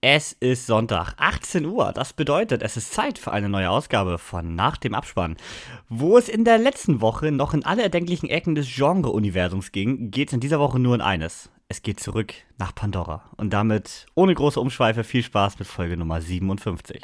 Es ist Sonntag, 18 Uhr. Das bedeutet, es ist Zeit für eine neue Ausgabe von Nach dem Abspann. Wo es in der letzten Woche noch in alle erdenklichen Ecken des Genre-Universums ging, geht es in dieser Woche nur in eines. Es geht zurück nach Pandora. Und damit, ohne große Umschweife, viel Spaß mit Folge Nummer 57.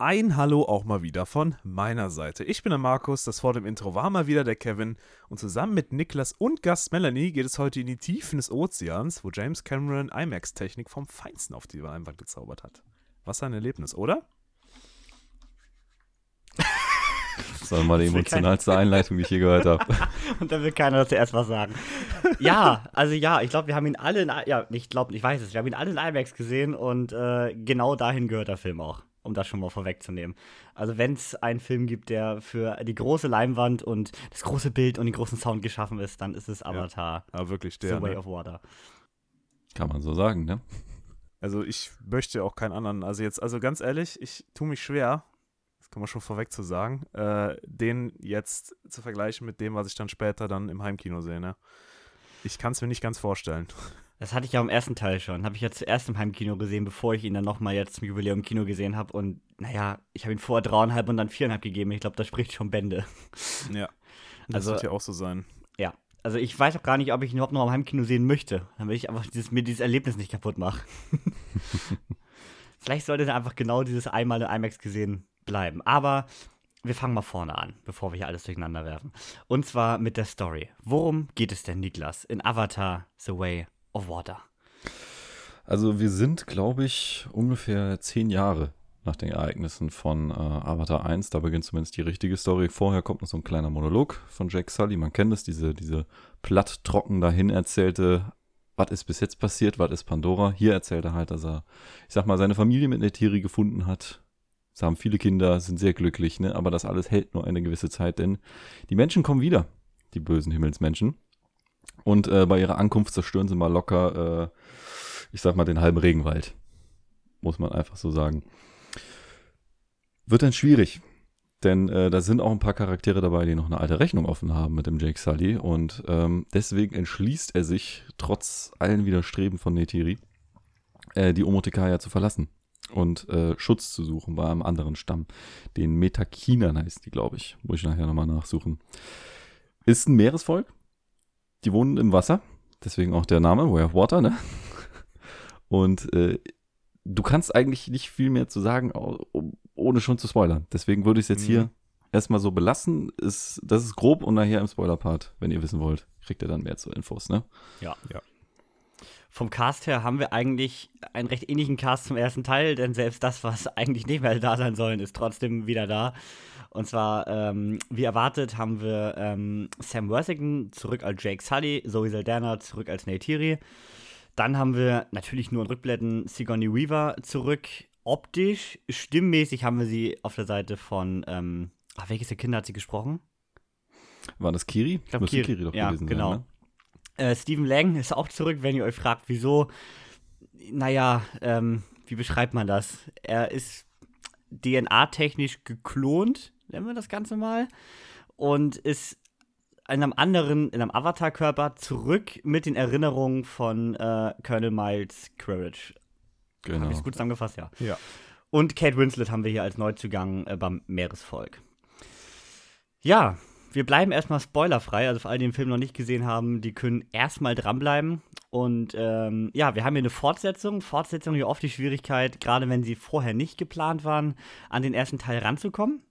Ein Hallo auch mal wieder von meiner Seite. Ich bin der Markus, das vor dem Intro war mal wieder der Kevin und zusammen mit Niklas und Gast Melanie geht es heute in die Tiefen des Ozeans, wo James Cameron IMAX-Technik vom Feinsten auf die Leinwand gezaubert hat. Was ein Erlebnis, oder? Das war mal die emotionalste Einleitung, die ich je gehört habe. und dann will keiner zuerst was sagen. Ja, also ja, ich glaube, wir haben ihn alle in, ja, ich glaube, ich weiß es, wir haben ihn alle in IMAX gesehen und äh, genau dahin gehört der Film auch um das schon mal vorwegzunehmen. Also wenn es einen Film gibt, der für die große Leinwand und das große Bild und den großen Sound geschaffen ist, dann ist es Avatar. Ja, ja wirklich der. The Way ne? of Water. Kann man so sagen, ne? Also ich möchte auch keinen anderen, also jetzt, also ganz ehrlich, ich tue mich schwer, das kann man schon vorweg zu sagen, äh, den jetzt zu vergleichen mit dem, was ich dann später dann im Heimkino sehe, ne? Ich kann es mir nicht ganz vorstellen. Das hatte ich ja im ersten Teil schon. Habe ich ja zuerst im Heimkino gesehen, bevor ich ihn dann nochmal jetzt zum Jubiläum im Kino gesehen habe. Und naja, ich habe ihn vorher dreieinhalb und dann viereinhalb gegeben. Ich glaube, das spricht schon Bände. Ja. Das also, wird ja auch so sein. Ja. Also ich weiß auch gar nicht, ob ich ihn überhaupt noch im Heimkino sehen möchte. Damit ich einfach dieses, mir dieses Erlebnis nicht kaputt mache. Vielleicht sollte einfach genau dieses einmal in IMAX gesehen bleiben. Aber wir fangen mal vorne an, bevor wir hier alles durcheinander werfen. Und zwar mit der Story. Worum geht es denn, Niklas, in Avatar The Way of Water? Also wir sind, glaube ich, ungefähr zehn Jahre nach den Ereignissen von äh, Avatar 1. Da beginnt zumindest die richtige Story. Vorher kommt noch so ein kleiner Monolog von Jake Sully. Man kennt es, diese, diese platt, trocken dahin erzählte, was ist bis jetzt passiert, was ist Pandora. Hier erzählt er halt, dass er, ich sag mal, seine Familie mit Netiri gefunden hat. Sie haben viele Kinder, sind sehr glücklich, ne? aber das alles hält nur eine gewisse Zeit, denn die Menschen kommen wieder, die bösen Himmelsmenschen. Und äh, bei ihrer Ankunft zerstören sie mal locker, äh, ich sag mal, den halben Regenwald. Muss man einfach so sagen. Wird dann schwierig. Denn äh, da sind auch ein paar Charaktere dabei, die noch eine alte Rechnung offen haben mit dem Jake Sully. Und ähm, deswegen entschließt er sich, trotz allen Widerstreben von Netiri, äh, die Omotikaya zu verlassen und äh, Schutz zu suchen bei einem anderen Stamm. Den Metakinern heißt die, glaube ich. Muss ich nachher nochmal nachsuchen. Ist ein Meeresvolk, die wohnen im Wasser, deswegen auch der Name, Way of Water, ne? Und äh, du kannst eigentlich nicht viel mehr zu sagen, ohne schon zu spoilern. Deswegen würde ich es jetzt mhm. hier erstmal so belassen. Ist, das ist grob und nachher im Spoiler-Part, wenn ihr wissen wollt, kriegt ihr dann mehr zu Infos, ne? Ja, ja. Vom Cast her haben wir eigentlich einen recht ähnlichen Cast zum ersten Teil, denn selbst das, was eigentlich nicht mehr da sein sollen, ist trotzdem wieder da. Und zwar, ähm, wie erwartet, haben wir ähm, Sam Worthington zurück als Jake Sully, Zoe Saldana zurück als Neytiri. Dann haben wir natürlich nur in Rückblenden Sigourney Weaver zurück. Optisch, stimmmäßig haben wir sie auf der Seite von, ähm, ach, welches der Kinder hat sie gesprochen? War das Kiri? Ich glaube, Kiri. Kiri doch ja, gewesen genau. Sein, ne? äh, Stephen Lang ist auch zurück, wenn ihr euch fragt, wieso. Naja, ähm, wie beschreibt man das? Er ist DNA-technisch geklont nennen wir das Ganze mal, und ist in einem anderen, in einem Avatar-Körper zurück mit den Erinnerungen von äh, Colonel Miles Courage. Genau. Habe ich es gut zusammengefasst, ja. Ja. Und Kate Winslet haben wir hier als Neuzugang äh, beim Meeresvolk. Ja, wir bleiben erstmal spoilerfrei. Also für alle, die den Film noch nicht gesehen haben, die können erstmal dranbleiben. Und ähm, ja, wir haben hier eine Fortsetzung. Fortsetzung hier oft die Schwierigkeit, gerade wenn sie vorher nicht geplant waren, an den ersten Teil ranzukommen.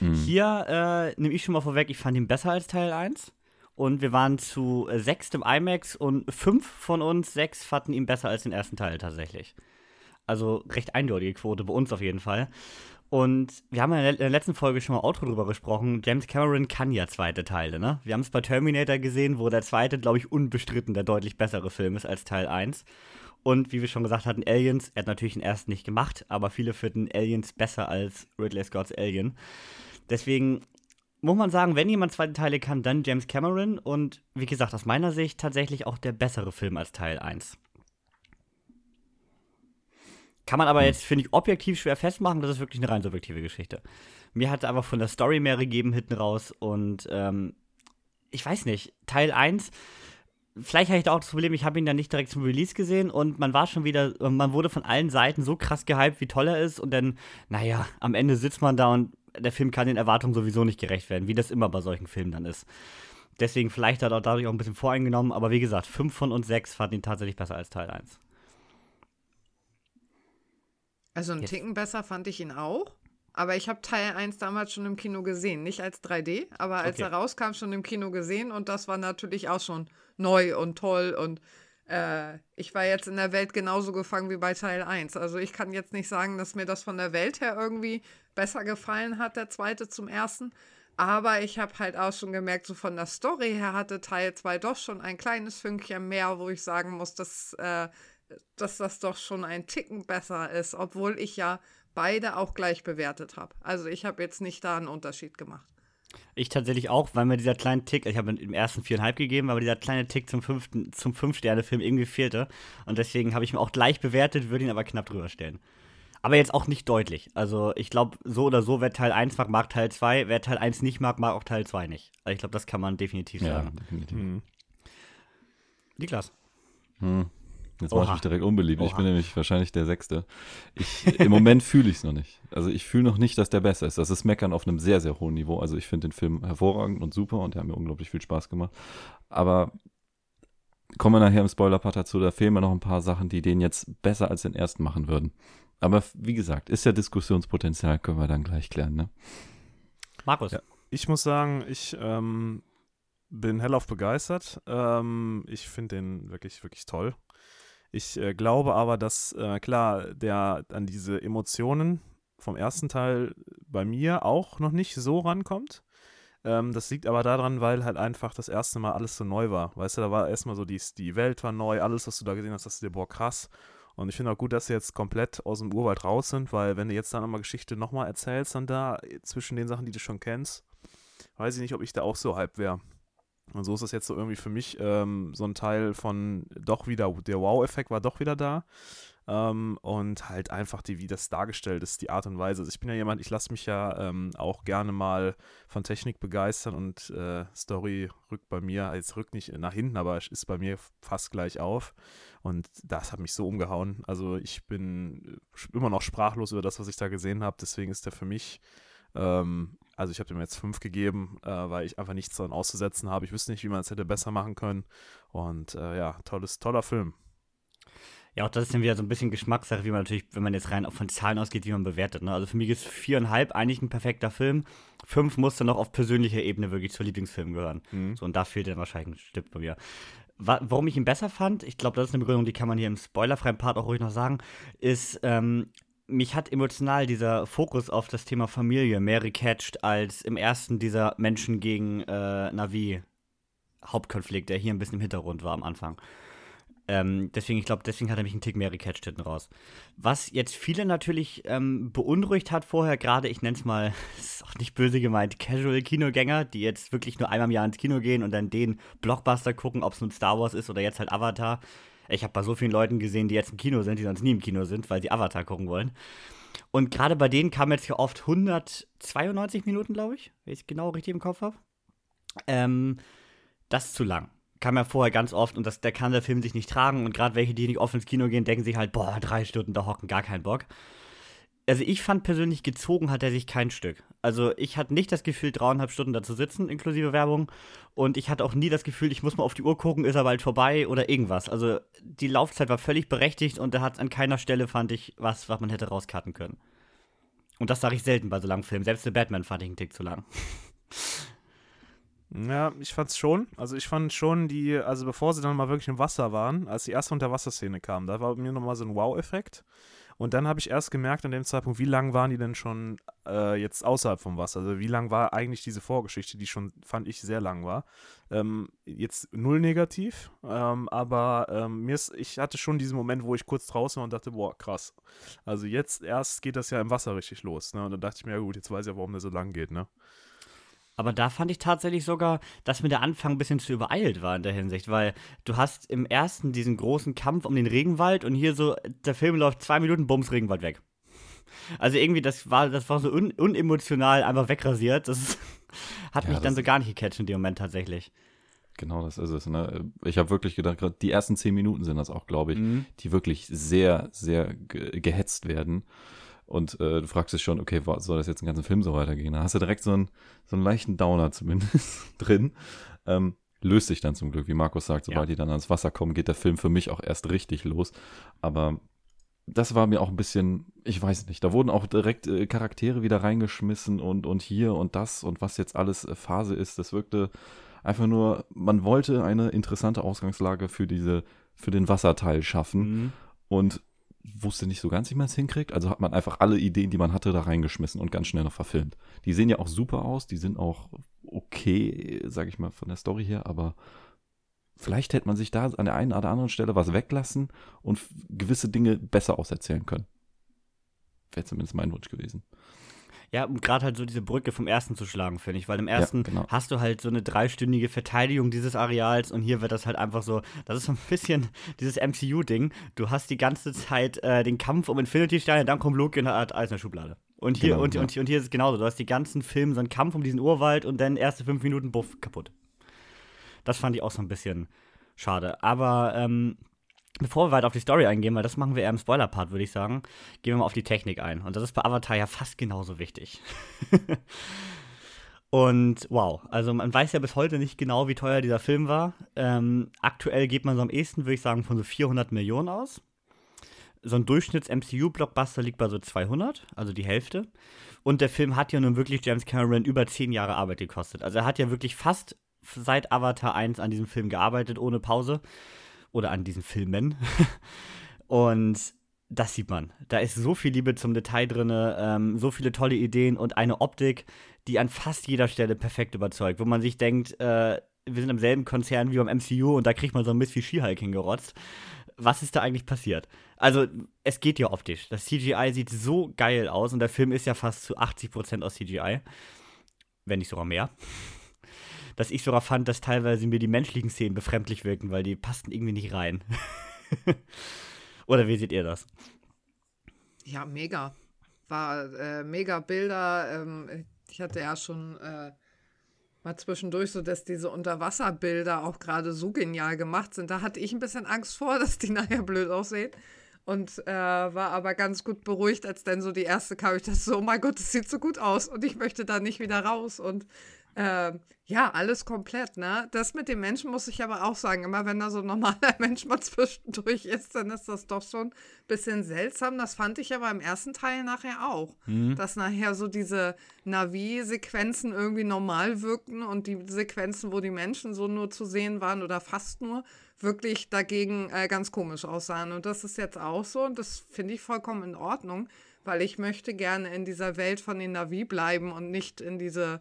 Mhm. Hier äh, nehme ich schon mal vorweg, ich fand ihn besser als Teil 1. Und wir waren zu äh, sechs im IMAX und fünf von uns, sechs, fanden ihn besser als den ersten Teil tatsächlich. Also recht eindeutige Quote bei uns auf jeden Fall. Und wir haben in der letzten Folge schon mal Outro drüber gesprochen. James Cameron kann ja zweite Teile, ne? Wir haben es bei Terminator gesehen, wo der zweite, glaube ich, unbestritten der deutlich bessere Film ist als Teil 1. Und wie wir schon gesagt hatten, Aliens, er hat natürlich den ersten nicht gemacht, aber viele finden Aliens besser als Ridley Scott's Alien. Deswegen muss man sagen, wenn jemand zweite Teile kann, dann James Cameron. Und wie gesagt, aus meiner Sicht tatsächlich auch der bessere Film als Teil 1. Kann man aber jetzt, finde ich, objektiv schwer festmachen, das ist wirklich eine rein subjektive Geschichte. Mir hat es einfach von der Story mehr gegeben hinten raus und ähm, ich weiß nicht, Teil 1 vielleicht hatte ich da auch das Problem, ich habe ihn dann nicht direkt zum Release gesehen und man war schon wieder, man wurde von allen Seiten so krass gehypt, wie toll er ist und dann, naja, am Ende sitzt man da und der Film kann den Erwartungen sowieso nicht gerecht werden, wie das immer bei solchen Filmen dann ist. Deswegen vielleicht hat er dadurch auch ein bisschen voreingenommen, aber wie gesagt, 5 von uns 6 fanden ihn tatsächlich besser als Teil 1. Also einen Ticken besser fand ich ihn auch. Aber ich habe Teil 1 damals schon im Kino gesehen. Nicht als 3D, aber als okay. er rauskam, schon im Kino gesehen. Und das war natürlich auch schon neu und toll. Und äh, ich war jetzt in der Welt genauso gefangen wie bei Teil 1. Also ich kann jetzt nicht sagen, dass mir das von der Welt her irgendwie besser gefallen hat, der zweite zum ersten. Aber ich habe halt auch schon gemerkt, so von der Story her hatte Teil 2 doch schon ein kleines Fünkchen mehr, wo ich sagen muss, dass, äh, dass das doch schon ein Ticken besser ist, obwohl ich ja beide auch gleich bewertet habe. Also ich habe jetzt nicht da einen Unterschied gemacht. Ich tatsächlich auch, weil mir dieser kleine Tick, ich habe im ersten viereinhalb gegeben, aber dieser kleine Tick zum fünften, zum Fünf-Sterne-Film irgendwie fehlte. Und deswegen habe ich mir auch gleich bewertet, würde ihn aber knapp drüber stellen. Aber jetzt auch nicht deutlich. Also ich glaube, so oder so, wer Teil 1 mag, mag Teil 2. Wer Teil 1 nicht mag, mag auch Teil 2 nicht. Also ich glaube, das kann man definitiv sagen. Ja, definitiv. Mhm. Niklas. Hm. Jetzt mache ich mich direkt unbeliebt. Oha. Ich bin nämlich wahrscheinlich der Sechste. Ich, Im Moment fühle ich es noch nicht. Also ich fühle noch nicht, dass der besser ist. Das ist Meckern auf einem sehr, sehr hohen Niveau. Also ich finde den Film hervorragend und super und der hat mir unglaublich viel Spaß gemacht. Aber kommen wir nachher im Spoiler-Part dazu, da fehlen mir noch ein paar Sachen, die den jetzt besser als den ersten machen würden. Aber wie gesagt, ist ja Diskussionspotenzial, können wir dann gleich klären, ne? Markus. Ja, ich muss sagen, ich ähm, bin hellauf begeistert. Ähm, ich finde den wirklich, wirklich toll. Ich äh, glaube aber, dass, äh, klar, der an diese Emotionen vom ersten Teil bei mir auch noch nicht so rankommt. Ähm, das liegt aber daran, weil halt einfach das erste Mal alles so neu war. Weißt du, da war erstmal so, die, die Welt war neu, alles, was du da gesehen hast, das ist dir, boah, krass. Und ich finde auch gut, dass sie jetzt komplett aus dem Urwald raus sind, weil wenn du jetzt dann nochmal Geschichte nochmal erzählst, dann da zwischen den Sachen, die du schon kennst, weiß ich nicht, ob ich da auch so hype wäre. Und so ist das jetzt so irgendwie für mich ähm, so ein Teil von doch wieder, der Wow-Effekt war doch wieder da. Ähm, und halt einfach, die, wie das dargestellt ist, die Art und Weise. Also ich bin ja jemand, ich lasse mich ja ähm, auch gerne mal von Technik begeistern und äh, Story rückt bei mir, jetzt rückt nicht nach hinten, aber ist bei mir fast gleich auf. Und das hat mich so umgehauen. Also ich bin immer noch sprachlos über das, was ich da gesehen habe. Deswegen ist der für mich ähm, also ich habe dem jetzt fünf gegeben, äh, weil ich einfach nichts daran auszusetzen habe. Ich wüsste nicht, wie man es hätte besser machen können. Und äh, ja, tolles, toller Film. Ja, auch das ist dann wieder so ein bisschen Geschmackssache, wie man natürlich, wenn man jetzt rein von Zahlen ausgeht, wie man bewertet. Ne? Also für mich ist viereinhalb eigentlich ein perfekter Film. Fünf muss dann noch auf persönlicher Ebene wirklich zur Lieblingsfilm gehören. Mhm. So, und da fehlt dann wahrscheinlich ein Stück bei mir. Warum ich ihn besser fand, ich glaube, das ist eine Begründung, die kann man hier im spoilerfreien Part auch ruhig noch sagen, ist, ähm, mich hat emotional dieser Fokus auf das Thema Familie mehr gecatcht als im ersten dieser Menschen gegen äh, Navi Hauptkonflikt, der hier ein bisschen im Hintergrund war am Anfang. Ähm, deswegen, ich glaube, deswegen hat er mich einen Tick mehr gecatcht hinten raus. Was jetzt viele natürlich ähm, beunruhigt hat vorher, gerade, ich nenne es mal, ist auch nicht böse gemeint, Casual-Kinogänger, die jetzt wirklich nur einmal im Jahr ins Kino gehen und dann den Blockbuster gucken, ob es nun Star Wars ist oder jetzt halt Avatar. Ich habe bei so vielen Leuten gesehen, die jetzt im Kino sind, die sonst nie im Kino sind, weil sie Avatar gucken wollen. Und gerade bei denen kam jetzt ja oft 192 Minuten, glaube ich, wenn ich es genau richtig im Kopf habe. Ähm, das ist zu lang. Kam ja vorher ganz oft und das, der kann der Film sich nicht tragen. Und gerade welche, die nicht oft ins Kino gehen, denken sich halt, boah, drei Stunden da hocken, gar keinen Bock also ich fand persönlich, gezogen hat er sich kein Stück. Also ich hatte nicht das Gefühl, dreieinhalb Stunden da zu sitzen, inklusive Werbung. Und ich hatte auch nie das Gefühl, ich muss mal auf die Uhr gucken, ist er bald vorbei oder irgendwas. Also die Laufzeit war völlig berechtigt und er hat an keiner Stelle, fand ich, was, was man hätte rauskarten können. Und das sage ich selten bei so langen Filmen. Selbst The Batman fand ich einen Tick zu lang. Ja, ich fand's schon. Also ich fand schon die, also bevor sie dann mal wirklich im Wasser waren, als die erste Unterwasserszene kam, da war bei mir nochmal so ein Wow-Effekt. Und dann habe ich erst gemerkt an dem Zeitpunkt, wie lang waren die denn schon äh, jetzt außerhalb vom Wasser? Also wie lang war eigentlich diese Vorgeschichte, die schon, fand ich, sehr lang war. Ähm, jetzt null negativ, ähm, aber ähm, mir ist, ich hatte schon diesen Moment, wo ich kurz draußen war und dachte, boah, krass. Also jetzt erst geht das ja im Wasser richtig los. Ne? Und dann dachte ich mir, ja gut, jetzt weiß ich ja, warum der so lang geht, ne? Aber da fand ich tatsächlich sogar, dass mir der Anfang ein bisschen zu übereilt war in der Hinsicht, weil du hast im ersten diesen großen Kampf um den Regenwald und hier so, der Film läuft zwei Minuten, bums, Regenwald weg. Also irgendwie, das war, das war so un unemotional einfach wegrasiert. Das hat ja, mich dann so gar nicht gecatcht in dem Moment tatsächlich. Genau, das ist es. Ne? Ich habe wirklich gedacht, gerade die ersten zehn Minuten sind das auch, glaube ich, mhm. die wirklich sehr, sehr ge gehetzt werden. Und äh, du fragst dich schon, okay, soll das jetzt den ganzen Film so weitergehen? Da hast du direkt so einen, so einen leichten Downer zumindest drin. Ähm, löst sich dann zum Glück, wie Markus sagt, sobald ja. die dann ans Wasser kommen, geht der Film für mich auch erst richtig los. Aber das war mir auch ein bisschen, ich weiß nicht, da wurden auch direkt äh, Charaktere wieder reingeschmissen und, und hier und das und was jetzt alles äh, Phase ist. Das wirkte einfach nur, man wollte eine interessante Ausgangslage für diese, für den Wasserteil schaffen mhm. und wusste nicht so ganz, wie man es hinkriegt. Also hat man einfach alle Ideen, die man hatte, da reingeschmissen und ganz schnell noch verfilmt. Die sehen ja auch super aus, die sind auch okay, sag ich mal, von der Story her, aber vielleicht hätte man sich da an der einen oder anderen Stelle was weglassen und gewisse Dinge besser auserzählen können. Wäre zumindest mein Wunsch gewesen. Ja, um gerade halt so diese Brücke vom ersten zu schlagen, finde ich. Weil im ersten ja, genau. hast du halt so eine dreistündige Verteidigung dieses Areals und hier wird das halt einfach so, das ist so ein bisschen dieses MCU-Ding. Du hast die ganze Zeit äh, den Kampf um Infinity-Steine, dann kommt Loki und hat alles in der Schublade. Und hier, genau, und, ja. und, und, hier ist es genauso. Du hast die ganzen Filme, so einen Kampf um diesen Urwald und dann erste fünf Minuten, buff, kaputt. Das fand ich auch so ein bisschen schade. Aber ähm, Bevor wir weiter auf die Story eingehen, weil das machen wir eher im Spoiler-Part, würde ich sagen, gehen wir mal auf die Technik ein. Und das ist bei Avatar ja fast genauso wichtig. Und wow, also man weiß ja bis heute nicht genau, wie teuer dieser Film war. Ähm, aktuell geht man so am ehesten, würde ich sagen, von so 400 Millionen aus. So ein Durchschnitts-MCU-Blockbuster liegt bei so 200, also die Hälfte. Und der Film hat ja nun wirklich James Cameron über 10 Jahre Arbeit gekostet. Also er hat ja wirklich fast seit Avatar 1 an diesem Film gearbeitet, ohne Pause oder an diesen Filmen. und das sieht man. Da ist so viel Liebe zum Detail drin, ähm, so viele tolle Ideen und eine Optik, die an fast jeder Stelle perfekt überzeugt, wo man sich denkt, äh, wir sind im selben Konzern wie beim MCU und da kriegt man so ein Mist wie She-Hulk hingerotzt. Was ist da eigentlich passiert? Also, es geht ja optisch. Das CGI sieht so geil aus und der Film ist ja fast zu 80% aus CGI. Wenn nicht sogar mehr dass ich sogar fand, dass teilweise mir die menschlichen Szenen befremdlich wirken, weil die passten irgendwie nicht rein. Oder wie seht ihr das? Ja, mega. War äh, mega Bilder. Ähm, ich hatte ja schon äh, mal zwischendurch so, dass diese Unterwasserbilder auch gerade so genial gemacht sind. Da hatte ich ein bisschen Angst vor, dass die nachher blöd aussehen. Und äh, war aber ganz gut beruhigt, als dann so die erste kam. Ich dachte so, oh mein Gott, das sieht so gut aus und ich möchte da nicht wieder raus. Und äh, ja, alles komplett, ne? Das mit dem Menschen muss ich aber auch sagen, immer wenn da so ein normaler Mensch mal zwischendurch ist, dann ist das doch schon ein bisschen seltsam. Das fand ich aber im ersten Teil nachher auch. Mhm. Dass nachher so diese Navi-Sequenzen irgendwie normal wirkten und die Sequenzen, wo die Menschen so nur zu sehen waren oder fast nur, wirklich dagegen äh, ganz komisch aussahen. Und das ist jetzt auch so und das finde ich vollkommen in Ordnung, weil ich möchte gerne in dieser Welt von den Navi bleiben und nicht in diese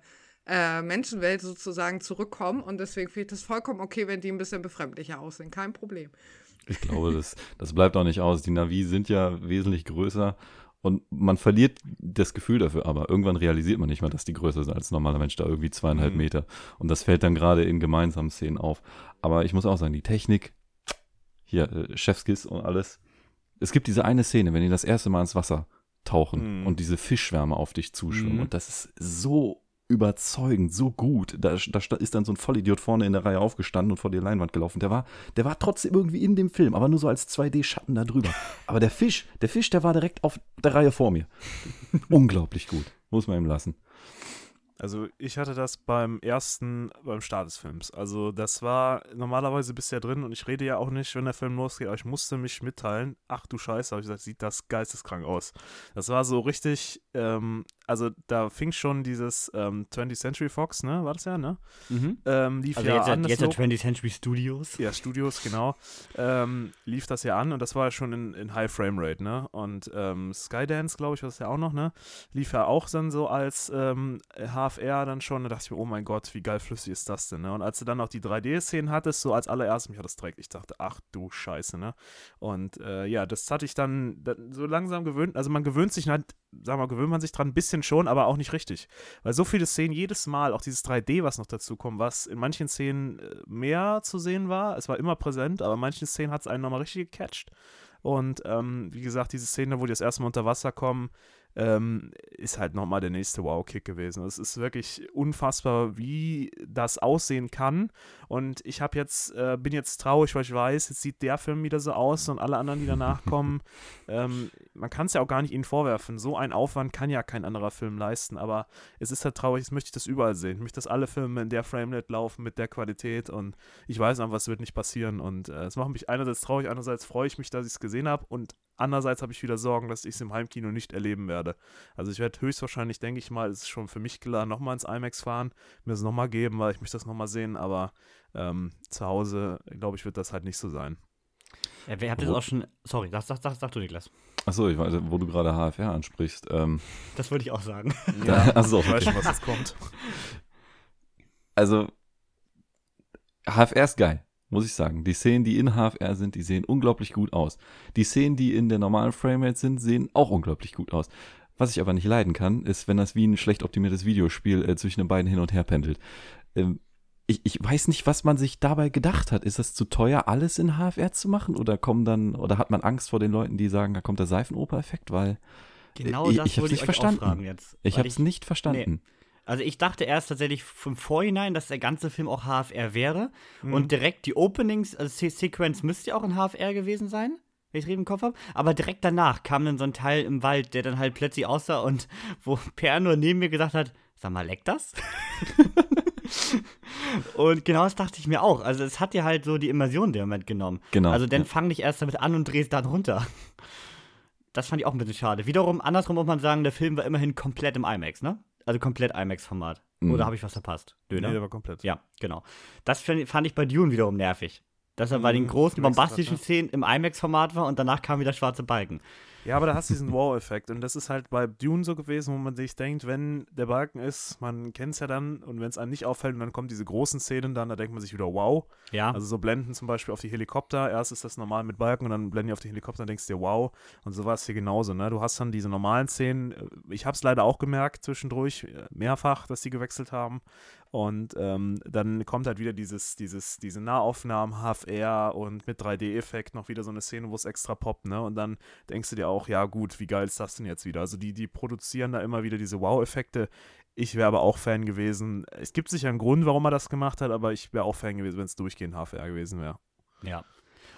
äh, Menschenwelt sozusagen zurückkommen. Und deswegen finde ich das vollkommen okay, wenn die ein bisschen befremdlicher aussehen. Kein Problem. Ich glaube, das, das bleibt auch nicht aus. Die Navi sind ja wesentlich größer und man verliert das Gefühl dafür, aber irgendwann realisiert man nicht mal, dass die größer sind als ein normaler Mensch, da irgendwie zweieinhalb mhm. Meter. Und das fällt dann gerade in gemeinsamen Szenen auf. Aber ich muss auch sagen, die Technik, hier, äh, Chefskiss und alles. Es gibt diese eine Szene, wenn die das erste Mal ins Wasser tauchen mhm. und diese Fischschwärme auf dich zuschwimmen. Mhm. Und das ist so überzeugend, so gut. Da, da ist dann so ein Vollidiot vorne in der Reihe aufgestanden und vor die Leinwand gelaufen. Der war, der war trotzdem irgendwie in dem Film, aber nur so als 2D-Schatten da drüber. Aber der Fisch, der Fisch, der war direkt auf der Reihe vor mir. Unglaublich gut. Muss man ihm lassen. Also ich hatte das beim ersten, beim Start des Films. Also das war normalerweise bisher drin und ich rede ja auch nicht, wenn der Film losgeht, aber ich musste mich mitteilen, ach du Scheiße, habe ich gesagt, sieht das geisteskrank aus. Das war so richtig, ähm, also da fing schon dieses ähm, 20th Century Fox, ne, war das ja, ne? Mhm. Ähm, lief also ja jetzt, an. Jetzt der 20th Century Studios. Ja, Studios, genau. Ähm, lief das ja an und das war ja schon in, in High Frame Rate, ne? Und ähm, Skydance, glaube ich, war das ja auch noch, ne? Lief ja auch dann so als ähm, HFR dann schon, da dachte ich mir, oh mein Gott, wie geil flüssig ist das denn, ne? Und als du dann auch die 3D-Szenen hattest, so als allererstes mich hat das direkt, ich dachte, ach du Scheiße, ne? Und äh, ja, das hatte ich dann, dann so langsam gewöhnt, also man gewöhnt sich halt, sag mal, gewöhnt man sich dran ein bisschen schon, aber auch nicht richtig. Weil so viele Szenen jedes Mal, auch dieses 3D, was noch dazu kommt, was in manchen Szenen äh, mehr zu sehen war, es war immer präsent, aber in manchen Szenen hat es einen nochmal richtig gecatcht. Und ähm, wie gesagt, diese Szene, wo die das erste Mal unter Wasser kommen, ähm, ist halt nochmal der nächste Wow-Kick gewesen. Es ist wirklich unfassbar, wie das aussehen kann. Und ich habe jetzt, äh, bin jetzt traurig, weil ich weiß, jetzt sieht der Film wieder so aus und alle anderen, die danach kommen, ähm, man kann es ja auch gar nicht ihnen vorwerfen. So ein Aufwand kann ja kein anderer Film leisten. Aber es ist halt traurig, jetzt möchte ich das überall sehen. Ich möchte, dass alle Filme in der Framelit laufen, mit der Qualität. Und ich weiß einfach, es wird nicht passieren. Und äh, es macht mich einerseits traurig, andererseits freue ich mich, dass ich es gesehen habe. Und Andererseits habe ich wieder Sorgen, dass ich es im Heimkino nicht erleben werde. Also ich werde höchstwahrscheinlich, denke ich mal, ist schon für mich klar, nochmal ins IMAX fahren, mir es nochmal geben, weil ich möchte das nochmal sehen, aber ähm, zu Hause, glaube ich, wird das halt nicht so sein. Ja, wer hat das auch schon. Sorry, sag, sag, sag, sag du, Niklas. Achso, ich weiß, wo du gerade HFR ansprichst. Ähm, das wollte ich auch sagen. Ja, also, ich weiß schon, was jetzt kommt. Also, HFR ist geil muss ich sagen. Die Szenen, die in HFR sind, die sehen unglaublich gut aus. Die Szenen, die in der normalen Framerate sind, sehen auch unglaublich gut aus. Was ich aber nicht leiden kann, ist, wenn das wie ein schlecht optimiertes Videospiel äh, zwischen den beiden hin und her pendelt. Ähm, ich, ich weiß nicht, was man sich dabei gedacht hat. Ist das zu teuer, alles in HFR zu machen? Oder kommen dann, oder hat man Angst vor den Leuten, die sagen, da kommt der Seifenoper-Effekt? Weil genau ich, das ich habe es nicht verstanden. Jetzt, ich habe es nicht verstanden. Nee. Also ich dachte erst tatsächlich vom Vorhinein, dass der ganze Film auch HFR wäre. Mhm. Und direkt die Openings, also Sequence müsste ja auch in HFR gewesen sein, wenn ich richtig im Kopf habe. Aber direkt danach kam dann so ein Teil im Wald, der dann halt plötzlich aussah und wo Per nur neben mir gesagt hat, sag mal, leckt das? und genau das dachte ich mir auch. Also es hat dir halt so die Immersion der Moment genommen. Genau. Also dann ja. fang nicht erst damit an und drehst dann runter. Das fand ich auch ein bisschen schade. Wiederum, andersrum muss man sagen, der Film war immerhin komplett im IMAX, ne? Also komplett IMAX-Format. Mhm. Oder habe ich was verpasst? Döner? Nee, der war komplett. Ja, genau. Das fand ich bei Dune wiederum nervig. Dass er bei den mhm. großen bombastischen Szenen im IMAX-Format war und danach kam wieder schwarze Balken. Ja, aber da hast du diesen Wow-Effekt. Und das ist halt bei Dune so gewesen, wo man sich denkt, wenn der Balken ist, man kennt es ja dann, und wenn es einem nicht auffällt, und dann kommen diese großen Szenen dann, da denkt man sich wieder, wow. Ja. Also so Blenden zum Beispiel auf die Helikopter. Erst ist das normal mit Balken und dann blenden die auf die Helikopter und denkst dir, wow. Und so war es hier genauso, ne? Du hast dann diese normalen Szenen. Ich habe es leider auch gemerkt zwischendurch, äh, mehrfach, dass die gewechselt haben. Und ähm, dann kommt halt wieder dieses, dieses, diese Nahaufnahmen, HFR und mit 3D-Effekt noch wieder so eine Szene, wo es extra poppt, ne? Und dann denkst du dir auch, ja gut, wie geil ist das denn jetzt wieder? Also die, die produzieren da immer wieder diese Wow-Effekte. Ich wäre aber auch Fan gewesen. Es gibt sicher einen Grund, warum er das gemacht hat, aber ich wäre auch Fan gewesen, wenn es durchgehend HFR gewesen wäre. Ja.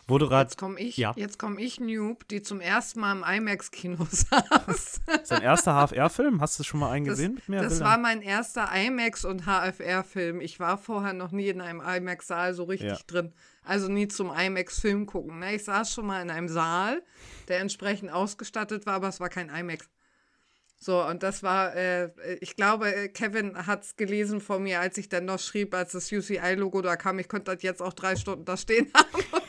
Wo du jetzt komme ich, ja. jetzt komm ich, Noob, die zum ersten Mal im IMAX-Kino saß. Sein erster HFR-Film? Hast du schon mal einen das, gesehen mit mehr Das Bildern? war mein erster IMAX- und HFR-Film. Ich war vorher noch nie in einem IMAX-Saal so richtig ja. drin. Also nie zum IMAX-Film gucken. Ne? Ich saß schon mal in einem Saal, der entsprechend ausgestattet war, aber es war kein IMAX. So, und das war, äh, ich glaube, Kevin hat es gelesen von mir, als ich dann noch schrieb, als das UCI-Logo da kam, ich könnte das jetzt auch drei Stunden da stehen haben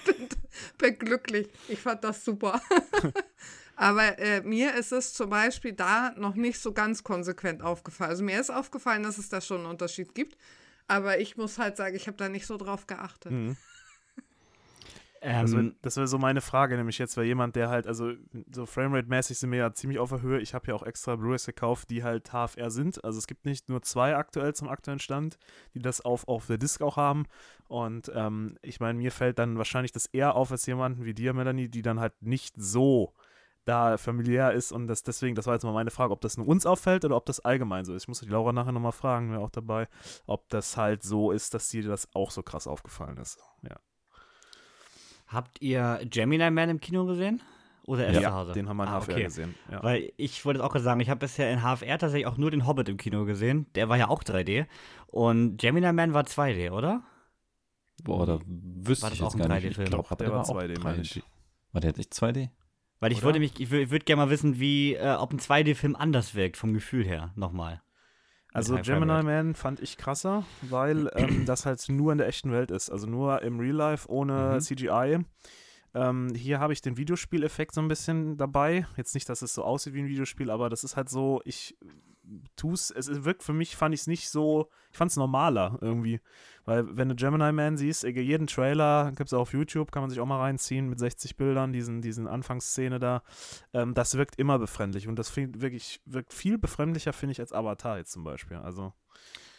bin, glücklich. Ich fand das super. Aber äh, mir ist es zum Beispiel da noch nicht so ganz konsequent aufgefallen. Also mir ist aufgefallen, dass es da schon einen Unterschied gibt. Aber ich muss halt sagen, ich habe da nicht so drauf geachtet. Mhm. Ähm, das wäre wär so meine Frage, nämlich jetzt, weil jemand, der halt, also so Framerate-mäßig sind wir ja ziemlich auf der Höhe. Ich habe ja auch extra Blu-rays gekauft, die halt HFR sind. Also es gibt nicht nur zwei aktuell zum aktuellen Stand, die das auf, auf der Disc auch haben. Und ähm, ich meine, mir fällt dann wahrscheinlich das eher auf als jemanden wie dir, Melanie, die dann halt nicht so da familiär ist und das deswegen, das war jetzt mal meine Frage, ob das nur uns auffällt oder ob das allgemein so ist. Ich muss die Laura nachher nochmal fragen, wäre auch dabei, ob das halt so ist, dass dir das auch so krass aufgefallen ist. Ja. Habt ihr Gemini Man im Kino gesehen? Oder erst ja, zu Hause? den haben wir in ah, HFR okay. gesehen. Ja. Weil ich wollte es auch sagen, ich habe bisher in HFR tatsächlich auch nur den Hobbit im Kino gesehen. Der war ja auch 3D. Und Gemini Man war 2D, oder? Boah, da wüsste war ich auch ein 3D-Film. Ich glaube, der, der war 2D, 3D. War der jetzt nicht 2D? Weil ich würde mich, ich würde gerne mal wissen, wie, äh, ob ein 2D-Film anders wirkt, vom Gefühl her, nochmal. Also Gemini Man fand ich krasser, weil ähm, das halt nur in der echten Welt ist. Also nur im Real Life ohne mhm. CGI. Ähm, hier habe ich den Videospieleffekt so ein bisschen dabei. Jetzt nicht, dass es so aussieht wie ein Videospiel, aber das ist halt so, ich tu's, es wirkt für mich, fand ich es nicht so, ich fand es normaler irgendwie. Weil wenn du Gemini Man siehst, jeden Trailer, gibt es auch auf YouTube, kann man sich auch mal reinziehen mit 60 Bildern, diesen, diesen Anfangsszene da, ähm, das wirkt immer befremdlich und das wirklich, wirkt viel befremdlicher, finde ich, als Avatar jetzt zum Beispiel. Also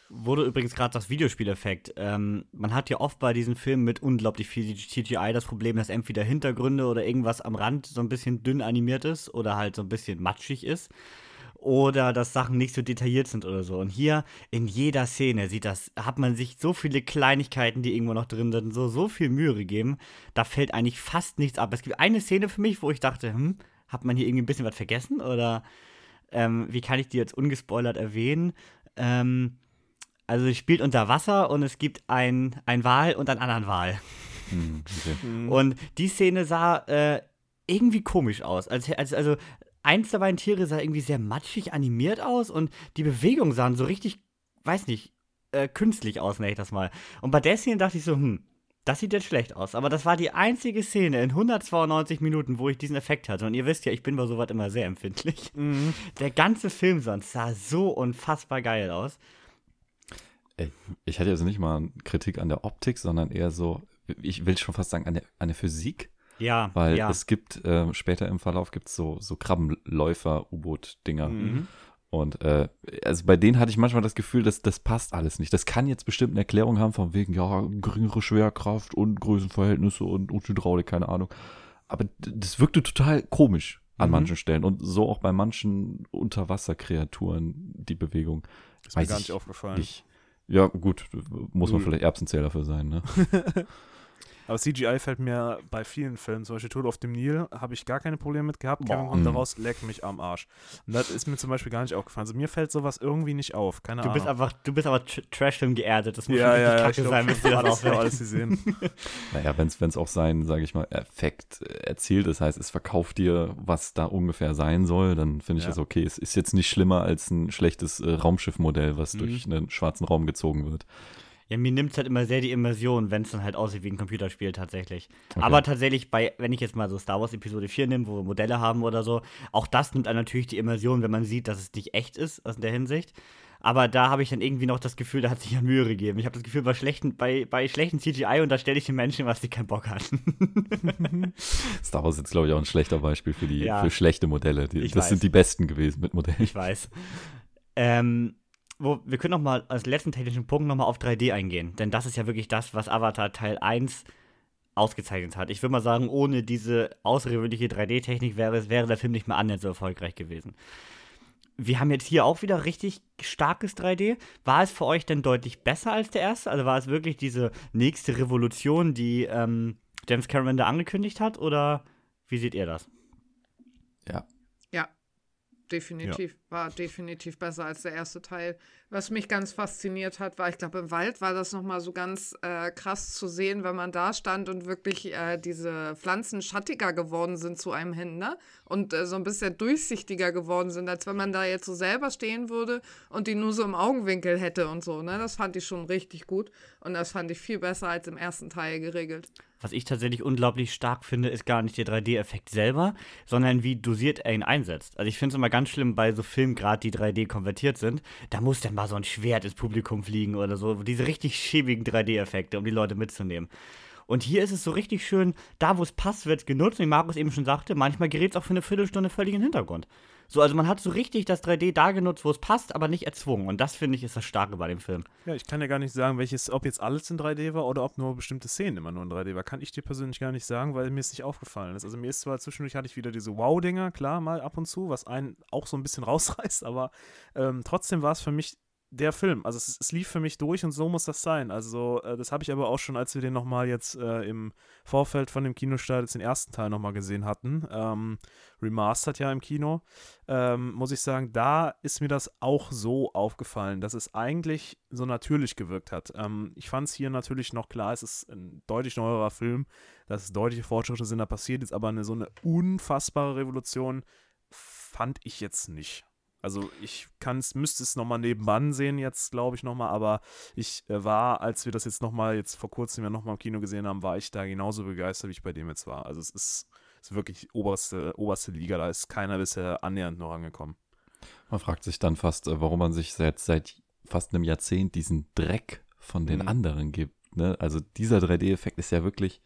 wurde übrigens gerade das Videospieleffekt. Ähm, man hat ja oft bei diesen Filmen mit unglaublich viel CGI das Problem, dass entweder Hintergründe oder irgendwas am Rand so ein bisschen dünn animiert ist oder halt so ein bisschen matschig ist. Oder dass Sachen nicht so detailliert sind oder so. Und hier in jeder Szene sieht das, hat man sich so viele Kleinigkeiten, die irgendwo noch drin sind, so, so viel Mühe gegeben. Da fällt eigentlich fast nichts ab. Es gibt eine Szene für mich, wo ich dachte, hm, hat man hier irgendwie ein bisschen was vergessen? Oder ähm, wie kann ich die jetzt ungespoilert erwähnen? Ähm, also es spielt unter Wasser und es gibt ein, ein Wal und einen anderen Wal. Hm, okay. Und die Szene sah äh, irgendwie komisch aus. Also, also, also eins der beiden Tiere sah irgendwie sehr matschig animiert aus und die Bewegungen sahen so richtig, weiß nicht, äh, künstlich aus, nenne ich das mal. Und bei der Szene dachte ich so, hm, das sieht jetzt schlecht aus. Aber das war die einzige Szene in 192 Minuten, wo ich diesen Effekt hatte. Und ihr wisst ja, ich bin bei sowas immer sehr empfindlich. Mhm. Der ganze Film sonst sah so unfassbar geil aus ich hatte also nicht mal Kritik an der Optik, sondern eher so, ich will schon fast sagen, an der, an der Physik. Ja. Weil ja. es gibt, äh, später im Verlauf gibt es so, so Krabbenläufer-U-Boot-Dinger. Mhm. Und äh, also bei denen hatte ich manchmal das Gefühl, dass das passt alles nicht. Das kann jetzt bestimmt eine Erklärung haben von wegen, ja, geringere Schwerkraft und Größenverhältnisse und, und Hydraulik, keine Ahnung. Aber das wirkte total komisch an mhm. manchen Stellen und so auch bei manchen Unterwasserkreaturen die Bewegung. Das ist mir gar nicht aufgefallen. Nicht. Ja, gut, muss man vielleicht Erbsenzähler für sein, ne? Aber CGI fällt mir bei vielen Filmen, zum Beispiel Tod auf dem Nil, habe ich gar keine Probleme mit gehabt. Kevin kommt daraus, leck mich am Arsch. Und das ist mir zum Beispiel gar nicht aufgefallen. Also mir fällt sowas irgendwie nicht auf. Keine du Ahnung. Bist einfach, du bist aber Trash-Film geerdet. Das muss ja, ja, ja, kacke sein, bis dir das alles, alles gesehen. naja, wenn es auch sein, sage ich mal, Effekt erzielt, das heißt, es verkauft dir, was da ungefähr sein soll, dann finde ich ja. das okay. Es ist jetzt nicht schlimmer als ein schlechtes äh, Raumschiffmodell, was mhm. durch einen schwarzen Raum gezogen wird. Ja, mir nimmt es halt immer sehr die Immersion, wenn es dann halt aussieht wie ein Computerspiel tatsächlich. Okay. Aber tatsächlich, bei, wenn ich jetzt mal so Star Wars Episode 4 nehme, wo wir Modelle haben oder so, auch das nimmt dann natürlich die Immersion, wenn man sieht, dass es nicht echt ist, aus der Hinsicht. Aber da habe ich dann irgendwie noch das Gefühl, da hat sich ja Mühe gegeben. Ich habe das Gefühl, bei schlechten, bei, bei schlechten CGI unterstelle ich den Menschen, was die keinen Bock hatten. Star Wars ist jetzt, glaube ich, auch ein schlechter Beispiel für, die, ja. für schlechte Modelle. Die, das weiß. sind die besten gewesen mit Modellen. Ich weiß. Ähm, wo, wir können noch mal als letzten technischen Punkt noch mal auf 3D eingehen, denn das ist ja wirklich das, was Avatar Teil 1 ausgezeichnet hat. Ich würde mal sagen, ohne diese außergewöhnliche 3D-Technik wäre, wäre der Film nicht mehr annähernd so erfolgreich gewesen. Wir haben jetzt hier auch wieder richtig starkes 3D. War es für euch denn deutlich besser als der erste? Also war es wirklich diese nächste Revolution, die ähm, James Cameron da angekündigt hat? Oder wie seht ihr das? Ja, definitiv. Ja. War definitiv besser als der erste Teil. Was mich ganz fasziniert hat, war, ich glaube, im Wald war das nochmal so ganz äh, krass zu sehen, wenn man da stand und wirklich äh, diese Pflanzen schattiger geworden sind zu einem hin, ne? Und äh, so ein bisschen durchsichtiger geworden sind, als wenn man da jetzt so selber stehen würde und die nur so im Augenwinkel hätte und so, ne? Das fand ich schon richtig gut und das fand ich viel besser als im ersten Teil geregelt. Was ich tatsächlich unglaublich stark finde, ist gar nicht der 3D-Effekt selber, sondern wie dosiert er ihn einsetzt. Also ich finde es immer ganz schlimm bei so Filmen, gerade die 3D konvertiert sind, da muss dann mal so ein Schwert ins Publikum fliegen oder so. Diese richtig schäbigen 3D-Effekte, um die Leute mitzunehmen. Und hier ist es so richtig schön, da wo es passt, wird es genutzt. Wie Markus eben schon sagte, manchmal gerät es auch für eine Viertelstunde völlig in den Hintergrund. So, also man hat so richtig das 3D da genutzt, wo es passt, aber nicht erzwungen. Und das finde ich ist das Starke bei dem Film. Ja, ich kann ja gar nicht sagen, welches, ob jetzt alles in 3D war oder ob nur bestimmte Szenen immer nur in 3D war. Kann ich dir persönlich gar nicht sagen, weil mir es nicht aufgefallen ist. Also mir ist zwar zwischendurch hatte ich wieder diese Wow-Dinger, klar, mal ab und zu, was einen auch so ein bisschen rausreißt, aber ähm, trotzdem war es für mich der Film. Also es, es, lief für mich durch und so muss das sein. Also äh, das habe ich aber auch schon, als wir den nochmal jetzt äh, im Vorfeld von dem Kinostart jetzt den ersten Teil nochmal gesehen hatten, ähm, remastered ja im Kino, ähm, muss ich sagen, da ist mir das auch so aufgefallen, dass es eigentlich so natürlich gewirkt hat. Ähm, ich fand es hier natürlich noch klar, es ist ein deutlich neuerer Film, dass deutliche Fortschritte sind da passiert, ist aber eine so eine unfassbare Revolution fand ich jetzt nicht. Also ich kann es, müsste es nochmal nebenan sehen jetzt, glaube ich, nochmal, aber ich äh, war, als wir das jetzt nochmal, jetzt vor kurzem ja nochmal im Kino gesehen haben, war ich da genauso begeistert, wie ich bei dem jetzt war. Also es ist, ist wirklich oberste, oberste Liga, da ist keiner bisher annähernd noch angekommen. Man fragt sich dann fast, äh, warum man sich seit, seit fast einem Jahrzehnt diesen Dreck von den Mhm. anderen gibt. Ne? Also dieser 3D-Effekt ist ja wirklich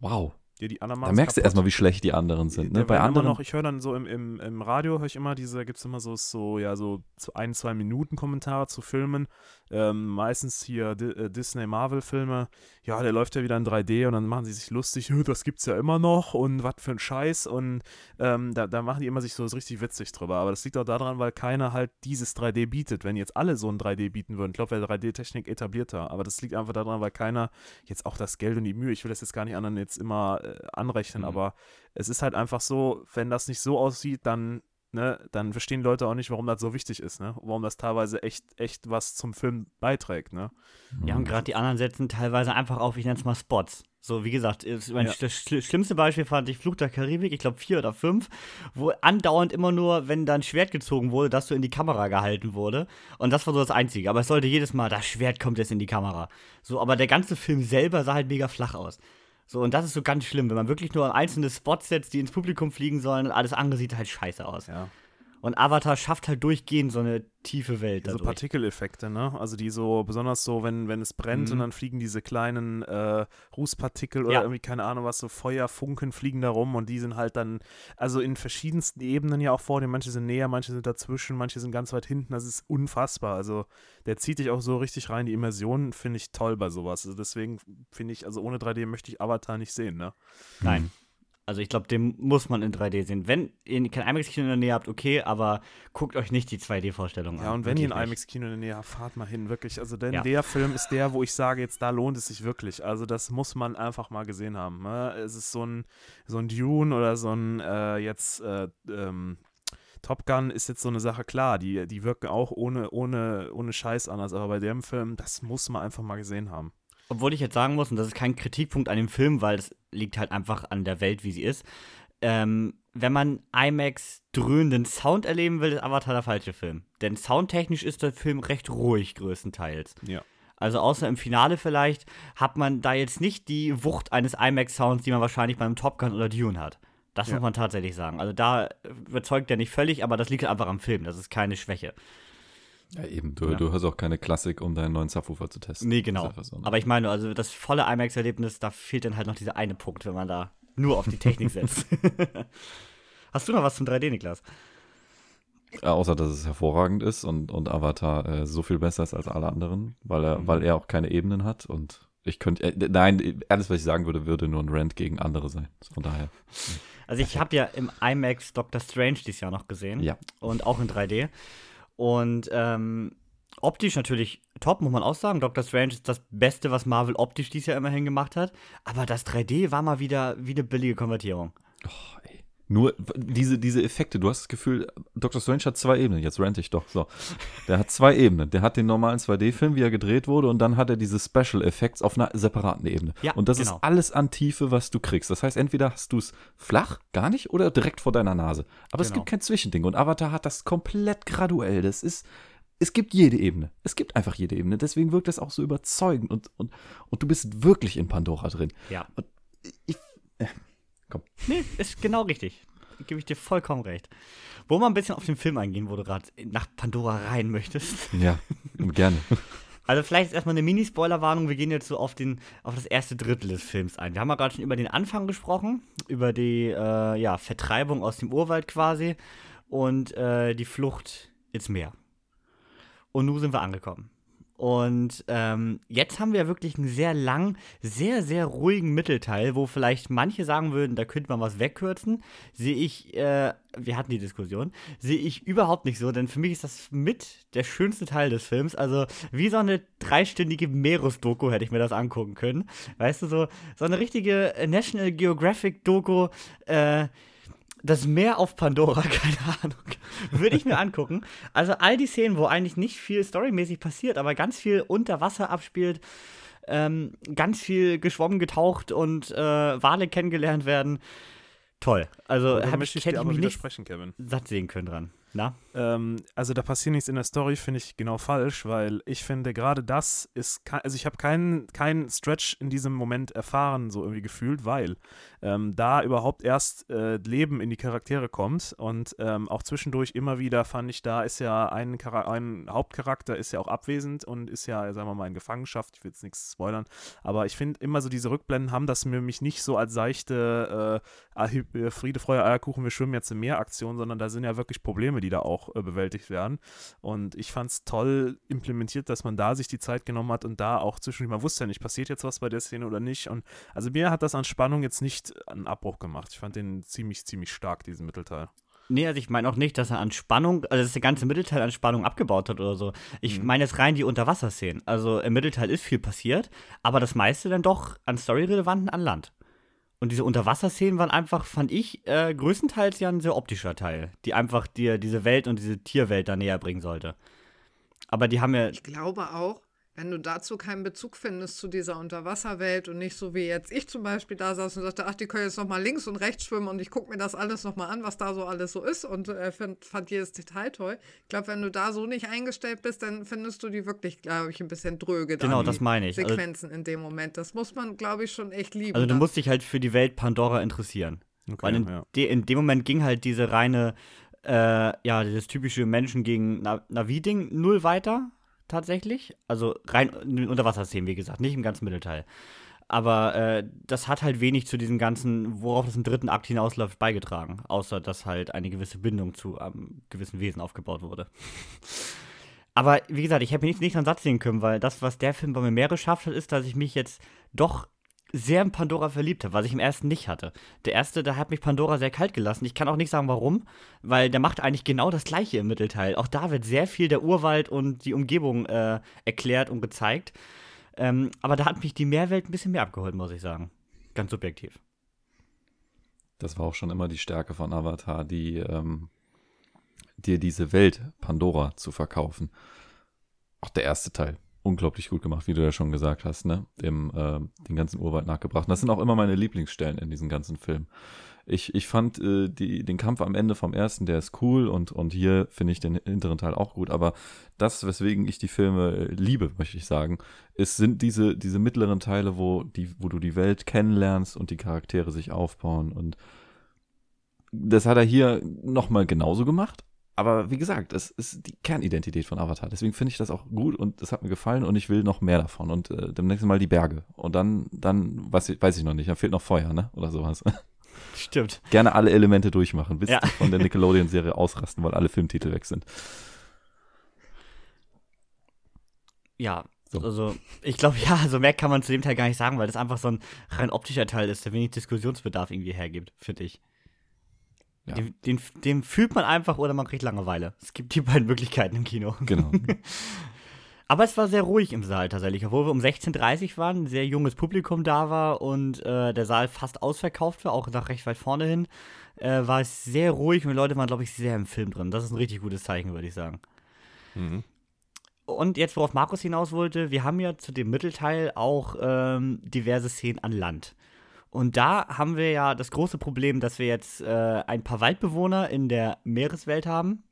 wow. Ja, die anderen Da machen's merkst du erstmal, wie schlecht die anderen sind. Ne? Bei anderen noch, ich höre dann so im, im, im Radio, höre ich immer diese, gibt es immer so, so, ja, so ein, zwei Minuten Kommentare zu Filmen. Ähm, meistens hier Di äh, Disney Marvel Filme. Ja, der läuft ja wieder in 3D und dann machen sie sich lustig, "Hö, das gibt's ja immer noch und was für ein Scheiß. Und ähm, da, da machen die immer sich so richtig witzig drüber. Aber das liegt auch daran, weil keiner halt dieses 3D bietet. Wenn jetzt alle so ein 3D bieten würden, ich glaube, wäre 3D-Technik etablierter. Aber das liegt einfach daran, weil keiner jetzt auch das Geld und die Mühe, ich will das jetzt gar nicht anderen jetzt immer äh, anrechnen, Mhm. aber es ist halt einfach so, wenn das nicht so aussieht, dann, ne, dann verstehen Leute auch nicht, warum das so wichtig ist, ne? Warum das teilweise echt, echt was zum Film beiträgt, ne? Ja, Mhm. und gerade die anderen setzen teilweise einfach auf, ich nenne es mal Spots. So, wie gesagt, ist mein Ja. sch- das schl- schlimmste Beispiel fand ich Fluch der Karibik, ich glaube vier oder fünf, wo andauernd immer nur, wenn da ein Schwert gezogen wurde, das so in die Kamera gehalten wurde. Und das war so das Einzige. Aber es sollte jedes Mal, das Schwert kommt jetzt in die Kamera. So, aber der ganze Film selber sah halt mega flach aus. So, und das ist so ganz schlimm, wenn man wirklich nur einzelne Spots setzt, die ins Publikum fliegen sollen und alles andere sieht halt scheiße aus. Ja. Und Avatar schafft halt durchgehend so eine tiefe Welt. So dadurch. Partikeleffekte, ne? Also die so, besonders so, wenn, wenn es brennt Mhm. und dann fliegen diese kleinen äh, Rußpartikel oder Ja. irgendwie, keine Ahnung was, so Feuerfunken fliegen da rum und die sind halt dann, also in verschiedensten Ebenen ja auch vor dir. Manche sind näher, manche sind dazwischen, manche sind ganz weit hinten. Das ist unfassbar. Also der zieht dich auch so richtig rein. Die Immersion finde ich toll bei sowas. Also deswegen finde ich, also ohne 3D möchte ich Avatar nicht sehen, ne? Nein. Also ich glaube, den muss man in 3D sehen. Wenn ihr kein IMAX-Kino in der Nähe habt, okay, aber guckt euch nicht die 2D-Vorstellung an. Ja, und wenn ihr ein. IMAX-Kino in der Nähe habt, fahrt mal hin, wirklich. Also denn Ja. der Film ist der, wo ich sage, jetzt da lohnt es sich wirklich. Also das muss man einfach mal gesehen haben. Ne? Es ist so ein, so ein Dune oder so ein äh, jetzt äh, ähm, Top Gun ist jetzt so eine Sache, klar, die, die wirken auch ohne, ohne, ohne Scheiß anders, aber bei dem Film, das muss man einfach mal gesehen haben. Obwohl ich jetzt sagen muss, und das ist kein Kritikpunkt an dem Film, weil es liegt halt einfach an der Welt, wie sie ist. Ähm, wenn man IMAX dröhnenden Sound erleben will, ist Avatar der falsche Film. Denn soundtechnisch ist der Film recht ruhig größtenteils. Ja. Also außer im Finale vielleicht hat man da jetzt nicht die Wucht eines IMAX-Sounds, die man wahrscheinlich beim Top Gun oder Dune hat. Das Ja. muss man tatsächlich sagen. Also da überzeugt er nicht völlig, aber das liegt einfach am Film. Das ist keine Schwäche. Ja, eben. Du, Ja. du hörst auch keine Klassik, um deinen neuen Subwoofer zu testen. Nee, genau. so, ne? Aber ich meine, also das volle IMAX-Erlebnis, da fehlt dann halt noch dieser eine Punkt, wenn man da nur auf die Technik setzt. Hast du noch was zum 3D, Niklas? Außer, dass es hervorragend ist und, und Avatar äh, so viel besser ist als alle anderen, weil er, Mhm. weil er auch keine Ebenen hat und ich könnte, äh, nein, alles, was ich sagen würde, würde nur ein Rant gegen andere sein. Von daher. Also ich habe ja im IMAX Doctor Strange dieses Jahr noch gesehen. Ja. Und auch in 3D. Und ähm, optisch natürlich top, muss man auch sagen. Doctor Strange ist das Beste, was Marvel optisch dieses Jahr immerhin gemacht hat. Aber das 3D war mal wieder wie eine billige Konvertierung. Oh, ey. Nur diese, diese Effekte, du hast das Gefühl, Dr. Strange hat zwei Ebenen, jetzt rante ich doch. So. Der hat zwei Ebenen. Der hat den normalen 2D-Film, wie er gedreht wurde, und dann hat er diese Special Effects auf einer separaten Ebene. Ja, und das genau. ist alles an Tiefe, was du kriegst. Das heißt, entweder hast du es flach, gar nicht, oder direkt vor deiner Nase. Aber es Genau. gibt kein Zwischending. Und Avatar hat das komplett graduell. Das ist. Es gibt jede Ebene. Es gibt einfach jede Ebene. Deswegen wirkt das auch so überzeugend und, und, und du bist wirklich in Pandora drin. Ja. Ich, Nee, ist genau richtig. Gebe ich dir vollkommen recht. Wo wir ein bisschen auf den Film eingehen, wo du gerade nach Pandora rein möchtest. ja, gerne. Also vielleicht ist erstmal eine Mini-Spoiler-Warnung. Wir gehen jetzt so auf, den, auf das erste Drittel des Films ein. Wir haben ja gerade schon über den Anfang gesprochen, über die äh, ja, Vertreibung aus dem Urwald quasi und äh, die Flucht ins Meer. Und nun sind wir angekommen. Und ähm, jetzt haben wir wirklich einen sehr lang, sehr, sehr ruhigen Mittelteil, wo vielleicht manche sagen würden, da könnte man was wegkürzen. Sehe ich, äh, wir hatten die Diskussion, sehe ich überhaupt nicht so, denn für mich ist das mit der schönste Teil des Films. Also wie so eine dreistündige Meeresdoku hätte ich mir das angucken können. Weißt du, so, so eine richtige National Geographic-Doku, äh, das Meer auf Pandora, keine Ahnung. Würde ich mir angucken. Also all die Szenen, wo eigentlich nicht viel storymäßig passiert, aber ganz viel unter Wasser abspielt, ähm, ganz viel geschwommen, getaucht und äh, Wale kennengelernt werden. Toll. Also Da hab möchte ich, ich ich mich nicht Kevin. satt sehen können dran. Na? Ähm, also da passiert nichts in der Story, finde ich genau falsch, weil ich finde, gerade das ist, also ich habe keinen keinen Stretch in diesem Moment erfahren, so irgendwie gefühlt, weil ähm, da überhaupt erst äh, Leben in die Charaktere kommt und ähm, auch zwischendurch immer wieder fand ich, da ist ja ein, ein Hauptcharakter ist ja auch abwesend und ist ja, sagen wir mal, in Gefangenschaft, ich will jetzt nichts spoilern, aber ich finde immer so diese Rückblenden haben das mir mich nicht so als seichte äh, Friede, Freude, Eierkuchen, wir schwimmen jetzt im Meer Aktion, sondern da sind ja wirklich Probleme, die da auch äh, bewältigt werden und ich fand es toll implementiert, dass man da sich die Zeit genommen hat und da auch zwischendurch, man wusste ja nicht, passiert jetzt was bei der Szene oder nicht und also mir hat das an Spannung jetzt nicht einen Abbruch gemacht. Ich fand den ziemlich, ziemlich stark, diesen Mittelteil. Nee, also ich meine auch nicht, dass er an Spannung, also dass der ganze Mittelteil an Spannung abgebaut hat oder so. Ich mhm. meine jetzt rein die Unterwasserszenen. Also im Mittelteil ist viel passiert, aber das meiste dann doch an Storyrelevanten an Land. Und diese Unterwasserszenen waren einfach, fand ich, äh, größtenteils ja ein sehr optischer Teil, die einfach dir diese Welt und diese Tierwelt da näher bringen sollte. Aber die haben ja. Ich glaube auch, wenn du dazu keinen Bezug findest zu dieser Unterwasserwelt und nicht so wie jetzt ich zum Beispiel da saß und sagte, ach, die können jetzt nochmal links und rechts schwimmen und ich gucke mir das alles nochmal an, was da so alles so ist und äh, find, fand jedes Detail toll. Ich glaube, wenn du da so nicht eingestellt bist, dann findest du die wirklich, glaube ich, ein bisschen dröge. Genau, das meine ich. Also Sequenzen also, in dem Moment. Das muss man, glaube ich, schon echt lieben. Also du musst dich halt für die Welt Pandora interessieren. Okay, Weil in, ja. de, in dem Moment ging halt diese reine äh, ja, dieses typische Menschen gegen Navi-Ding null weiter tatsächlich. Also rein in Unterwasserszenen, wie gesagt, nicht im ganzen Mittelteil. Aber äh, das hat halt wenig zu diesem ganzen, worauf es im dritten Akt hinausläuft, beigetragen. Außer, dass halt eine gewisse Bindung zu einem gewissen Wesen aufgebaut wurde. Aber wie gesagt, ich hätte mir nicht, nicht an Satz sehen können, weil das, was der Film bei mir mehr geschafft hat, ist, dass ich mich jetzt doch sehr in Pandora verliebt habe, was ich im ersten nicht hatte. Der erste, da hat mich Pandora sehr kalt gelassen. Ich kann auch nicht sagen, warum, weil der macht eigentlich genau das Gleiche im Mittelteil. Auch da wird sehr viel der Urwald und die Umgebung äh, erklärt und gezeigt. Ähm, aber da hat mich die Meerwelt ein bisschen mehr abgeholt, muss ich sagen. Ganz subjektiv. Das war auch schon immer die Stärke von Avatar, die ähm, dir diese Welt Pandora zu verkaufen. Auch der erste Teil unglaublich gut gemacht, wie du ja schon gesagt hast, ne? Dem, äh, den ganzen Urwald nachgebracht. Und das sind auch immer meine Lieblingsstellen in diesem ganzen Film. Ich, ich fand äh, die, den Kampf am Ende vom ersten, der ist cool und, und hier finde ich den hinteren Teil auch gut. Aber das, weswegen ich die Filme äh, liebe, möchte ich sagen, ist, sind diese, diese mittleren Teile, wo, die, wo du die Welt kennenlernst und die Charaktere sich aufbauen. Und das hat er hier nochmal genauso gemacht aber wie gesagt, es ist die Kernidentität von Avatar. Deswegen finde ich das auch gut und es hat mir gefallen und ich will noch mehr davon. Und äh, demnächst mal die Berge. Und dann, dann weiß ich, weiß ich noch nicht, dann fehlt noch Feuer, ne? Oder sowas. Stimmt. Gerne alle Elemente durchmachen, bis ja. die von der Nickelodeon-Serie ausrasten, weil alle Filmtitel weg sind. Ja, so. Also, ich glaube, ja, also mehr kann man zu dem Teil gar nicht sagen, weil das einfach so ein rein optischer Teil ist, der wenig Diskussionsbedarf irgendwie hergibt, finde ich. Ja. Den, den, den, fühlt man einfach oder man kriegt Langeweile. Es gibt die beiden Möglichkeiten im Kino. Genau. Aber es war sehr ruhig im Saal tatsächlich, obwohl wir um 16.30 Uhr waren, ein sehr junges Publikum da war und äh, der Saal fast ausverkauft war, auch nach recht weit vorne hin, äh, war es sehr ruhig und die Leute waren, glaube ich, sehr im Film drin. Das ist ein richtig gutes Zeichen, würde ich sagen. Mhm. Und jetzt, worauf Markus hinaus wollte, wir haben ja zu dem Mittelteil auch ähm, diverse Szenen an Land. Und da haben wir ja das große Problem, dass wir jetzt äh, ein paar Waldbewohner in der Meereswelt haben.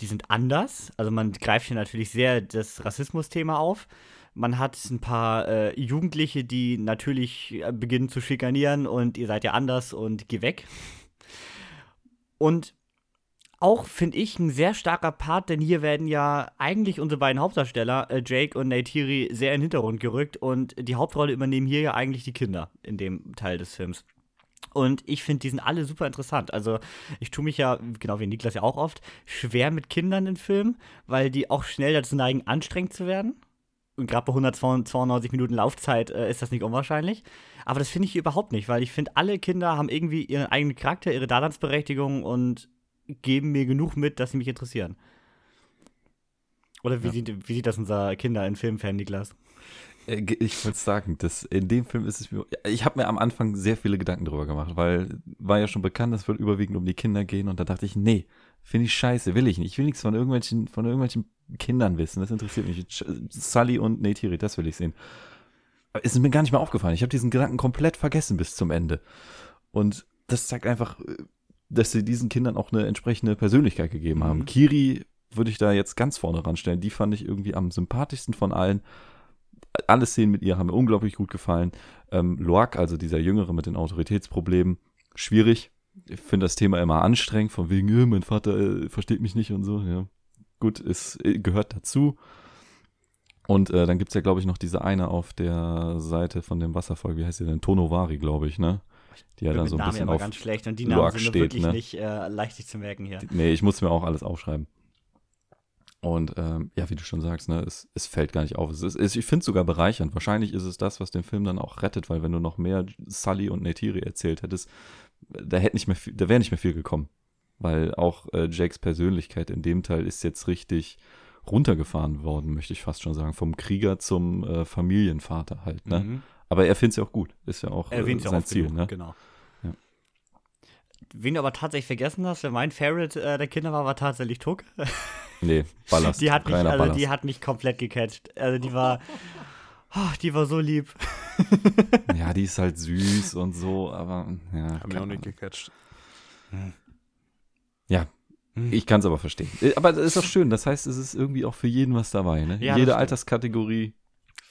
Die sind anders. Also man greift hier natürlich sehr das Rassismus-Thema auf. Man hat ein paar äh, Jugendliche, die natürlich äh, beginnen zu schikanieren und ihr seid ja anders und geh weg. Und auch, finde ich, ein sehr starker Part, denn hier werden ja eigentlich unsere beiden Hauptdarsteller, äh, Jake und Neytiri, sehr in den Hintergrund gerückt und die Hauptrolle übernehmen hier ja eigentlich die Kinder in dem Teil des Films. Und ich finde, die sind alle super interessant. Also, ich tue mich ja, genau wie Niklas ja auch oft, schwer mit Kindern in Filmen, weil die auch schnell dazu neigen, anstrengend zu werden. Und gerade bei 192 Minuten Laufzeit äh, ist das nicht unwahrscheinlich. Aber das finde ich überhaupt nicht, weil ich finde, alle Kinder haben irgendwie ihren eigenen Charakter, ihre Daseinsberechtigung und geben mir genug mit, dass sie mich interessieren. Oder wie, ja. sieht, wie sieht das unser Kinder in Filmfan, Niklas? Äh, ich würde sagen, dass in dem Film ist es mir. Ich habe mir am Anfang sehr viele Gedanken drüber gemacht, weil war ja schon bekannt, es wird überwiegend um die Kinder gehen und da dachte ich, nee, finde ich scheiße, will ich nicht. Ich will nichts von irgendwelchen, von irgendwelchen Kindern wissen. Das interessiert mich. Sully und Neytiri, das will ich sehen. Aber es ist mir gar nicht mehr aufgefallen. Ich habe diesen Gedanken komplett vergessen bis zum Ende. Und das zeigt einfach, dass sie diesen Kindern auch eine entsprechende Persönlichkeit gegeben haben. Mhm. Kiri würde ich da jetzt ganz vorne ranstellen. Die fand ich irgendwie am sympathischsten von allen. Alle Szenen mit ihr haben mir unglaublich gut gefallen. Ähm, Loak, also dieser Jüngere mit den Autoritätsproblemen, schwierig. Ich finde das Thema immer anstrengend, von wegen, äh, mein Vater äh, versteht mich nicht und so. Ja. Gut, es äh, gehört dazu. Und äh, dann gibt es ja, glaube ich, noch diese eine auf der Seite von dem Wasserfall, wie heißt sie denn? Tonovari, glaube ich, ne? Die ja dann so ein Namen bisschen auf. ganz schlecht und die Namen Loak sind steht, wirklich ne? nicht äh, leicht sich zu merken hier. Nee, ich muss mir auch alles aufschreiben. Und ähm, ja, wie du schon sagst, ne, es, es fällt gar nicht auf. Es ist, es, ich finde es sogar bereichernd. Wahrscheinlich ist es das, was den Film dann auch rettet, weil wenn du noch mehr Sully und Neytiri erzählt hättest, da hätte nicht mehr viel, da wäre nicht mehr viel gekommen. Weil auch äh, Jakes Persönlichkeit in dem Teil ist jetzt richtig runtergefahren worden, möchte ich fast schon sagen. Vom Krieger zum äh, Familienvater halt, ne? Mhm. Aber er findet es ja auch gut. Ist ja auch Er erwähnt äh, ja sein auch Ziel, genug, ne? genau. Ja. Wen du aber tatsächlich vergessen hast, mein Favorite äh, der Kinder war, war tatsächlich Tuck. Nee, Ballast. Die hat mich, also Ballast. die hat mich komplett gecatcht. Also die war, oh, die war so lieb. ja, die ist halt süß und so, aber ja. Haben wir keine auch nicht gecatcht. Ja, ich kann es aber verstehen. Äh, Aber das ist doch schön. Das heißt, es ist irgendwie auch für jeden was dabei. Ne? Ja, Jede. Alterskategorie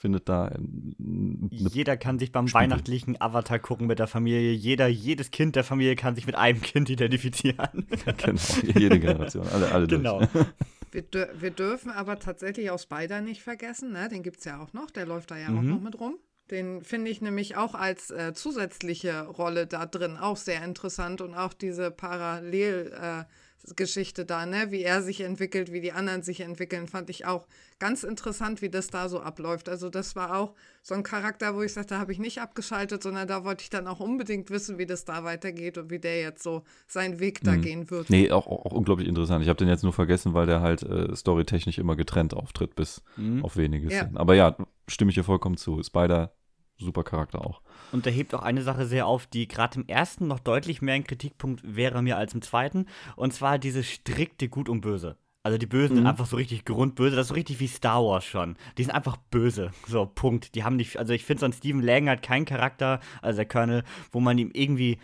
findet da ähm, eine Jeder kann sich beim Spiegel. weihnachtlichen Avatar gucken mit der Familie. Jeder, jedes Kind der Familie kann sich mit einem Kind identifizieren. genau, jede Generation, alle, alle durch. genau. Wir, dür wir dürfen aber tatsächlich auch Spider nicht vergessen, ne? den gibt es ja auch noch, der läuft da ja auch Mhm. noch mit rum. Den finde ich nämlich auch als äh, zusätzliche Rolle da drin auch sehr interessant und auch diese Parallelgeschichte äh, Geschichte da, ne? wie er sich entwickelt, wie die anderen sich entwickeln, fand ich auch ganz interessant, wie das da so abläuft. Also das war auch so ein Charakter, wo ich sagte, da habe ich nicht abgeschaltet, sondern da wollte ich dann auch unbedingt wissen, wie das da weitergeht und wie der jetzt so seinen Weg da Mhm. gehen wird. Nee, auch, auch, auch unglaublich interessant. Ich habe den jetzt nur vergessen, weil der halt äh, storytechnisch immer getrennt auftritt, bis Mhm. auf wenige Ja. Szenen. Aber ja, stimme ich dir vollkommen zu. Spider, super Charakter auch. Und da hebt auch eine Sache sehr auf, die gerade im ersten noch deutlich mehr ein Kritikpunkt wäre mir als im zweiten. Und zwar diese strikte Gut und Böse. Also die Bösen Mhm. sind einfach so richtig grundböse. Das ist so richtig wie Star Wars schon. Die sind einfach böse. So, Punkt. Die haben nicht, also ich finde so ein Stephen Lang hat keinen Charakter, also der Colonel, wo man ihm irgendwie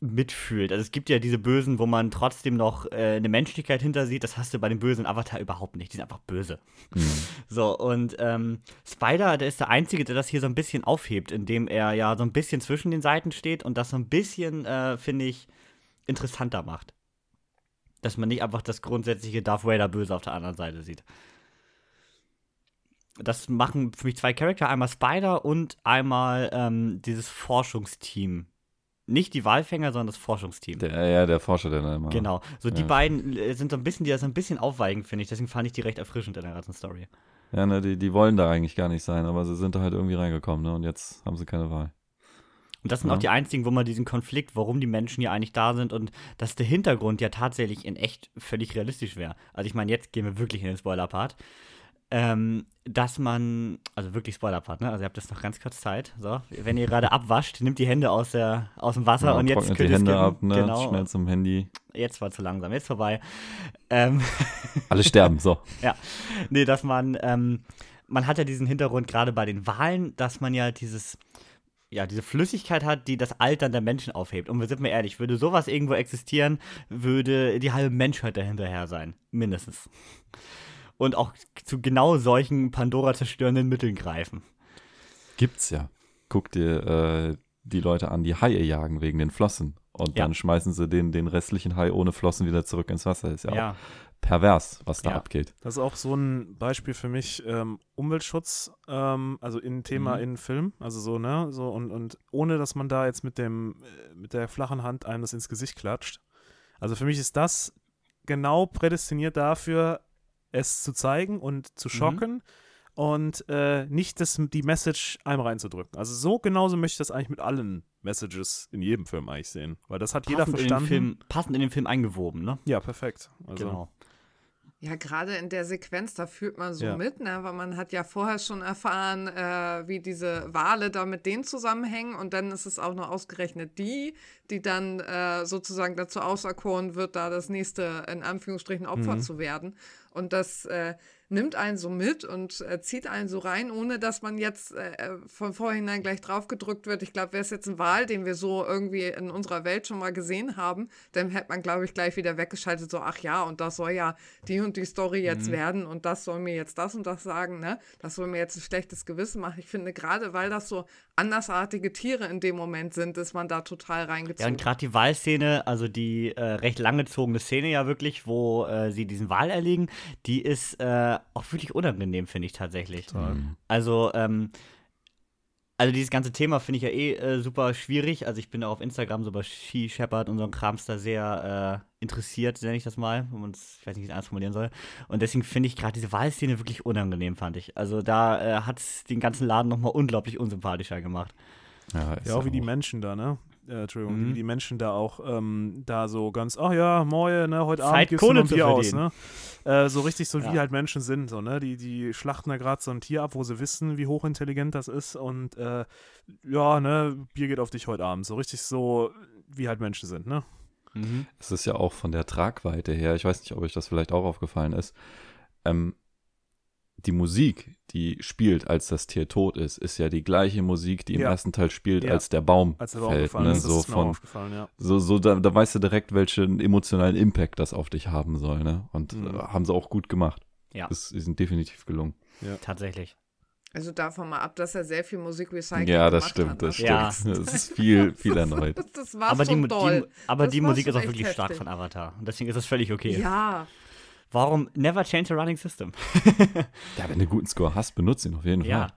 mitfühlt. Also es gibt ja diese Bösen, wo man trotzdem noch äh, eine Menschlichkeit hinter sieht. Das hast du bei dem bösen Avatar überhaupt nicht. Die sind einfach böse. So, und ähm, Spider, der ist der Einzige, der das hier so ein bisschen aufhebt, indem er ja so ein bisschen zwischen den Seiten steht und das so ein bisschen, äh, finde ich, interessanter macht. Dass man nicht einfach das grundsätzliche Darth Vader böse auf der anderen Seite sieht. Das machen für mich zwei Charakter, einmal Spider und einmal ähm, dieses Forschungsteam. Nicht die Walfänger, sondern das Forschungsteam. Der, ja, der Forscher, der da immer. Genau. So die Ja. beiden äh, sind so ein bisschen, die das ein bisschen aufweichen, finde ich. Deswegen fand ich die recht erfrischend in der ganzen Story. Ja, ne, die, die wollen da eigentlich gar nicht sein, aber sie sind da halt irgendwie reingekommen, ne? Und jetzt haben sie keine Wahl. Und das sind Ja. auch die einzigen, wo man diesen Konflikt, warum die Menschen hier eigentlich da sind und dass der Hintergrund ja tatsächlich in echt völlig realistisch wäre. Also ich meine, jetzt gehen wir wirklich in den Spoiler-Part. Ähm, dass man, also wirklich Spoiler-Part, ne? Also ihr habt jetzt noch ganz kurz Zeit. So, wenn ihr gerade abwascht, nimmt die Hände aus, der, aus dem Wasser Ja, und jetzt könnt die ihr Hände skippen. ab, ne? Genau. Schnell zum Handy. Jetzt war zu langsam, jetzt vorbei. Ähm, Alle sterben, so. ja, nee, dass man, ähm, man hat ja diesen Hintergrund gerade bei den Wahlen, dass man ja dieses, ja, diese Flüssigkeit hat, die das Altern der Menschen aufhebt. Und wir sind mal ehrlich, würde sowas irgendwo existieren, würde die halbe Menschheit dahinterher sein. Mindestens. Und auch zu genau solchen Pandora-zerstörenden Mitteln greifen. Gibt's ja. Guck dir äh, die Leute an, die Haie jagen wegen den Flossen. Und Ja. dann schmeißen sie den, den restlichen Hai ohne Flossen wieder zurück ins Wasser. Ist ja, Ja. auch pervers, was da Ja. abgeht. Das ist auch so ein Beispiel für mich, ähm, Umweltschutz, ähm, also in Thema Mhm. in Film, also so, ne, so und, und ohne, dass man da jetzt mit dem, äh, mit der flachen Hand einem das ins Gesicht klatscht. Also für mich ist das genau prädestiniert dafür, es zu zeigen und zu schocken und äh, nicht das, die Message einem reinzudrücken. Also so genauso möchte ich das eigentlich mit allen Messages in jedem Film eigentlich sehen, weil das hat jeder Passend in, den verstanden. Film, passend in den Film eingewoben, ne? Ja, perfekt. Also, genau. Ja, gerade in der Sequenz, da fühlt man so Ja. mit, ne? weil man hat ja vorher schon erfahren, äh, wie diese Wale da mit denen zusammenhängen und dann ist es auch noch ausgerechnet die, die dann äh, sozusagen dazu auserkoren wird, da das nächste, in Anführungsstrichen, Opfer Mhm. zu werden. Und das äh, nimmt einen so mit und äh, zieht einen so rein, ohne dass man jetzt äh, äh von vorhinein gleich drauf gedrückt wird. Ich glaube, wäre es jetzt ein Wahl, den wir so irgendwie in unserer Welt schon mal gesehen haben, dann hätte man, glaube ich, gleich wieder weggeschaltet, so, ach ja, und das soll ja die und die Story jetzt mhm. werden und das soll mir jetzt das und das sagen, ne? Das soll mir jetzt ein schlechtes Gewissen machen. Ich finde, gerade weil das so andersartige Tiere in dem Moment sind, ist man da total reingezogen. Ja, und gerade die Wahlszene, also die äh, recht langgezogene Szene ja wirklich, wo äh, sie diesen Wahl erlegen, die ist äh, auch wirklich unangenehm, finde ich tatsächlich. Total. Mhm. Also, ähm, also dieses ganze Thema finde ich ja eh äh, super schwierig. Also ich bin auch auf Instagram so bei Ski Shepherd und so ein Krams da sehr äh, interessiert, nenne ich das mal, wenn man es, ich weiß nicht, wie ich es anders formulieren soll. Und deswegen finde ich gerade diese Wahlszene wirklich unangenehm, fand ich. Also da äh, hat es den ganzen Laden nochmal unglaublich unsympathischer gemacht. Ja, ja auch wie auch. die Menschen da, ne? Äh, Entschuldigung, mhm. wie die Menschen da auch ähm, da so ganz, ach ja, moje, ne, heute Zeit, Abend gibt's Kohle ein Bier aus, ne? Äh, so richtig so, ja. wie halt Menschen sind, so, ne? Die, die schlachten da gerade so ein Tier ab, wo sie wissen, wie hochintelligent das ist und äh, ja, ne, Bier geht auf dich heute Abend. So richtig so, wie halt Menschen sind, ne? Mhm. Es ist ja auch von der Tragweite her, ich weiß nicht, ob euch das vielleicht auch aufgefallen ist, ähm, die Musik, die spielt, als das Tier tot ist, ist ja die gleiche Musik, die im ja. ersten Teil spielt, ja. als der Baum als der Baum fällt. Ne? Ist, so von, ja. so, so da, da, weißt du direkt, welchen emotionalen Impact das auf dich haben soll. Ne? Und mhm. äh, haben sie auch gut gemacht. Ja. Das, sind definitiv gelungen. Tatsächlich. Also davon mal ab, dass er sehr viel Musik recycelt Ja, das stimmt, hat, das ne? stimmt. Das ist viel, viel erneut. das war aber schon die, toll. Die, aber die Musik ist auch wirklich heftig. stark von Avatar. Und deswegen ist das völlig okay. Ja, Warum never change a running system? ja, wenn du einen guten Score hast, benutze ihn auf jeden Fall. Ja.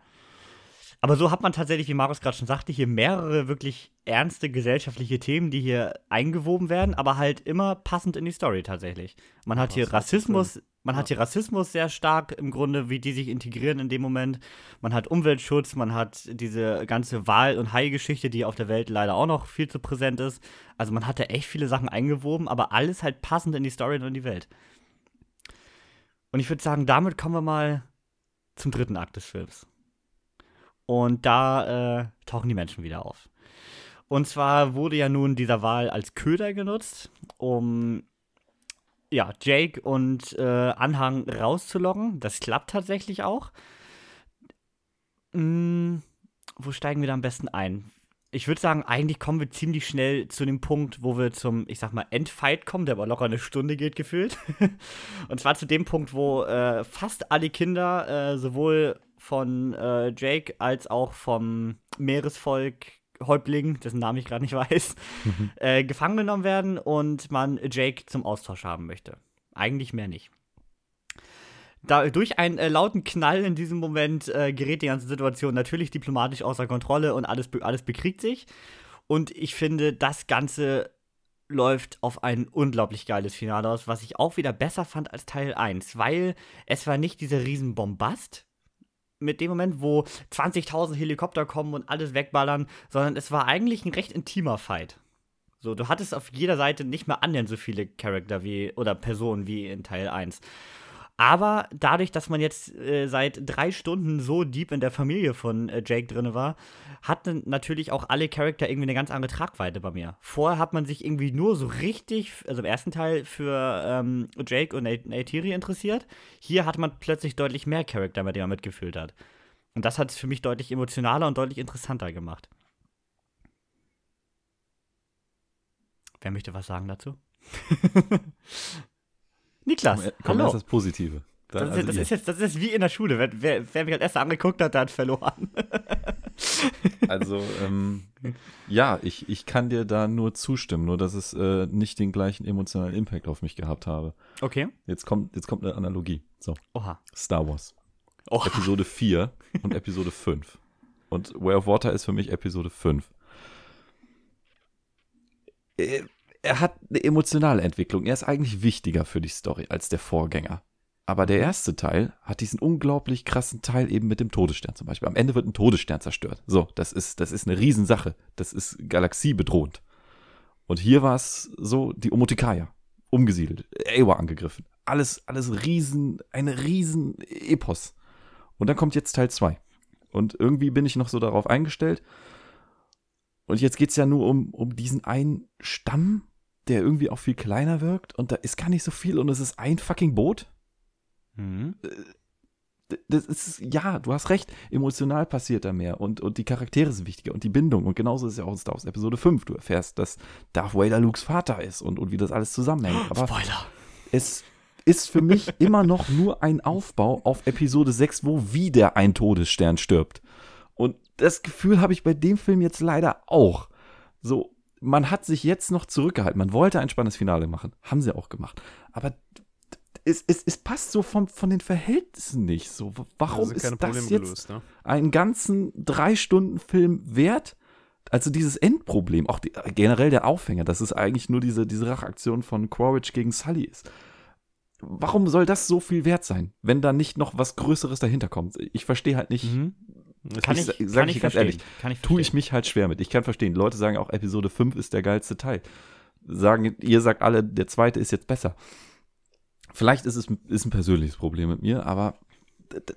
Aber so hat man tatsächlich, wie Marius gerade schon sagte, hier mehrere wirklich ernste gesellschaftliche Themen, die hier eingewoben werden, aber halt immer passend in die Story tatsächlich. Man hat hier Rassismus, man hat hier Rassismus sehr stark im Grunde, wie die sich integrieren in dem Moment. Man hat Umweltschutz, man hat diese ganze Wahl- und Hai-Geschichte, die auf der Welt leider auch noch viel zu präsent ist. Also man hatte echt viele Sachen eingewoben, aber alles halt passend in die Story und in die Welt. Und ich würde sagen, damit kommen wir mal zum dritten Akt des Films. Und da äh, tauchen die Menschen wieder auf. Und zwar wurde ja nun dieser Wal als Köder genutzt, um ja, Jake und äh, Anhang rauszulocken. Das klappt tatsächlich auch. Hm, wo steigen wir da am besten ein? Ich würde sagen, eigentlich kommen wir ziemlich schnell zu dem Punkt, wo wir zum, ich sag mal, Endfight kommen, der aber locker eine Stunde geht gefühlt. und zwar zu dem Punkt, wo äh, fast alle Kinder, äh, sowohl von äh, Jake als auch vom Meeresvolk Häuptling, dessen Namen ich gerade nicht weiß, mhm. Äh, gefangen genommen werden und man Jake zum Austausch haben möchte. Eigentlich mehr nicht. Da, durch einen äh, lauten Knall in diesem Moment äh, gerät die ganze Situation natürlich diplomatisch außer Kontrolle und alles, alles bekriegt sich. Und ich finde, das Ganze läuft auf ein unglaublich geiles Finale aus, was ich auch wieder besser fand als Teil 1, weil es war nicht dieser riesen Bombast mit dem Moment, wo 20.000 Helikopter kommen und alles wegballern, sondern es war eigentlich ein recht intimer Fight. So, du hattest auf jeder Seite nicht mehr annähernd so viele Charakter wie oder Personen wie in Teil 1. Aber dadurch, dass man jetzt äh, seit drei Stunden so deep in der Familie von äh, Jake drin war, hatten natürlich auch alle Charakter irgendwie eine ganz andere Tragweite bei mir. Vorher hat man sich irgendwie nur so richtig, also im ersten Teil für ähm, Jake und Neytiri interessiert. Hier hat man plötzlich deutlich mehr Charakter, mit denen man mitgefühlt hat. Und das hat es für mich deutlich emotionaler und deutlich interessanter gemacht. Wer möchte was sagen dazu? Niklas, komm, komm hallo. das Positive. Da, das, ist, also das, ist, jetzt, das ist wie in der Schule. Wer, wer, wer mich als erster angeguckt hat, der hat verloren. also, ähm, ja, ich, ich kann dir da nur zustimmen, nur dass es äh, nicht den gleichen emotionalen Impact auf mich gehabt habe. Okay. Jetzt kommt, jetzt kommt eine Analogie. So. Oha. Star Wars. Oha. Episode 4 und Episode 5. Und Way of Water ist für mich Episode 5. Äh, er hat eine emotionale Entwicklung. Er ist eigentlich wichtiger für die Story als der Vorgänger. Aber der erste Teil hat diesen unglaublich krassen Teil eben mit dem Todesstern zum Beispiel. Am Ende wird ein Todesstern zerstört. So, das ist, das ist eine Riesensache. Das ist galaxiebedrohend. Und hier war es so, die Omotikaya, umgesiedelt, Ewa angegriffen. Alles, alles riesen, eine riesen Epos. Und dann kommt jetzt Teil 2. Und irgendwie bin ich noch so darauf eingestellt. Und jetzt geht es ja nur um, um diesen einen Stamm, der irgendwie auch viel kleiner wirkt und da ist gar nicht so viel und es ist ein fucking Boot. Mhm. Das ist, ja, du hast recht, emotional passiert da mehr und, und die Charaktere sind wichtiger und die Bindung. Und genauso ist es ja auch in Star Wars Episode 5. Du erfährst, dass Darth Vader Lukes Vater ist und, und wie das alles zusammenhängt. Aber Spoiler. es ist für mich immer noch nur ein Aufbau auf Episode 6, wo wieder ein Todesstern stirbt. Und das Gefühl habe ich bei dem Film jetzt leider auch. So, man hat sich jetzt noch zurückgehalten. Man wollte ein spannendes Finale machen. Haben sie auch gemacht. Aber es, es, es passt so vom, von den Verhältnissen nicht. So, warum ist das jetzt gelöst, ne? einen ganzen drei Stunden Film wert? Also dieses Endproblem, auch die, generell der Aufhänger, dass es eigentlich nur diese, diese Rachaktion von Quaritch gegen Sully ist warum soll das so viel wert sein, wenn da nicht noch was Größeres dahinter kommt? Ich verstehe halt nicht. Mhm. Kann ich, ich, kann ich ganz ehrlich, kann ich tue ich mich halt schwer mit. Ich kann verstehen. Leute sagen auch, Episode 5 ist der geilste Teil. Sagen, ihr sagt alle, der zweite ist jetzt besser. Vielleicht ist es ist ein persönliches Problem mit mir, aber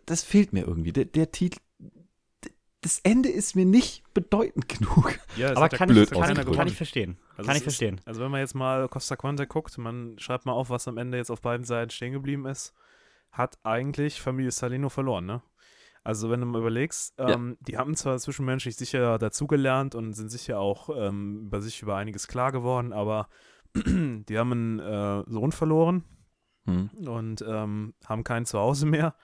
das fehlt mir irgendwie. Der, der Titel, das Ende ist mir nicht bedeutend genug. Ja, aber kann, blöd ich, kann, ich, kann ich verstehen. Also kann ich verstehen. Ist, also wenn man jetzt mal Costa Quanta guckt, man schreibt mal auf, was am Ende jetzt auf beiden Seiten stehen geblieben ist, hat eigentlich Familie Salino verloren, ne? Also wenn du mal überlegst, ähm, ja. die haben zwar zwischenmenschlich sicher dazugelernt und sind sicher auch ähm, über sich über einiges klar geworden, aber die haben einen äh, Sohn verloren hm. und ähm, haben kein Zuhause mehr.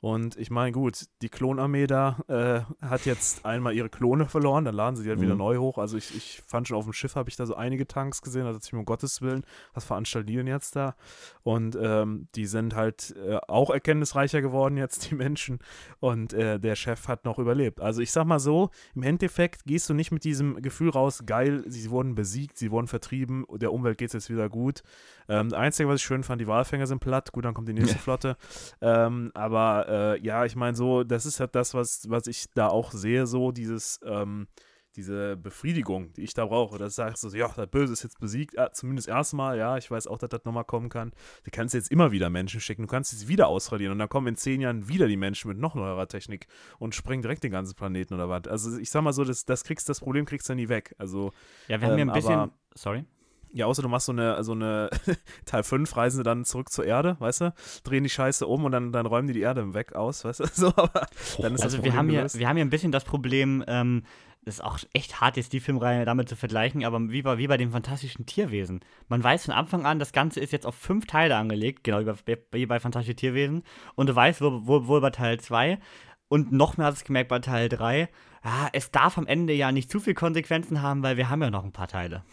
Und ich meine, gut, die Klonarmee da äh, hat jetzt einmal ihre Klone verloren, dann laden sie die halt mhm. wieder neu hoch. Also ich, ich fand schon auf dem Schiff, habe ich da so einige Tanks gesehen, also ich mir um Gottes Willen, was denn jetzt da? Und ähm, die sind halt äh, auch erkenntnisreicher geworden jetzt, die Menschen. Und äh, der Chef hat noch überlebt. Also ich sag mal so, im Endeffekt gehst du nicht mit diesem Gefühl raus, geil, sie wurden besiegt, sie wurden vertrieben, der Umwelt geht es jetzt wieder gut. Ähm, das Einzige, was ich schön fand, die Walfänger sind platt. Gut, dann kommt die nächste ja. Flotte. Ähm, aber äh, ja, ich meine, so, das ist halt das, was, was ich da auch sehe, so dieses, ähm, diese Befriedigung, die ich da brauche. Das sagst du so, ja, das Böse ist jetzt besiegt, ja, zumindest erstmal, ja, ich weiß auch, dass das nochmal kommen kann. Du kannst jetzt immer wieder Menschen schicken, du kannst sie wieder ausradieren und dann kommen in zehn Jahren wieder die Menschen mit noch neuerer Technik und sprengen direkt den ganzen Planeten oder was. Also ich sag mal so, das, das kriegst, das Problem kriegst du nie weg. Also, ja, wir haben ähm, ja ein bisschen, sorry. Ja, außer du machst so eine, so eine Teil 5 reisen sie dann zurück zur Erde, weißt du? Drehen die Scheiße um und dann, dann räumen die die Erde weg aus, weißt du? So, aber dann ist also wir haben, hier, wir haben hier ein bisschen das Problem, ähm, das ist auch echt hart, jetzt die Filmreihe damit zu vergleichen, aber wie bei, wie bei dem fantastischen Tierwesen. Man weiß von Anfang an, das Ganze ist jetzt auf fünf Teile angelegt, genau wie bei Fantastische Tierwesen. Und du weißt wohl, wohl, wohl bei Teil 2 und noch mehr hast du gemerkt bei Teil 3, ja, es darf am Ende ja nicht zu viel Konsequenzen haben, weil wir haben ja noch ein paar Teile.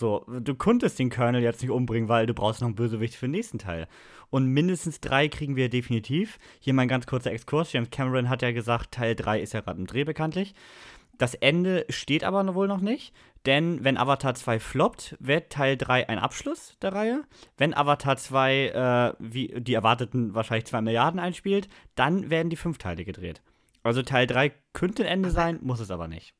So, du konntest den Colonel jetzt nicht umbringen, weil du brauchst noch einen Bösewicht für den nächsten Teil. Und mindestens drei kriegen wir definitiv. Hier mal ein ganz kurzer Exkurs. James Cameron hat ja gesagt, Teil 3 ist ja gerade im Dreh bekanntlich. Das Ende steht aber wohl noch nicht, denn wenn Avatar 2 floppt, wird Teil 3 ein Abschluss der Reihe. Wenn Avatar 2 äh, wie die erwarteten wahrscheinlich 2 Milliarden einspielt, dann werden die fünf Teile gedreht. Also Teil 3 könnte ein Ende sein, muss es aber nicht.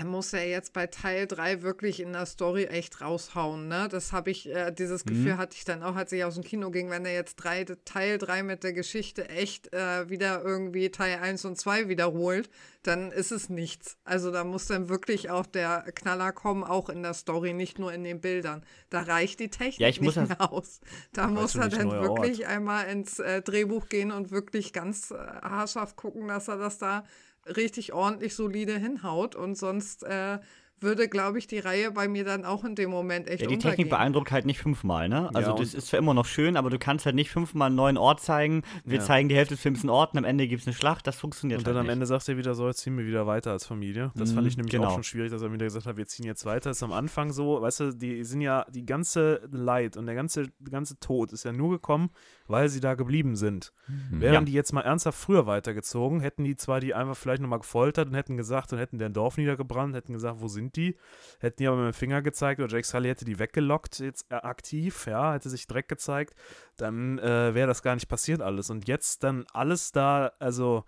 Er muss ja jetzt bei Teil 3 wirklich in der Story echt raushauen, ne? Das habe ich, äh, dieses Gefühl mhm. hatte ich dann auch, als ich aus dem Kino ging, wenn er jetzt drei, Teil 3 mit der Geschichte echt äh, wieder irgendwie Teil 1 und 2 wiederholt, dann ist es nichts. Also da muss dann wirklich auch der Knaller kommen, auch in der Story, nicht nur in den Bildern. Da reicht die Technik ja, ich nicht mehr aus. Da muss er dann wirklich Ort. einmal ins äh, Drehbuch gehen und wirklich ganz äh, haarscharf gucken, dass er das da richtig ordentlich solide hinhaut und sonst äh, würde, glaube ich, die Reihe bei mir dann auch in dem Moment echt Ja, die untergehen. Technik beeindruckt halt nicht fünfmal, ne? Also ja, das ist zwar immer noch schön, aber du kannst halt nicht fünfmal einen neuen Ort zeigen. Wir ja. zeigen die Hälfte des Films einen Ort und am Ende gibt es eine Schlacht. Das funktioniert Und dann halt am nicht. Ende sagst du wieder so, jetzt ziehen wir wieder weiter als Familie. Das mhm, fand ich nämlich genau. auch schon schwierig, dass er wieder gesagt hat, wir ziehen jetzt weiter. Das ist am Anfang so, weißt du, die sind ja, die ganze Leid und der ganze, der ganze Tod ist ja nur gekommen, weil sie da geblieben sind. Mhm. Wären ja. die jetzt mal ernsthaft früher weitergezogen, hätten die zwar die einfach vielleicht nochmal gefoltert und hätten gesagt und hätten deren Dorf niedergebrannt, hätten gesagt, wo sind die? Hätten die aber mit dem Finger gezeigt oder Jake Sully hätte die weggelockt, jetzt äh, aktiv, ja, hätte sich Dreck gezeigt, dann äh, wäre das gar nicht passiert alles. Und jetzt dann alles da, also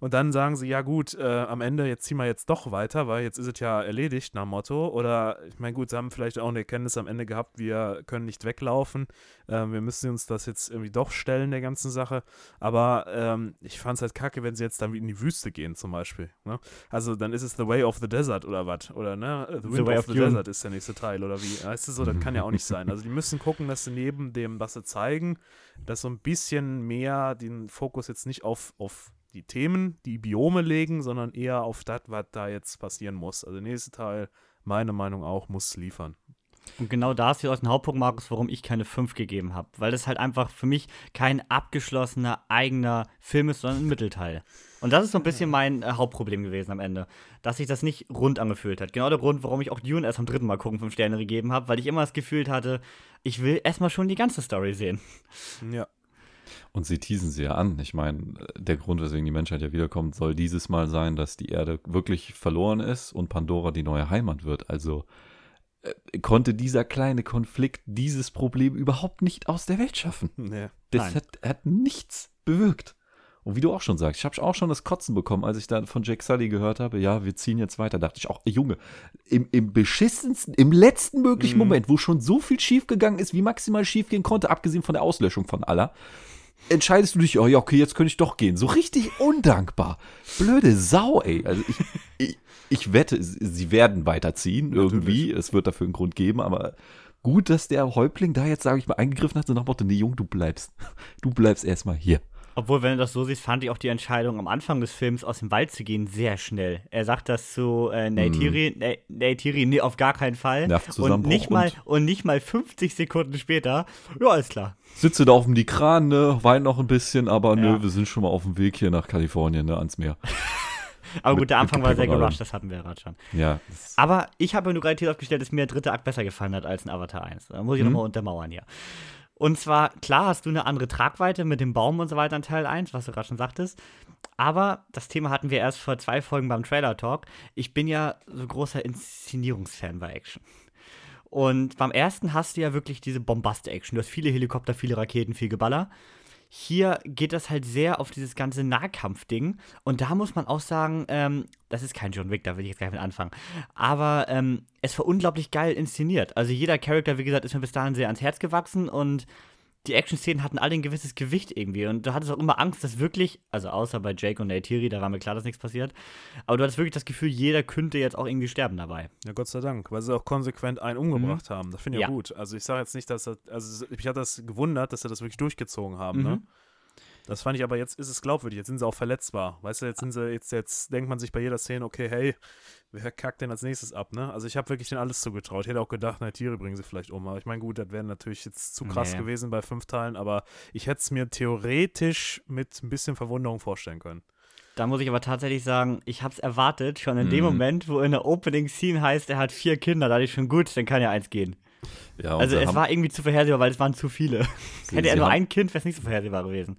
Und dann sagen sie, ja gut, äh, am Ende, jetzt ziehen wir jetzt doch weiter, weil jetzt ist es ja erledigt, nach Motto. Oder, ich meine, gut, sie haben vielleicht auch eine Erkenntnis am Ende gehabt, wir können nicht weglaufen. Äh, wir müssen uns das jetzt irgendwie doch stellen, der ganzen Sache. Aber ähm, ich fand es halt kacke, wenn sie jetzt dann in die Wüste gehen, zum Beispiel. Ne? Also dann ist es The Way of the Desert oder was. Oder, ne? The Wind the of, of the Desert ist der nächste Teil, oder wie? Weißt du so, das kann ja auch nicht sein. Also die müssen gucken, dass sie neben dem, was sie zeigen, dass so ein bisschen mehr den Fokus jetzt nicht auf, auf die Themen, die Biome legen, sondern eher auf das, was da jetzt passieren muss. Also der nächste Teil, meine Meinung auch, muss liefern. Und genau da ist hier auch ein Hauptpunkt, Markus, warum ich keine 5 gegeben habe. Weil das halt einfach für mich kein abgeschlossener eigener Film ist, sondern ein Mittelteil. Und das ist so ein bisschen mein äh, Hauptproblem gewesen am Ende. Dass sich das nicht rund angefühlt hat. Genau der Grund, warum ich auch Dune erst am dritten Mal gucken 5 Sterne gegeben habe, weil ich immer das Gefühl hatte, ich will erstmal schon die ganze Story sehen. Ja. Und sie teasen sie ja an. Ich meine, der Grund, weswegen die Menschheit ja wiederkommt, soll dieses Mal sein, dass die Erde wirklich verloren ist und Pandora die neue Heimat wird. Also äh, konnte dieser kleine Konflikt dieses Problem überhaupt nicht aus der Welt schaffen. Nee. Das hat, hat, nichts bewirkt. Und wie du auch schon sagst, ich habe auch schon das Kotzen bekommen, als ich dann von Jack Sully gehört habe, ja, wir ziehen jetzt weiter. dachte ich auch, Junge, im, im beschissensten, im letzten möglichen mm. Moment, wo schon so viel schiefgegangen ist, wie maximal schiefgehen konnte, abgesehen von der Auslöschung von aller, entscheidest du dich, oh ja, okay, jetzt könnte ich doch gehen. So richtig undankbar. Blöde Sau, ey. Also ich, ich, ich wette, sie werden weiterziehen irgendwie. Natürlich. Es wird dafür einen Grund geben, aber gut, dass der Häuptling da jetzt, sage ich mal, eingegriffen hat, so nach Motto, nee, Jung, du bleibst. Du bleibst erstmal hier. Obwohl, wenn du das so siehst, fand ich auch die Entscheidung am Anfang des Films aus dem Wald zu gehen sehr schnell. Er sagt das zu äh, Neytiri, mm. Neytiri, nee, auf gar keinen Fall. Und nicht, mal, und nicht mal 50 Sekunden später, ja, alles klar. Sitze da auf dem Nikran, ne, weint noch ein bisschen, aber ja. nö, wir sind schon mal auf dem Weg hier nach Kalifornien, ne, ans Meer. aber gut, der Anfang war sehr gerusht, das hatten wir ja gerade schon. Ja. Aber ich habe nur gerade hier aufgestellt, dass mir der dritte Akt besser gefallen hat als ein Avatar 1. Da muss ich mhm. nochmal untermauern hier. Und zwar, klar hast du eine andere Tragweite mit dem Baum und so weiter in Teil 1, was du gerade schon sagtest. Aber das Thema hatten wir erst vor zwei Folgen beim Trailer Talk. Ich bin ja so großer Inszenierungsfan bei Action. Und beim ersten hast du ja wirklich diese Bombast-Action. Du hast viele Helikopter, viele Raketen, viel Geballer. Hier geht das halt sehr auf dieses ganze Nahkampfding. Und da muss man auch sagen, ähm, das ist kein John Wick, da will ich jetzt gleich mit anfangen. Aber ähm, es war unglaublich geil inszeniert. Also jeder Charakter, wie gesagt, ist mir bis dahin sehr ans Herz gewachsen und die Action-Szenen hatten alle ein gewisses Gewicht irgendwie. Und du hattest auch immer Angst, dass wirklich, also außer bei Jake und Neytiri, da war mir klar, dass nichts passiert. Aber du hattest wirklich das Gefühl, jeder könnte jetzt auch irgendwie sterben dabei. Ja, Gott sei Dank, weil sie auch konsequent einen umgebracht mhm. haben. Das finde ich ja. gut. Also ich sage jetzt nicht, dass das, also ich hatte das gewundert, dass sie das wirklich durchgezogen haben, ne? mhm. ne? Das fand ich aber jetzt ist es glaubwürdig, jetzt sind sie auch verletzbar. Weißt du, jetzt sind sie, jetzt, jetzt denkt man sich bei jeder Szene, okay, hey, wer kackt denn als nächstes ab, ne? Also ich habe wirklich den alles zugetraut. Ich hätte auch gedacht, na, Tiere bringen sie vielleicht um. Aber ich meine, gut, das wäre natürlich jetzt zu krass nee. gewesen bei fünf Teilen, aber ich hätte es mir theoretisch mit ein bisschen Verwunderung vorstellen können. Da muss ich aber tatsächlich sagen, ich habe es erwartet, schon in mm. dem mhm. Moment, wo in der Opening Scene heißt, er hat vier Kinder, da ich schon gut, dann kann ja eins gehen. Ja, also es war irgendwie zu vorhersehbar, weil es waren zu viele. Sie, Hätte er nur ein Kind, wäre es nicht so vorhersehbar gewesen.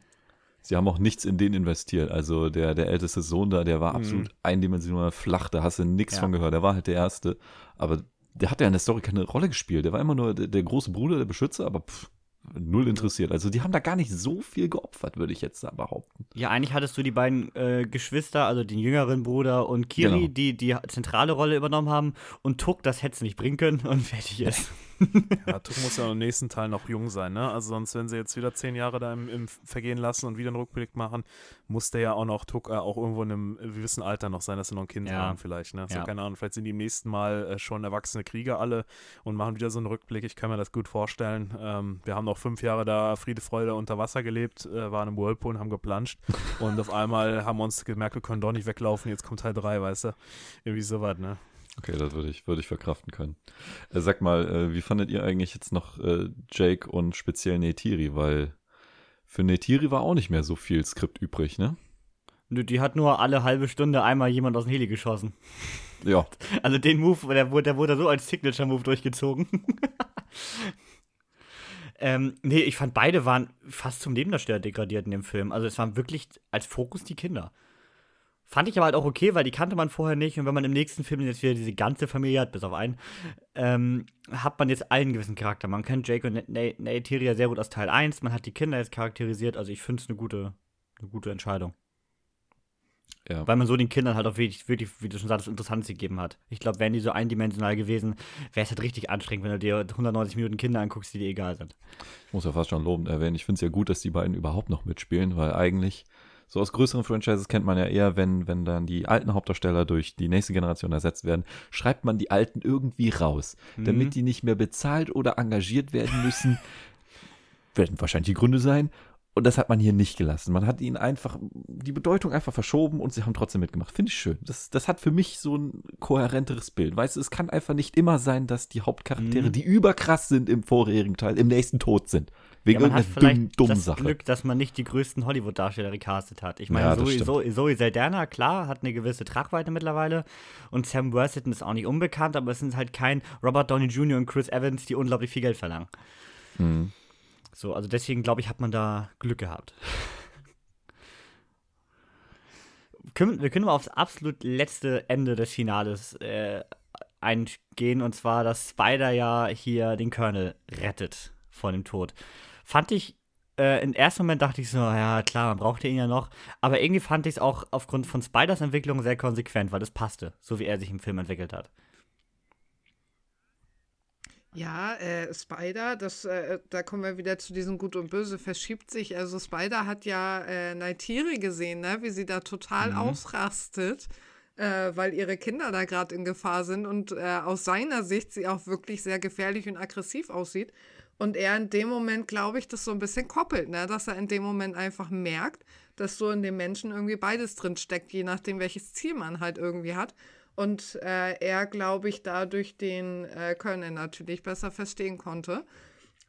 Sie haben auch nichts in den investiert. Also der, der älteste Sohn da, der war mhm. absolut eindimensional flach, da hast du nichts ja. von gehört. Der war halt der Erste. Aber der hat ja in der Story keine Rolle gespielt. Der war immer nur der, der große Bruder, der Beschützer, aber pff, null interessiert. Also die haben da gar nicht so viel geopfert, würde ich jetzt behaupten. Ja, eigentlich hattest du die beiden äh, Geschwister, also den jüngeren Bruder und Kiri, genau. die die zentrale Rolle übernommen haben und Tuck, das hätte es nicht bringen können und fertig ist. ja, Tuck muss ja im nächsten Teil noch jung sein, ne? Also sonst, wenn sie jetzt wieder zehn Jahre da im, im Vergehen lassen und wieder einen Rückblick machen, muss der ja auch noch Tuck äh, auch irgendwo in einem gewissen Alter noch sein, dass sie noch ein Kind ja. haben vielleicht, ne? So, ja. keine Ahnung, vielleicht sind die im nächsten Mal äh, schon erwachsene Krieger alle und machen wieder so einen Rückblick. Ich kann mir das gut vorstellen. Ähm, wir haben noch fünf Jahre da Friede, Freude unter Wasser gelebt, äh, waren im Whirlpool und haben geplanscht und auf einmal haben wir uns gemerkt, wir können doch nicht weglaufen, jetzt kommt Teil 3, weißt du? Irgendwie sowas, ne? Okay, das würde ich, würde ich verkraften können. Äh, sag mal, äh, wie fandet ihr eigentlich jetzt noch äh, Jake und speziell Neytiri? Weil für Neytiri war auch nicht mehr so viel Skript übrig, ne? Nö, die hat nur alle halbe Stunde einmal jemand aus dem Heli geschossen. Ja. Also den Move, der wurde, der wurde so als Signature-Move durchgezogen. ähm, nee, ich fand beide waren fast zum Nebendarsteller degradiert in dem Film. Also es waren wirklich als Fokus die Kinder. Fand ich aber halt auch okay, weil die kannte man vorher nicht. Und wenn man im nächsten Film jetzt wieder diese ganze Familie hat, bis auf einen, ähm, hat man jetzt einen gewissen Charakter. Man kennt Jake und Neytiri ja sehr gut aus Teil 1. Man hat die Kinder jetzt charakterisiert. Also ich finde es eine gute, eine gute Entscheidung. Ja. Weil man so den Kindern halt auch wirklich, wirklich, wie du schon sagst, Interessantes gegeben hat. Ich glaube, wären die so eindimensional gewesen, wäre es halt richtig anstrengend, wenn du dir 190 Minuten Kinder anguckst, die dir egal sind. Ich muss ja fast schon lobend erwähnen. Ich finde es ja gut, dass die beiden überhaupt noch mitspielen, weil eigentlich so aus größeren Franchises kennt man ja eher, wenn, wenn dann die alten Hauptdarsteller durch die nächste Generation ersetzt werden, schreibt man die alten irgendwie raus, mhm. damit die nicht mehr bezahlt oder engagiert werden müssen. werden wahrscheinlich die Gründe sein. Und das hat man hier nicht gelassen. Man hat ihnen einfach die Bedeutung einfach verschoben und sie haben trotzdem mitgemacht. Finde ich schön. Das, das hat für mich so ein kohärenteres Bild. Weißt du, es kann einfach nicht immer sein, dass die Hauptcharaktere, mhm. die überkrass sind im vorherigen Teil, im nächsten tot sind. Wegen ja, man hat vielleicht dummen, dummen das Sache. Glück, dass man nicht die größten Hollywood-Darsteller gecastet hat. Ich meine, ja, Zoe, Zoe, Zoe Saldana, klar, hat eine gewisse Tragweite mittlerweile. Und Sam Worthington ist auch nicht unbekannt, aber es sind halt kein Robert Downey Jr. und Chris Evans, die unglaublich viel Geld verlangen. Mhm. So, also deswegen glaube ich, hat man da Glück gehabt. wir können mal aufs absolut letzte Ende des Finales äh, eingehen, und zwar, dass Spider ja hier den Colonel rettet vor dem Tod. Fand ich, äh, im ersten Moment dachte ich so, ja klar, man braucht ihn ja noch, aber irgendwie fand ich es auch aufgrund von Spiders Entwicklung sehr konsequent, weil es passte, so wie er sich im Film entwickelt hat. Ja, äh, Spider, das, äh, da kommen wir wieder zu diesem Gut und Böse, verschiebt sich. Also Spider hat ja äh, Neytiri gesehen, ne? wie sie da total mhm. ausrastet, äh, weil ihre Kinder da gerade in Gefahr sind und äh, aus seiner Sicht sie auch wirklich sehr gefährlich und aggressiv aussieht. Und er in dem Moment, glaube ich, das so ein bisschen koppelt, ne? dass er in dem Moment einfach merkt, dass so in dem Menschen irgendwie beides drin steckt, je nachdem, welches Ziel man halt irgendwie hat. Und äh, er, glaube ich, dadurch den äh, Colonel natürlich besser verstehen konnte.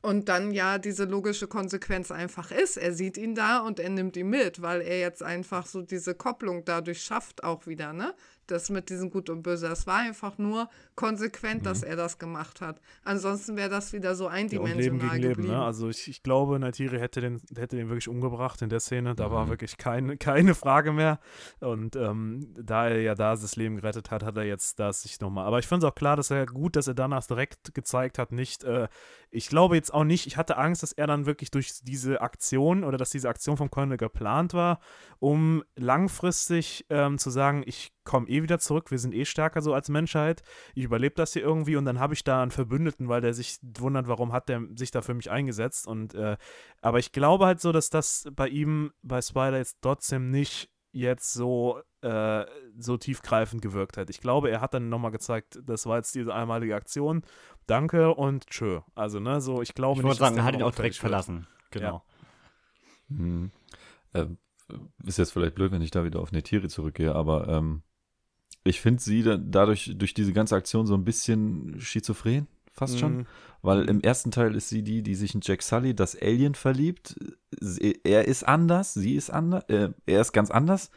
Und dann ja diese logische Konsequenz einfach ist, er sieht ihn da und er nimmt ihn mit, weil er jetzt einfach so diese Kopplung dadurch schafft auch wieder, ne? das mit diesem Gut und Böse. Es war einfach nur konsequent, mhm. dass er das gemacht hat. Ansonsten wäre das wieder so eindimensional ja, Leben gegen geblieben. Leben, ne? Also ich, ich glaube, Natiri hätte den, hätte den wirklich umgebracht in der Szene. Da mhm. war wirklich kein, keine Frage mehr. Und ähm, da er ja da das Leben gerettet hat, hat er jetzt das sich nochmal. Aber ich finde es auch klar, dass er gut, dass er danach direkt gezeigt hat, nicht, äh, ich glaube jetzt auch nicht, ich hatte Angst, dass er dann wirklich durch diese Aktion oder dass diese Aktion vom Colonel geplant war, um langfristig ähm, zu sagen, ich komme eh wieder zurück, wir sind eh stärker so als Menschheit, ich überlebe das hier irgendwie und dann habe ich da einen Verbündeten, weil der sich wundert, warum hat der sich da für mich eingesetzt und äh, aber ich glaube halt so, dass das bei ihm, bei Spider jetzt trotzdem nicht jetzt so, äh, so tiefgreifend gewirkt hat. Ich glaube, er hat dann nochmal gezeigt, das war jetzt diese einmalige Aktion, danke und tschö. Also, ne, so, ich glaube ich nicht. Ich wollte sagen, er hat ihn auch direkt verlassen. Genau. Ja. Hm. Äh, ist jetzt vielleicht blöd, wenn ich da wieder auf Netiri zurückgehe, aber ähm, ich finde sie da, dadurch, durch diese ganze Aktion so ein bisschen schizophren, fast schon. Mhm. Weil im ersten Teil ist sie die, die sich in Jack Sully, das Alien, verliebt. Er ist anders, sie ist anders, äh, er ist ganz anders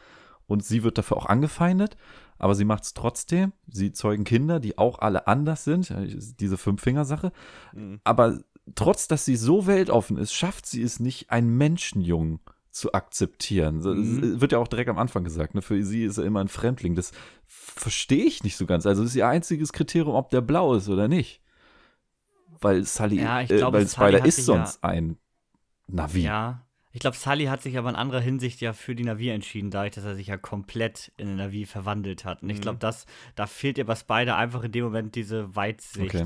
und sie wird dafür auch angefeindet, aber sie macht es trotzdem. Sie zeugen Kinder, die auch alle anders sind, diese Fünf-Finger-Sache. Mhm. Aber trotz, dass sie so weltoffen ist, schafft sie es nicht, einen Menschenjungen zu akzeptieren. Mhm. Wird ja auch direkt am Anfang gesagt, ne? für sie ist er immer ein Fremdling. Das verstehe ich nicht so ganz. Also das ist ihr einziges Kriterium, ob der blau ist oder nicht. Weil Sully, ja, ich glaub, äh, weil Sully Spider ist sonst ja, ein Navi. Ja, ich glaube, Sully hat sich aber in anderer Hinsicht ja für die Navi entschieden, dadurch, dass er sich ja komplett in den Navi verwandelt hat. Und ich glaube, mhm. da fehlt ihr bei Spider einfach in dem Moment diese Weitsicht. Okay.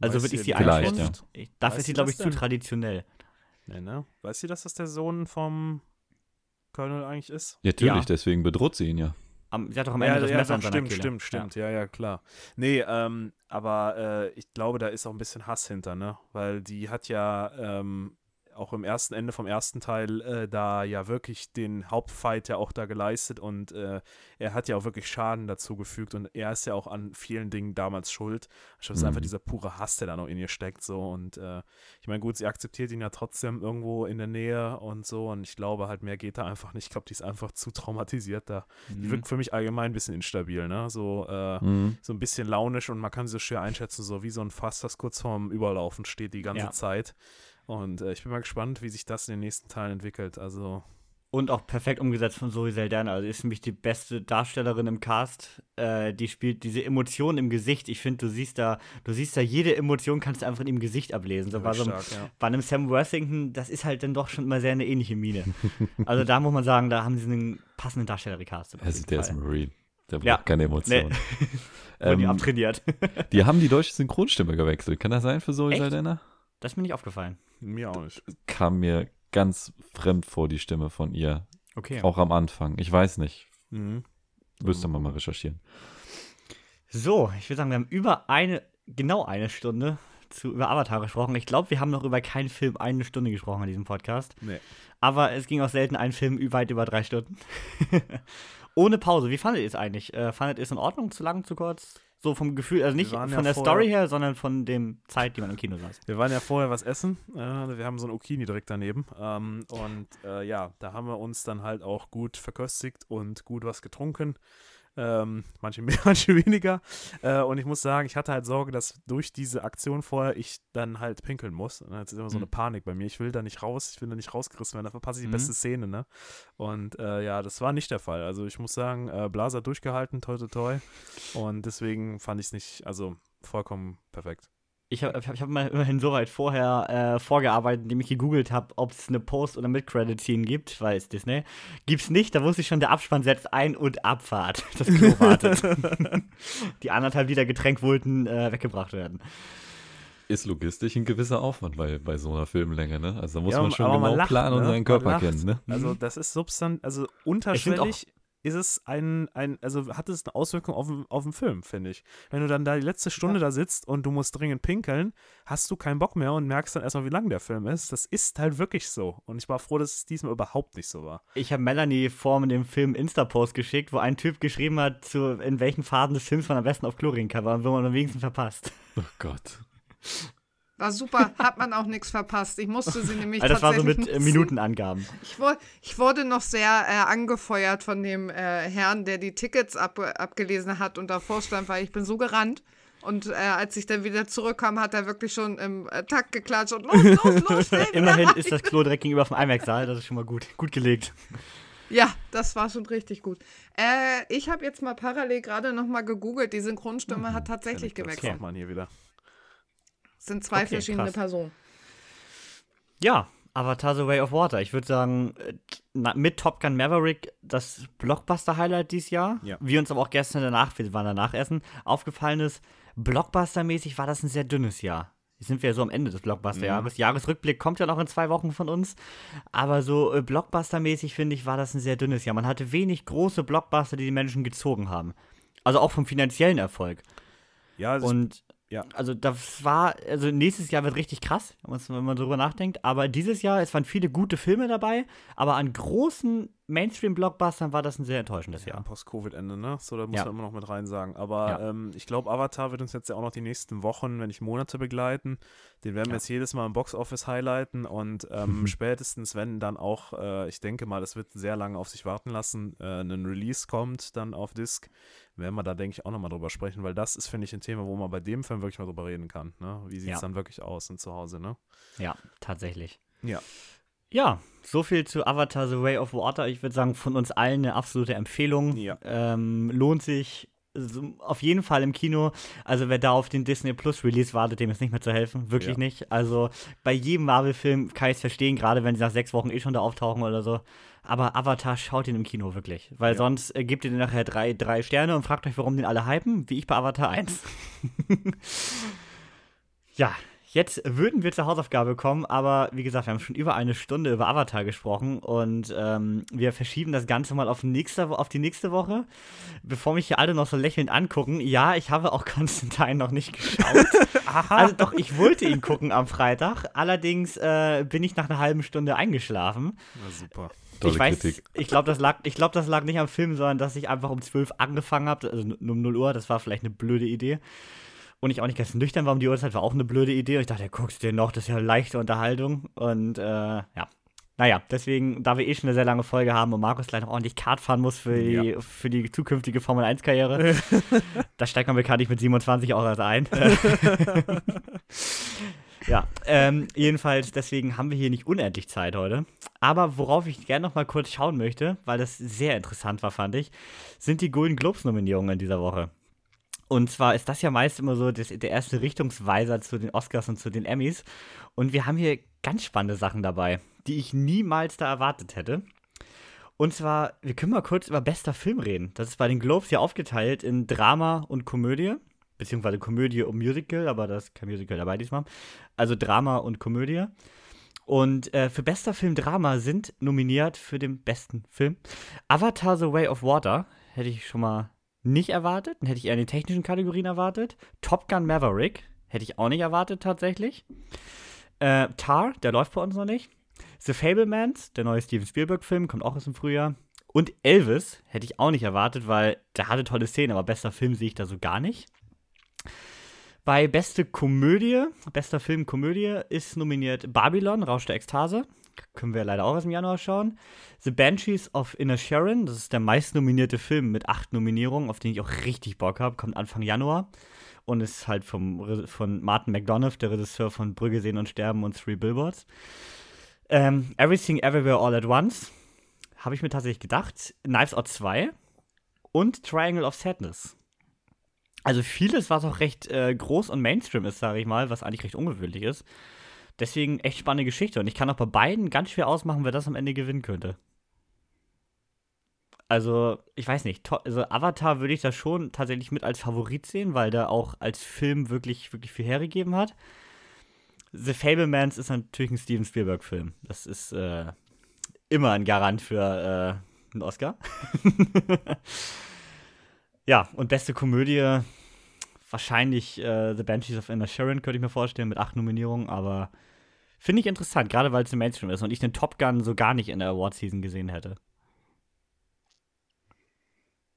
Also würde ich sie einschätzen. Ja. Dafür ist sie, glaube ich, zu traditionell. Nee, ne? Weiß sie, dass das der Sohn vom Colonel eigentlich ist? Ja, natürlich, ja. deswegen bedroht sie ihn ja. Am, sie hat doch am Ende ja, das ja, Messer doch, Stimmt, stimmt, stimmt. Ja. ja, ja, klar. Nee, ähm, aber äh, ich glaube, da ist auch ein bisschen Hass hinter, ne? Weil die hat ja ähm, auch im ersten Ende vom ersten Teil äh, da ja wirklich den Hauptfight ja auch da geleistet und äh, er hat ja auch wirklich Schaden dazu gefügt und er ist ja auch an vielen Dingen damals schuld. Ich glaube, es ist einfach mhm. dieser pure Hass, der da noch in ihr steckt so und äh, ich meine, gut, sie akzeptiert ihn ja trotzdem irgendwo in der Nähe und so und ich glaube halt, mehr geht da einfach nicht. Ich glaube, die ist einfach zu traumatisiert da. Mhm. Die wirkt für mich allgemein ein bisschen instabil, ne? So, äh, mhm. so ein bisschen launisch und man kann sie so schwer einschätzen, so wie so ein Fass, das kurz vorm Überlaufen steht die ganze ja. Zeit. Und äh, ich bin mal gespannt, wie sich das in den nächsten Teilen entwickelt. Also. Und auch perfekt umgesetzt von Zoe Saldana. Also ist nämlich die beste Darstellerin im Cast. Äh, die spielt diese Emotionen im Gesicht. Ich finde, du siehst da, du siehst da jede Emotion, kannst du einfach in ihrem Gesicht ablesen. So bei, so einem, ja. bei einem Sam Worthington, das ist halt dann doch schon immer sehr eine ähnliche Mine. also da muss man sagen, da haben sie einen passenden Darsteller-Cast. Also der ist Marine. Der braucht ja. keine Emotionen. Nee. ähm, die abtrainiert. die haben die deutsche Synchronstimme gewechselt. Kann das sein für Zoe Saldana? Das ist mir nicht aufgefallen. Mir auch nicht. Kam mir ganz fremd vor, die Stimme von ihr. Okay. Auch am Anfang. Ich weiß nicht. Mhm. Müsste man mal recherchieren. So, ich würde sagen, wir haben über eine, genau eine Stunde zu, über Avatar gesprochen. Ich glaube, wir haben noch über keinen Film eine Stunde gesprochen in diesem Podcast. Nee. Aber es ging auch selten ein Film weit über drei Stunden. Ohne Pause. Wie fandet ihr es eigentlich? Äh, fandet ihr es in Ordnung? Zu lang, zu kurz? So vom Gefühl, also nicht von ja der Story her, sondern von dem Zeit, die man im Kino saß. Wir waren ja vorher was essen. Äh, wir haben so ein Okini direkt daneben. Ähm, und äh, ja, da haben wir uns dann halt auch gut verköstigt und gut was getrunken. Ähm, manche mehr, manche weniger. Äh, und ich muss sagen, ich hatte halt Sorge, dass durch diese Aktion vorher ich dann halt pinkeln muss. Und das ist immer so eine mhm. Panik bei mir. Ich will da nicht raus, ich will da nicht rausgerissen werden, da verpasse ich die mhm. beste Szene, ne? Und äh, ja, das war nicht der Fall. Also ich muss sagen, äh, Blaser durchgehalten, toi toi toi. Und deswegen fand ich es nicht, also vollkommen perfekt ich habe ich hab mal immerhin so weit vorher äh, vorgearbeitet, indem ich gegoogelt habe, ob es eine Post- oder Mid-Credit-Scene gibt, weil es Disney. Gibt's nicht, da wusste ich schon, der Abspann setzt ein und Abfahrt. Das Klo wartet. Die anderthalb Liter Getränk wollten äh, weggebracht werden. Ist logistisch ein gewisser Aufwand bei, bei so einer Filmlänge, ne? Also da muss ja, man schon genau lacht, planen ne? und seinen Körper kennen, ne? Also das ist substan also unterschwellig ist es ein, ein also hat es eine Auswirkung auf, auf den Film, finde ich. Wenn du dann da die letzte Stunde ja. da sitzt und du musst dringend pinkeln, hast du keinen Bock mehr und merkst dann erstmal, wie lang der Film ist. Das ist halt wirklich so. Und ich war froh, dass es diesmal überhaupt nicht so war. Ich habe Melanie vor mit dem Film Insta-Post geschickt, wo ein Typ geschrieben hat, zu, in welchen Phasen des Films man am besten auf Chlorin kann, wo man am wenigsten verpasst. Oh Gott. War super, hat man auch nichts verpasst. Ich musste sie nämlich also Das war so mit äh, Minutenangaben. Ich, wurde, ich wurde noch sehr äh, angefeuert von dem äh, Herrn, der die Tickets ab, abgelesen hat und davor stand, weil ich bin so gerannt. Und äh, als ich dann wieder zurückkam, hat er wirklich schon im äh, Takt geklatscht und los, los, los, schnell Immerhin ist das Klo direkt gegenüber vom IMAX-Saal, das ist schon mal gut. Gut gelegt. Ja, das war schon richtig gut. Äh, ich habe jetzt mal parallel gerade noch mal gegoogelt. Die Synchronstimme mhm. hat tatsächlich gewechselt. Okay. man hier wieder. Sind zwei okay, verschiedene krass. Personen. Ja, Avatar The Way of Water. Ich würde sagen, mit Top Gun Maverick das Blockbuster-Highlight dieses Jahr. Ja. Wir uns aber auch gestern danach, wir waren danach essen, aufgefallen ist, Blockbuster-mäßig war das ein sehr dünnes Jahr. Jetzt sind wir ja so am Ende des Blockbuster-Jahres. Mhm. Jahresrückblick kommt ja noch in zwei Wochen von uns. Aber so äh, Blockbuster-mäßig, finde ich, war das ein sehr dünnes Jahr. Man hatte wenig große Blockbuster, die die Menschen gezogen haben. Also auch vom finanziellen Erfolg. Ja, und ja. Also das war, also nächstes Jahr wird richtig krass, wenn man darüber nachdenkt. Aber dieses Jahr, es waren viele gute Filme dabei, aber an großen Mainstream-Blockbustern war das ein sehr enttäuschendes Jahr. Post-Covid-Ende, ne? So, da muss ja. man immer noch mit rein sagen. Aber ja. ähm, ich glaube, Avatar wird uns jetzt ja auch noch die nächsten Wochen, wenn nicht Monate begleiten. Den werden wir jetzt jedes Mal im Box-Office highlighten und ähm, spätestens, wenn dann auch, äh, ich denke mal, das wird sehr lange auf sich warten lassen, äh, ein Release kommt dann auf Disc, werden wir da, denke ich, auch nochmal drüber sprechen, weil das ist, finde ich, ein Thema, wo man bei dem Film wirklich mal drüber reden kann. Ne? Wie sieht es ja. dann wirklich aus und zu Hause, ne? Ja, tatsächlich. Ja. Ja, so viel zu Avatar The Way of Water. Ich würde sagen, von uns allen eine absolute Empfehlung. Ja. Ähm, lohnt sich auf jeden Fall im Kino. Also wer da auf den Disney Plus Release wartet, dem ist nicht mehr zu helfen. Wirklich ja. nicht. Also bei jedem Marvel-Film kann ich es verstehen, gerade wenn sie nach sechs Wochen eh schon da auftauchen oder so. Aber Avatar schaut ihn im Kino wirklich. Weil ja. sonst äh, gebt ihr den nachher drei, drei Sterne und fragt euch, warum den alle hypen, wie ich bei Avatar 1. ja, Jetzt würden wir zur Hausaufgabe kommen, aber wie gesagt, wir haben schon über eine Stunde über Avatar gesprochen und ähm, wir verschieben das Ganze mal auf, nächste, auf die nächste Woche. Bevor mich hier alle noch so lächelnd angucken, ja, ich habe auch Konstantin noch nicht geschaut. also doch, ich wollte ihn gucken am Freitag. Allerdings äh, bin ich nach einer halben Stunde eingeschlafen. Na super. Tolle ich weiß, Kritik. ich glaube, das, lag, glaub, das lag nicht am Film, sondern dass ich einfach um 12 angefangen habe, also um 0 Uhr. Das war vielleicht eine blöde Idee und ich auch nicht ganz nüchtern war um die Uhrzeit, war auch eine blöde Idee. Und ich dachte, ja, guckst du den noch, das ist ja eine leichte Unterhaltung. Und äh, ja. Naja, deswegen, da wir eh schon eine sehr lange Folge haben und Markus gleich noch ordentlich Kart fahren muss für die, ja. für die zukünftige Formel 1-Karriere, da steigt man bekanntlich mit 27 auch erst ein. Ja, ähm, jedenfalls, deswegen haben wir hier nicht unendlich Zeit heute. Aber worauf ich gerne noch mal kurz schauen möchte, weil das sehr interessant war, fand ich, sind die Golden Globes-Nominierungen in dieser Woche. Und zwar ist das ja meist immer so das, der erste Richtungsweiser zu den Oscars und zu den Emmys. Und wir haben hier ganz spannende Sachen dabei, die ich niemals da erwartet hätte. Und zwar, wir können mal kurz über bester Film reden. Das ist bei den Globes ja aufgeteilt in Drama und Komödie. Beziehungsweise Komödie und Musical, aber da ist kein Musical dabei diesmal. Also Drama und Komödie. Und äh, für bester Film Drama sind nominiert für den besten Film Avatar The Way of Water. Hätte ich schon mal nicht erwartet. Dann hätte ich eher in den technischen Kategorien erwartet. Top Gun Maverick hätte ich auch nicht erwartet tatsächlich. Äh, Tar, der läuft bei uns noch nicht. The Fablemans, der neue Steven Spielberg-Film, kommt auch aus dem Frühjahr. Und Elvis hätte ich auch nicht erwartet, weil der hatte tolle Szenen, aber bester Film sehe ich da so gar nicht. Bei beste Komödie, bester Film Komödie ist nominiert Babylon, Rausch der Ekstase. Können wir leider auch aus dem Januar schauen. The Banshees of Inner Sharon, das ist der meistnominierte Film mit acht Nominierungen, auf den ich auch richtig Bock habe, kommt Anfang Januar. Und ist halt vom, von Martin McDonough, der Regisseur von Brügge sehen und sterben und Three Billboards. Ähm, Everything Everywhere All at Once, habe ich mir tatsächlich gedacht. Knives Out 2 und Triangle of Sadness. Also vieles, was auch recht äh, groß und Mainstream ist, sage ich mal, was eigentlich recht ungewöhnlich ist. Deswegen echt spannende Geschichte. Und ich kann auch bei beiden ganz schwer ausmachen, wer das am Ende gewinnen könnte. Also, ich weiß nicht. Also, Avatar würde ich da schon tatsächlich mit als Favorit sehen, weil der auch als Film wirklich, wirklich viel hergegeben hat. The Fablemans ist natürlich ein Steven Spielberg-Film. Das ist äh, immer ein Garant für äh, einen Oscar. Ja, und beste Komödie wahrscheinlich äh, The Banshees of Inner Sharon, könnte ich mir vorstellen, mit acht Nominierungen, aber finde ich interessant, gerade weil es im Mainstream ist und ich den Top Gun so gar nicht in der Award-Season gesehen hätte.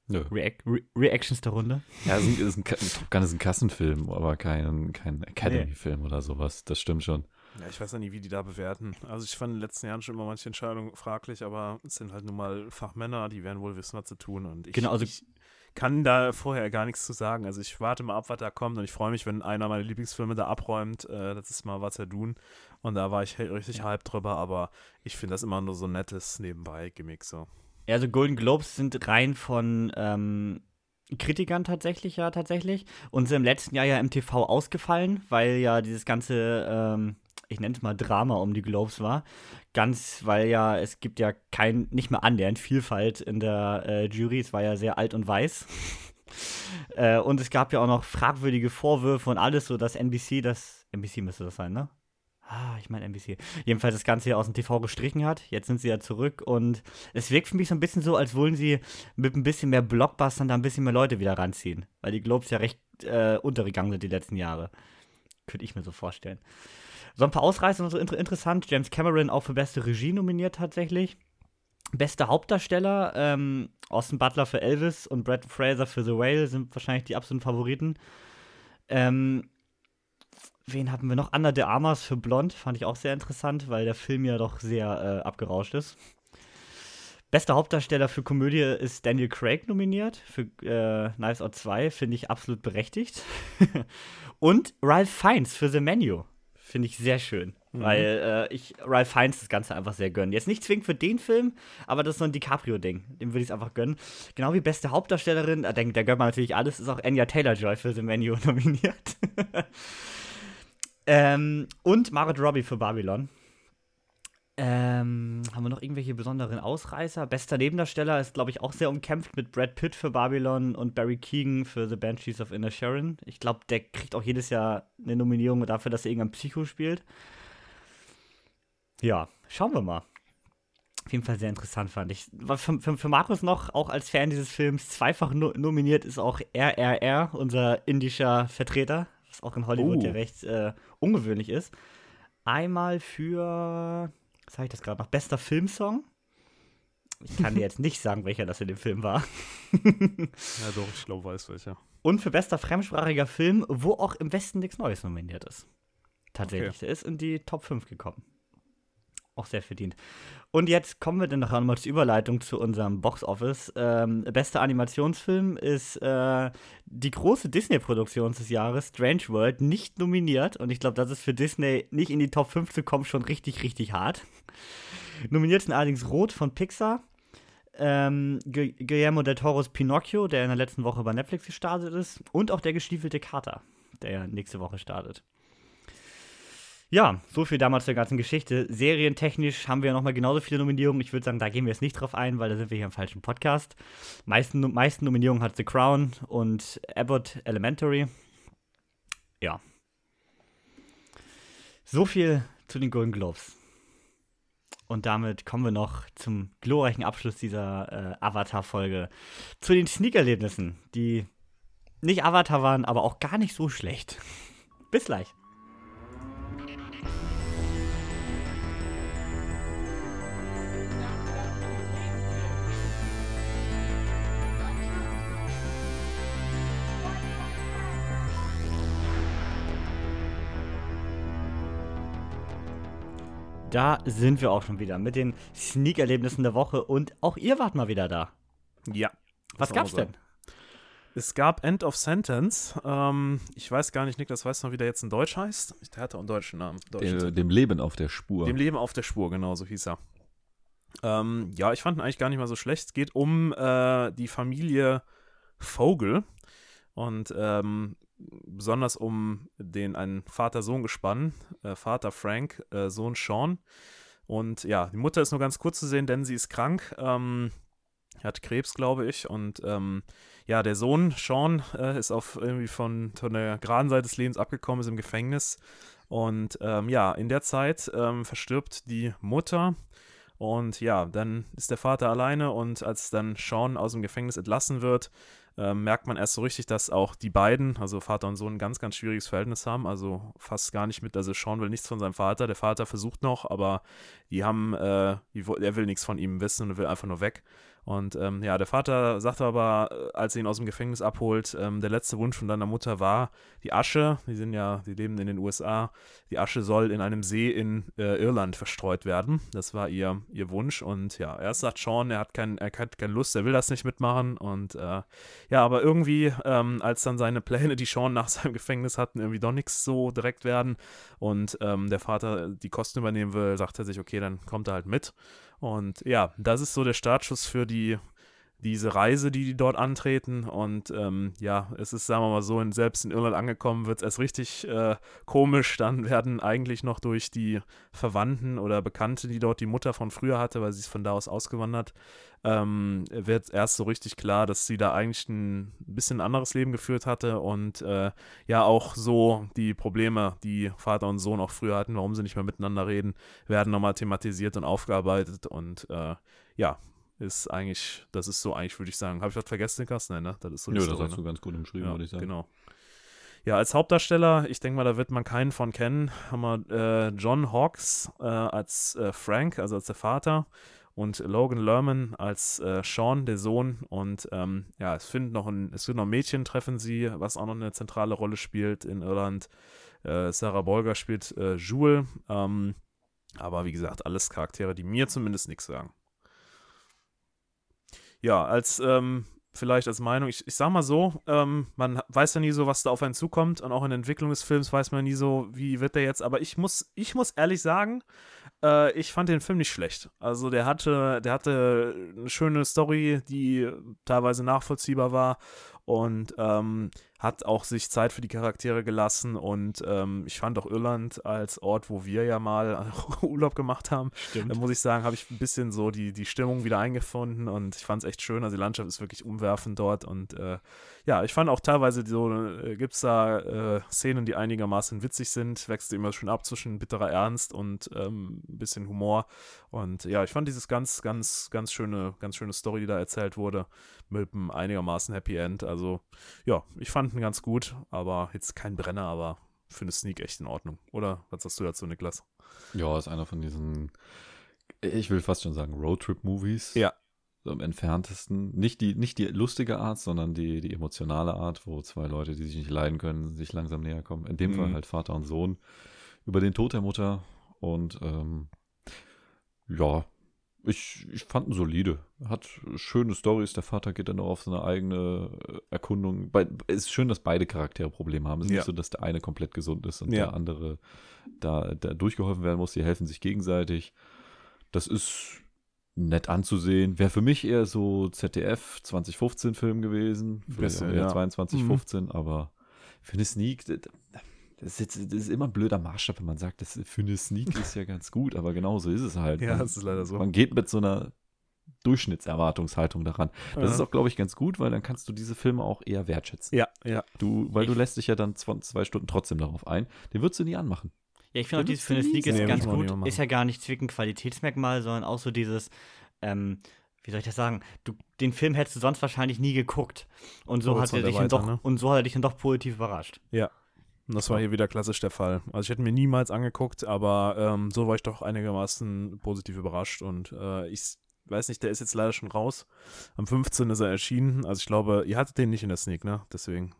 Nö. Reac Re Reactions der Runde? Ja, es ist ein, ist ein, Top Gun ist ein Kassenfilm, aber kein, kein Academy-Film nee. oder sowas. Das stimmt schon. Ja, ich weiß ja nie, wie die da bewerten. Also ich fand in den letzten Jahren schon immer manche Entscheidungen fraglich, aber es sind halt nun mal Fachmänner, die werden wohl wissen, was zu tun. Und ich, genau, also ich, kann da vorher gar nichts zu sagen. Also ich warte mal ab, was da kommt und ich freue mich, wenn einer meiner Lieblingsfilme da abräumt. Äh, das ist mal was er tun. Und da war ich richtig ja. hype drüber, aber ich finde das immer nur so nettes nebenbei-Gimmick so. Ja, also Golden Globes sind rein von ähm, Kritikern tatsächlich, ja, tatsächlich. Und sind im letzten Jahr ja im TV ausgefallen, weil ja dieses ganze ähm, ich nenne es mal Drama um die Globes war. Ganz, weil ja, es gibt ja kein, nicht mehr annähernd Vielfalt in der äh, Jury. Es war ja sehr alt und weiß. äh, und es gab ja auch noch fragwürdige Vorwürfe und alles, so dass NBC das, NBC müsste das sein, ne? Ah, ich meine NBC. Jedenfalls das Ganze hier aus dem TV gestrichen hat. Jetzt sind sie ja zurück und es wirkt für mich so ein bisschen so, als wollen sie mit ein bisschen mehr Blockbustern da ein bisschen mehr Leute wieder ranziehen. Weil die Globes ja recht äh, untergegangen sind die letzten Jahre. Könnte ich mir so vorstellen. So ein paar Ausreißer und so inter interessant. James Cameron auch für beste Regie nominiert tatsächlich. Beste Hauptdarsteller, ähm, Austin Butler für Elvis und Brad Fraser für The Whale sind wahrscheinlich die absoluten Favoriten. Ähm, wen haben wir noch? Anna de Armas für Blond, fand ich auch sehr interessant, weil der Film ja doch sehr äh, abgerauscht ist. Bester Hauptdarsteller für Komödie ist Daniel Craig nominiert für äh, Knives Out 2, finde ich absolut berechtigt. und Ralph Fiennes für The Menu. Finde ich sehr schön. Mhm. Weil äh, ich Ralph Fiennes das Ganze einfach sehr gönnen. Jetzt nicht zwingend für den Film, aber das ist so ein DiCaprio-Ding. Dem würde ich es einfach gönnen. Genau wie beste Hauptdarstellerin, da, da gönnt man natürlich alles, ist auch Anya Taylor-Joy für The Menu nominiert. ähm, und Margaret Robbie für Babylon. Ähm, haben wir noch irgendwelche besonderen Ausreißer? Bester Nebendarsteller ist, glaube ich, auch sehr umkämpft mit Brad Pitt für Babylon und Barry Keegan für The Banshees of Inner Sharon. Ich glaube, der kriegt auch jedes Jahr eine Nominierung dafür, dass er irgendein Psycho spielt. Ja, schauen wir mal. Auf jeden Fall sehr interessant fand ich. Für, für, für Markus noch, auch als Fan dieses Films, zweifach no nominiert ist auch RRR, unser indischer Vertreter, was auch in Hollywood oh. ja recht äh, ungewöhnlich ist. Einmal für was habe ich das gerade noch? Bester Filmsong. Ich kann dir jetzt nicht sagen, welcher das in dem Film war. ja, doch, ich glaube, weiß welcher. Und für bester fremdsprachiger Film, wo auch im Westen nichts Neues nominiert ist. Tatsächlich. Okay. Der ist in die Top 5 gekommen. Auch sehr verdient. Und jetzt kommen wir dann noch einmal zur Überleitung zu unserem Box-Office. Ähm, bester Animationsfilm ist äh, die große Disney-Produktion des Jahres, Strange World, nicht nominiert. Und ich glaube, das ist für Disney nicht in die Top 5 zu kommen schon richtig, richtig hart. Nominiert sind allerdings Rot von Pixar, ähm, Guillermo del Toro's Pinocchio, der in der letzten Woche bei Netflix gestartet ist, und auch der gestiefelte Kater, der nächste Woche startet. Ja, so viel damals zur ganzen Geschichte. Serientechnisch haben wir ja nochmal genauso viele Nominierungen. Ich würde sagen, da gehen wir jetzt nicht drauf ein, weil da sind wir hier im falschen Podcast. Meisten, meisten Nominierungen hat The Crown und Abbott Elementary. Ja. So viel zu den Golden Globes. Und damit kommen wir noch zum glorreichen Abschluss dieser äh, Avatar-Folge. Zu den Sneak-Erlebnissen, die nicht Avatar waren, aber auch gar nicht so schlecht. Bis gleich. Da sind wir auch schon wieder mit den Sneak-Erlebnissen der Woche und auch ihr wart mal wieder da. Ja. Was gab's denn? Es gab End of Sentence. Ähm, ich weiß gar nicht, Nick, das weißt du noch, wie der jetzt in Deutsch heißt? Der hatte auch einen deutschen Namen. Deutschen dem, dem Leben auf der Spur. Dem Leben auf der Spur, genau, so hieß er. Ähm, ja, ich fand ihn eigentlich gar nicht mal so schlecht. Es geht um äh, die Familie Vogel. Und ähm, besonders um den ein Vater-Sohn-Gespann, äh, Vater Frank, äh, Sohn Sean. Und ja, die Mutter ist nur ganz kurz zu sehen, denn sie ist krank, ähm, hat Krebs, glaube ich. Und ähm, ja, der Sohn Sean äh, ist auf irgendwie von, von der geraden Seite des Lebens abgekommen, ist im Gefängnis. Und ähm, ja, in der Zeit ähm, verstirbt die Mutter. Und ja, dann ist der Vater alleine und als dann Sean aus dem Gefängnis entlassen wird, äh, merkt man erst so richtig, dass auch die beiden, also Vater und Sohn, ein ganz, ganz schwieriges Verhältnis haben. Also fast gar nicht mit, also Sean will nichts von seinem Vater. Der Vater versucht noch, aber die haben, äh, die, er will nichts von ihm wissen und will einfach nur weg. Und ähm, ja, der Vater sagte aber, äh, als er ihn aus dem Gefängnis abholt, ähm, der letzte Wunsch von deiner Mutter war, die Asche, die sind ja, die leben in den USA, die Asche soll in einem See in äh, Irland verstreut werden. Das war ihr, ihr Wunsch. Und ja, erst sagt Sean, er hat, kein, er hat keine Lust, er will das nicht mitmachen. Und äh, ja, aber irgendwie, ähm, als dann seine Pläne, die Sean nach seinem Gefängnis hatten, irgendwie doch nichts so direkt werden und ähm, der Vater die Kosten übernehmen will, sagt er sich, okay, dann kommt er halt mit. Und ja, das ist so der Startschuss für die diese Reise, die die dort antreten. Und ähm, ja, es ist, sagen wir mal so, in, selbst in Irland angekommen, wird es erst richtig äh, komisch. Dann werden eigentlich noch durch die Verwandten oder Bekannte, die dort die Mutter von früher hatte, weil sie ist von da aus ausgewandert, ähm, wird erst so richtig klar, dass sie da eigentlich ein bisschen anderes Leben geführt hatte und äh, ja auch so die Probleme, die Vater und Sohn auch früher hatten, warum sie nicht mehr miteinander reden, werden nochmal thematisiert und aufgearbeitet und äh, ja, ist eigentlich, das ist so eigentlich, würde ich sagen. Habe ich was vergessen, Niklas? Nein, ne? Das ist so Ja, das hast ne? du ganz gut umschrieben, ja, würde ich sagen. Genau. Ja, als Hauptdarsteller, ich denke mal, da wird man keinen von kennen, haben wir äh, John Hawkes äh, als äh, Frank, also als der Vater, und Logan Lerman als äh, Sean, der Sohn. Und ähm, ja, es findet noch ein, es wird noch ein Mädchen treffen sie, was auch noch eine zentrale Rolle spielt in Irland. Äh, Sarah Bolger spielt äh, Jules. Ähm, aber wie gesagt, alles Charaktere, die mir zumindest nichts sagen ja, als ähm, vielleicht als Meinung, ich, ich sag mal so, ähm, man weiß ja nie so, was da auf einen zukommt und auch in der Entwicklung des Films weiß man nie so, wie wird der jetzt, aber ich muss, ich muss ehrlich sagen, äh, ich fand den Film nicht schlecht. Also der hatte, der hatte eine schöne Story, die teilweise nachvollziehbar war und ähm, hat auch sich Zeit für die Charaktere gelassen und ähm, ich fand auch Irland als Ort, wo wir ja mal Urlaub gemacht haben, Stimmt. muss ich sagen, habe ich ein bisschen so die, die Stimmung wieder eingefunden und ich fand es echt schön. Also die Landschaft ist wirklich umwerfend dort und äh, ja, ich fand auch teilweise so, äh, gibt es da äh, Szenen, die einigermaßen witzig sind, wechselt immer schön ab zwischen bitterer Ernst und ähm, ein bisschen Humor und ja, ich fand dieses ganz, ganz, ganz schöne, ganz schöne Story, die da erzählt wurde, mit einem einigermaßen Happy End. Also ja, ich fand ihn ganz gut, aber jetzt kein Brenner, aber für eine Sneak echt in Ordnung. Oder was sagst du dazu, Niklas? Ja, ist einer von diesen, ich will fast schon sagen, Roadtrip-Movies. Ja. So im entferntesten. Nicht die, nicht die lustige Art, sondern die, die emotionale Art, wo zwei Leute, die sich nicht leiden können, sich langsam näher kommen. In dem mhm. Fall halt Vater und Sohn. Über den Tod der Mutter und ähm, Ja, ich, ich fand ihn solide. Hat schöne Stories. Der Vater geht dann auch auf seine eigene äh, Erkundung. Es ist schön, dass beide Charaktere Probleme haben. Es ist ja. nicht so, dass der eine komplett gesund ist und ja. der andere da, da durchgeholfen werden muss. Die helfen sich gegenseitig. Das ist nett anzusehen. Wäre für mich eher so ZDF 2015 Film gewesen. Bisschen, ja. 22, mhm. 15, aber für eine Sneak, das ist, jetzt, das ist immer ein blöder Maßstab, wenn man sagt, das für eine Sneak ist ja ganz gut, aber genauso ist es halt. Ja, man, das ist leider so. Man geht mit so einer Durchschnittserwartungshaltung daran. Das ja. ist auch, glaube ich, ganz gut, weil dann kannst du diese Filme auch eher wertschätzen. Ja, ja. Du, weil ich, du lässt dich ja dann zwei, zwei, Stunden trotzdem darauf ein. Den würdest du nie anmachen. Ja, ich finde auch dieses für eine Sneak ist nee, ganz gut. Ist ja gar nicht zwingend Qualitätsmerkmal, sondern auch so dieses, ähm, wie soll ich das sagen? Du, den Film hättest du sonst wahrscheinlich nie geguckt. Und so, hat er dich weiter, doch, ne? und so hat er dich dann doch positiv überrascht. Ja, und das war hier wieder klassisch der Fall. Also ich hätte mir niemals angeguckt, aber ähm, so war ich doch einigermaßen positiv überrascht und äh, ich weiß nicht, der ist jetzt leider schon raus. Am 15. ist er erschienen. Also ich glaube, ihr hattet den nicht in der Sneak, ne? Deswegen.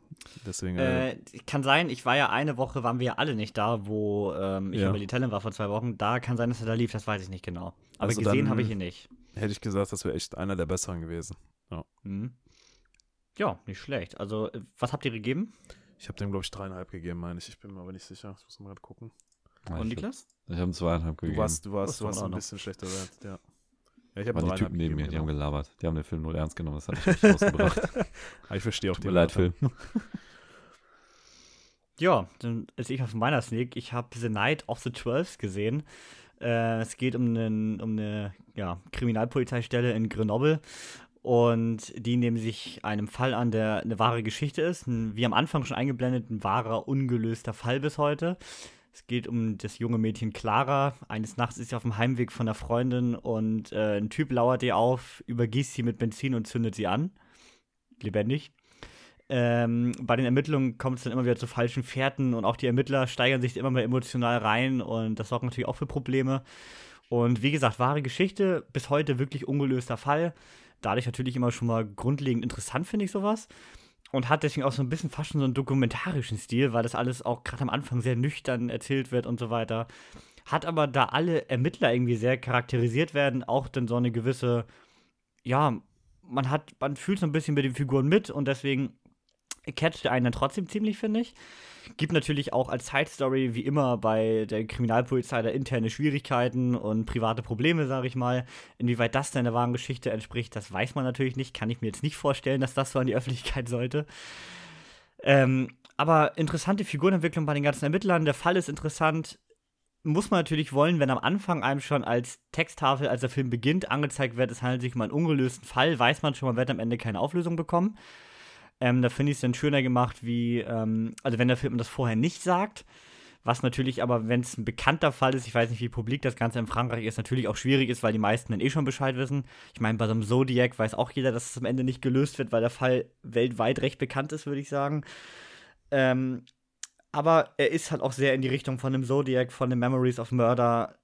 deswegen äh, äh, kann sein, ich war ja eine Woche, waren wir ja alle nicht da, wo ähm, ich ja. in Berlin war vor zwei Wochen. Da kann sein, dass er da lief, das weiß ich nicht genau. Aber also gesehen habe ich ihn nicht. Hätte ich gesagt, das wäre echt einer der besseren gewesen. Ja. Mhm. Ja, nicht schlecht. Also, äh, was habt ihr gegeben? Ich habe dem, glaube ich, dreieinhalb gegeben, meine ich. Ich bin mir aber nicht sicher. Ich muss mal gerade gucken. Ja, Und Niklas? Ich habe zweieinhalb gegeben. Du warst, du warst, du warst ein bisschen schlechter wert, ja. Ja, ich habe die Typen neben mir, genau. die haben gelabert. Die haben den Film nur ernst genommen, das hat mich rausgebracht. ich verstehe auch Tut die leid, Film. ja, dann ist ich auf meiner Sneak. Ich habe The Night of the Twelves gesehen. Äh, es geht um, einen, um eine ja, Kriminalpolizeistelle in Grenoble und die nehmen sich einem Fall an, der eine wahre Geschichte ist. Ein, wie am Anfang schon eingeblendet, ein wahrer, ungelöster Fall bis heute. Es geht um das junge Mädchen Clara. Eines Nachts ist sie auf dem Heimweg von der Freundin und äh, ein Typ lauert ihr auf, übergießt sie mit Benzin und zündet sie an. Lebendig. Ähm, bei den Ermittlungen kommt es dann immer wieder zu falschen Fährten und auch die Ermittler steigern sich immer mehr emotional rein und das sorgt natürlich auch für Probleme. Und wie gesagt, wahre Geschichte, bis heute wirklich ungelöster Fall dadurch natürlich immer schon mal grundlegend interessant, finde ich sowas. Und hat deswegen auch so ein bisschen fast schon so einen dokumentarischen Stil, weil das alles auch gerade am Anfang sehr nüchtern erzählt wird und so weiter. Hat aber, da alle Ermittler irgendwie sehr charakterisiert werden, auch dann so eine gewisse, ja, man hat, man fühlt so ein bisschen mit den Figuren mit und deswegen catcht einen dann trotzdem ziemlich, finde ich. Gibt natürlich auch als Side Story, wie immer bei der Kriminalpolizei, da interne Schwierigkeiten und private Probleme, sage ich mal. Inwieweit das der wahren Geschichte entspricht, das weiß man natürlich nicht. Kann ich mir jetzt nicht vorstellen, dass das so an die Öffentlichkeit sollte. Ähm, aber interessante Figurenentwicklung bei den ganzen Ermittlern. Der Fall ist interessant. Muss man natürlich wollen, wenn am Anfang einem schon als Texttafel, als der Film beginnt, angezeigt wird, es handelt sich um einen ungelösten Fall, weiß man schon, man wird am Ende keine Auflösung bekommen. Ähm, da finde ich es dann schöner gemacht, wie, ähm, also wenn der Film das vorher nicht sagt, was natürlich aber, wenn es ein bekannter Fall ist, ich weiß nicht, wie publik das Ganze in Frankreich ist, natürlich auch schwierig ist, weil die meisten dann eh schon Bescheid wissen. Ich meine, bei so einem Zodiac weiß auch jeder, dass es am Ende nicht gelöst wird, weil der Fall weltweit recht bekannt ist, würde ich sagen. Ähm, aber er ist halt auch sehr in die Richtung von dem Zodiac, von den Memories of Murder.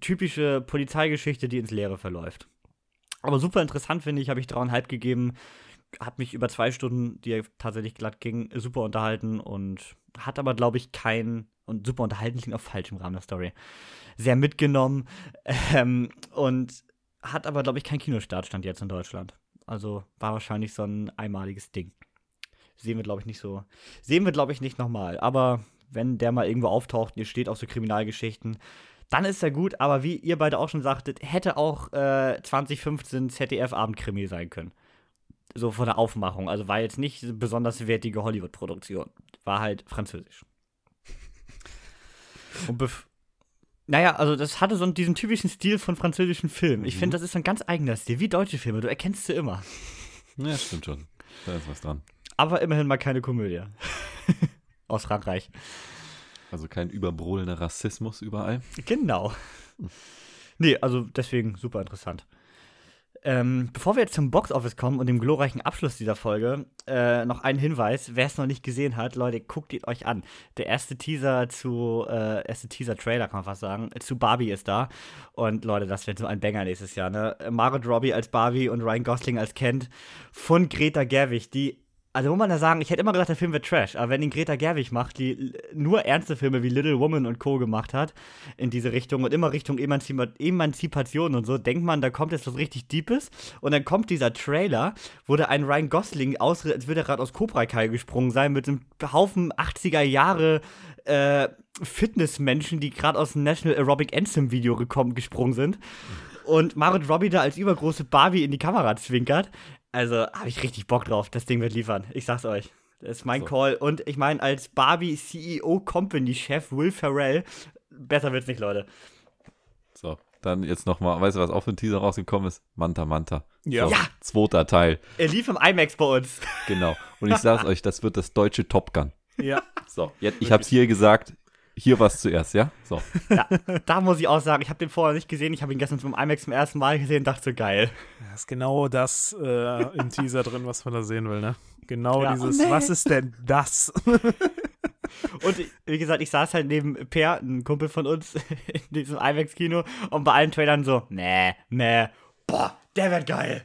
Typische Polizeigeschichte, die ins Leere verläuft. Aber super interessant, finde ich, habe ich dreieinhalb gegeben hat mich über zwei Stunden, die tatsächlich glatt ging, super unterhalten und hat aber, glaube ich, kein, und super unterhalten klingt auch falsch im Rahmen der Story, sehr mitgenommen ähm, und hat aber, glaube ich, keinen Kinostartstand jetzt in Deutschland. Also war wahrscheinlich so ein einmaliges Ding. Sehen wir, glaube ich, nicht so. Sehen wir, glaube ich, nicht nochmal. Aber wenn der mal irgendwo auftaucht und ihr steht auf so Kriminalgeschichten, dann ist er gut. Aber wie ihr beide auch schon sagtet, hätte auch äh, 2015 ZDF-Abendkrimi sein können so von der Aufmachung. Also war jetzt nicht besonders wertige Hollywood-Produktion. War halt französisch. Und bef naja, also das hatte so diesen typischen Stil von französischen Filmen. Ich mhm. finde, das ist ein ganz eigener Stil, wie deutsche Filme. Du erkennst sie immer. Ja, stimmt schon. Da ist was dran. Aber immerhin mal keine Komödie. Aus Frankreich. Also kein überbrodelnder Rassismus überall. Genau. Nee, also deswegen super interessant. Ähm, bevor wir jetzt zum Boxoffice kommen und dem glorreichen Abschluss dieser Folge, äh, noch ein Hinweis, wer es noch nicht gesehen hat, Leute, guckt ihn euch an. Der erste Teaser zu, äh, erste Teaser-Trailer, kann man fast sagen, zu Barbie ist da. Und Leute, das wird so ein Banger nächstes Jahr, ne? Margot Robbie als Barbie und Ryan Gosling als Kent von Greta Gerwig, die also muss man da sagen, ich hätte immer gesagt, der Film wird Trash, aber wenn ihn Greta Gerwig macht, die nur ernste Filme wie Little Woman und Co. gemacht hat, in diese Richtung und immer Richtung Emanzipa Emanzipation und so, denkt man, da kommt jetzt was richtig Deepes und dann kommt dieser Trailer, wo da ein Ryan Gosling aussieht, als würde er gerade aus Cobra Kai gesprungen sein, mit einem Haufen 80er Jahre äh, Fitnessmenschen, die gerade aus dem National Aerobic Anthem Video gekommen, gesprungen sind. Und Margot Robbie da als übergroße Barbie in die Kamera zwinkert. Also habe ich richtig Bock drauf. Das Ding wird liefern. Ich sag's euch. Das ist mein so. Call. Und ich meine, als Barbie CEO Company Chef Will Ferrell, besser wird's nicht, Leute. So, dann jetzt nochmal, weißt du, was auch für ein Teaser rausgekommen ist? Manta Manta. Ja. So, ja. Zweiter Teil. Er lief im IMAX bei uns. Genau. Und ich sag's euch, das wird das deutsche Top Gun. Ja. So, jetzt, ich hab's hier gesagt, hier war es zuerst, ja? So. Ja, da muss ich auch sagen, ich habe den vorher nicht gesehen. Ich habe ihn gestern zum IMAX zum ersten Mal gesehen und dachte so, geil. Da ist genau das äh, im Teaser drin, was man da sehen will, ne? Genau ja. dieses, oh, nee. was ist denn das? und wie gesagt, ich saß halt neben Per, ein Kumpel von uns, in diesem IMAX-Kino und bei allen Trailern so, nee, nee, boah, der wird geil.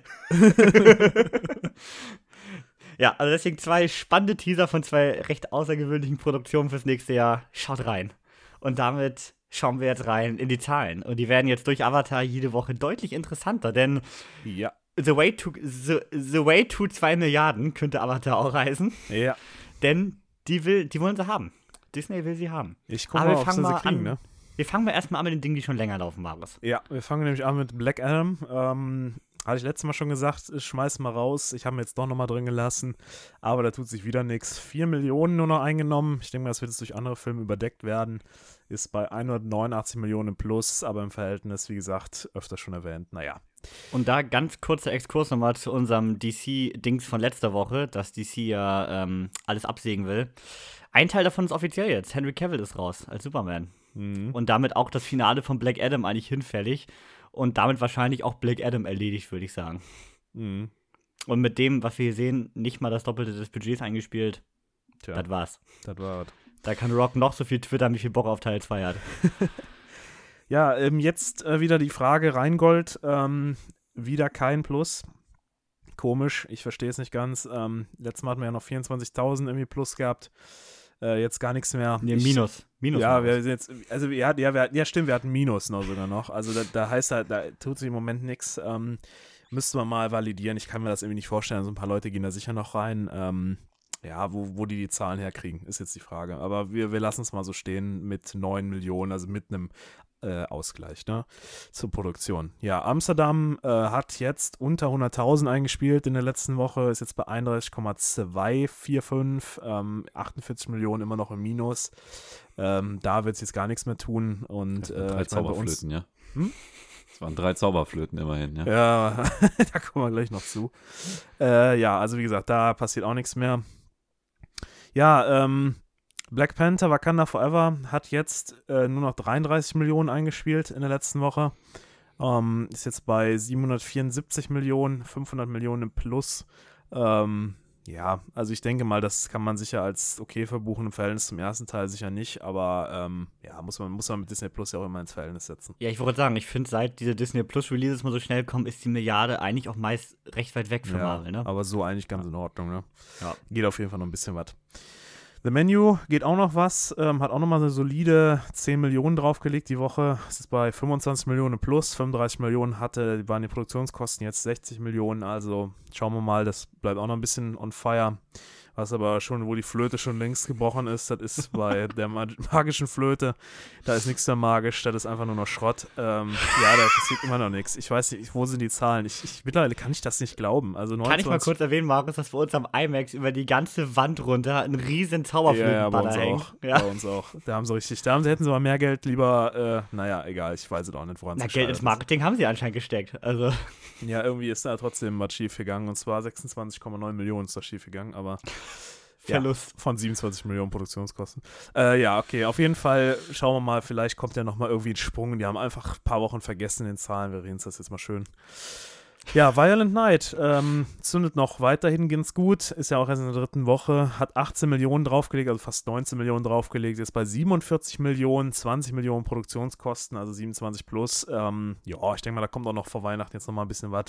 Ja, also deswegen zwei spannende Teaser von zwei recht außergewöhnlichen Produktionen fürs nächste Jahr. Schaut rein. Und damit schauen wir jetzt rein in die Zahlen. Und die werden jetzt durch Avatar jede Woche deutlich interessanter, denn ja. The Way to, the, the way to 2 Milliarden könnte Avatar auch heißen. Ja. Denn die, will, die wollen sie haben. Disney will sie haben. Ich gucke mal, ob sie, sie kriegen, an, ne? Wir fangen mal erstmal an mit den Dingen, die schon länger laufen, Maris. Ja, wir fangen nämlich an mit Black Adam. Ähm, hatte ich letztes Mal schon gesagt, schmeiß mal raus. Ich habe mir jetzt doch nochmal drin gelassen. Aber da tut sich wieder nichts. 4 Millionen nur noch eingenommen. Ich denke mal, das wird jetzt durch andere Filme überdeckt werden. Ist bei 189 Millionen plus, aber im Verhältnis, wie gesagt, öfter schon erwähnt. Naja. Und da ganz kurzer Exkurs nochmal zu unserem DC-Dings von letzter Woche, dass DC ja ähm, alles absägen will. Ein Teil davon ist offiziell jetzt. Henry Cavill ist raus als Superman. Mhm. Und damit auch das Finale von Black Adam eigentlich hinfällig und damit wahrscheinlich auch Black Adam erledigt, würde ich sagen. Mhm. Und mit dem, was wir hier sehen, nicht mal das Doppelte des Budgets eingespielt. Tja, das war's. Das war's. Da kann Rock noch so viel twittern, wie viel Bock auf Teil 2 hat. ja, ähm, jetzt äh, wieder die Frage: Rheingold, ähm, wieder kein Plus. Komisch, ich verstehe es nicht ganz. Ähm, letztes Mal hatten wir ja noch 24.000 irgendwie Plus gehabt. Äh, jetzt gar nichts mehr. Nee, Minus. Minus. Ja, wir jetzt, also ja, ja, wir, ja, stimmt, wir hatten Minus noch sogar noch. Also da, da heißt halt, da tut sich im Moment nichts. Ähm, müsste man mal validieren. Ich kann mir das irgendwie nicht vorstellen. So ein paar Leute gehen da sicher noch rein. Ähm, ja, wo, wo die die Zahlen herkriegen, ist jetzt die Frage. Aber wir, wir lassen es mal so stehen mit 9 Millionen, also mit einem äh, Ausgleich ne? zur Produktion. Ja, Amsterdam äh, hat jetzt unter 100.000 eingespielt in der letzten Woche, ist jetzt bei 31,245, ähm, 48 Millionen immer noch im Minus. Ähm, da wird es jetzt gar nichts mehr tun. Und, äh, drei Zauberflöten, ja. Hm? Es waren drei Zauberflöten immerhin, ja. Ja, da kommen wir gleich noch zu. Äh, ja, also wie gesagt, da passiert auch nichts mehr. Ja, ähm, Black Panther Wakanda Forever hat jetzt äh, nur noch 33 Millionen eingespielt in der letzten Woche. Ähm, ist jetzt bei 774 Millionen, 500 Millionen im Plus. Ähm, ja, also ich denke mal, das kann man sicher als okay verbuchen im Verhältnis zum ersten Teil sicher nicht, aber ähm, ja, muss man, muss man mit Disney Plus ja auch immer ins Verhältnis setzen. Ja, ich wollte sagen, ich finde, seit diese Disney Plus Releases mal so schnell kommen, ist die Milliarde eigentlich auch meist recht weit weg für ja, Marvel, ne? Aber so eigentlich ganz in Ordnung, ne? Ja. Geht auf jeden Fall noch ein bisschen was. The Menu geht auch noch was, ähm, hat auch noch mal eine solide 10 Millionen draufgelegt die Woche. Es ist bei 25 Millionen plus, 35 Millionen hatte, waren die Produktionskosten jetzt 60 Millionen. Also schauen wir mal, das bleibt auch noch ein bisschen on fire. Was aber schon, wo die Flöte schon längst gebrochen ist, das ist bei der magischen Flöte. Da ist nichts mehr magisch, das ist einfach nur noch Schrott. Ähm, ja, da passiert immer noch nichts. Ich weiß nicht, wo sind die Zahlen? Ich, ich, mittlerweile kann ich das nicht glauben. Also 29, kann ich mal kurz erwähnen, Markus, dass bei uns am IMAX über die ganze Wand runter ein riesen Zauberflötenballer ja, ja, bei uns auch. Ja. Bei uns auch. Da haben sie richtig, da haben sie, hätten sie mal mehr Geld lieber, äh, naja, egal, ich weiß es auch nicht, woran Na, Geld ins Marketing haben sie anscheinend gesteckt. Also. Ja, irgendwie ist da trotzdem was schief gegangen und zwar 26,9 Millionen ist da schief gegangen, aber Verlust. Ja, von 27 Millionen Produktionskosten. Äh, ja, okay, auf jeden Fall schauen wir mal, vielleicht kommt ja nochmal irgendwie ein Sprung. Die haben einfach ein paar Wochen vergessen in den Zahlen. Wir reden das jetzt mal schön. Ja, Violent Night ähm, zündet noch weiterhin ganz gut, ist ja auch erst in der dritten Woche, hat 18 Millionen draufgelegt, also fast 19 Millionen draufgelegt, ist bei 47 Millionen, 20 Millionen Produktionskosten, also 27 plus. Ähm, ja, ich denke mal, da kommt auch noch vor Weihnachten jetzt noch mal ein bisschen was,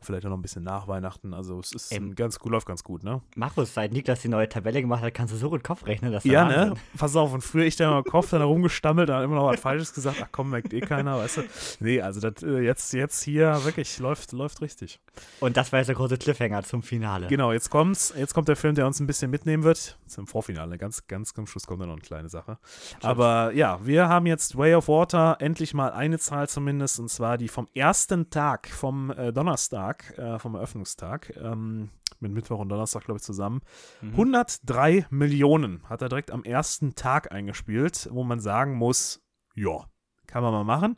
vielleicht auch noch ein bisschen nach Weihnachten, also es ist Ähm, ganz gut, läuft ganz gut, ne? Markus, seit Niklas die neue Tabelle gemacht hat, kannst du so gut Kopf rechnen, dass Ja, ne? Pass auf, und früher ich da im Kopf dann rumgestammelt, da immer noch was Falsches gesagt, ach komm, merkt eh keiner, weißt du? Nee, also das äh, jetzt, jetzt hier wirklich läuft, läuft richtig. Und das war jetzt der große Cliffhanger zum Finale. Genau, jetzt kommt's. Jetzt kommt der Film, der uns ein bisschen mitnehmen wird. Zum Vorfinale. Ganz, ganz zum Schluss kommt da noch eine kleine Sache. Aber ja, wir haben jetzt Way of Water endlich mal eine Zahl zumindest, und zwar die vom ersten Tag, vom äh, Donnerstag, äh, vom Eröffnungstag. Ähm, mit Mittwoch und Donnerstag, glaube ich, zusammen. 103 Millionen hat er direkt am ersten Tag eingespielt, wo man sagen muss, ja, kann man mal machen.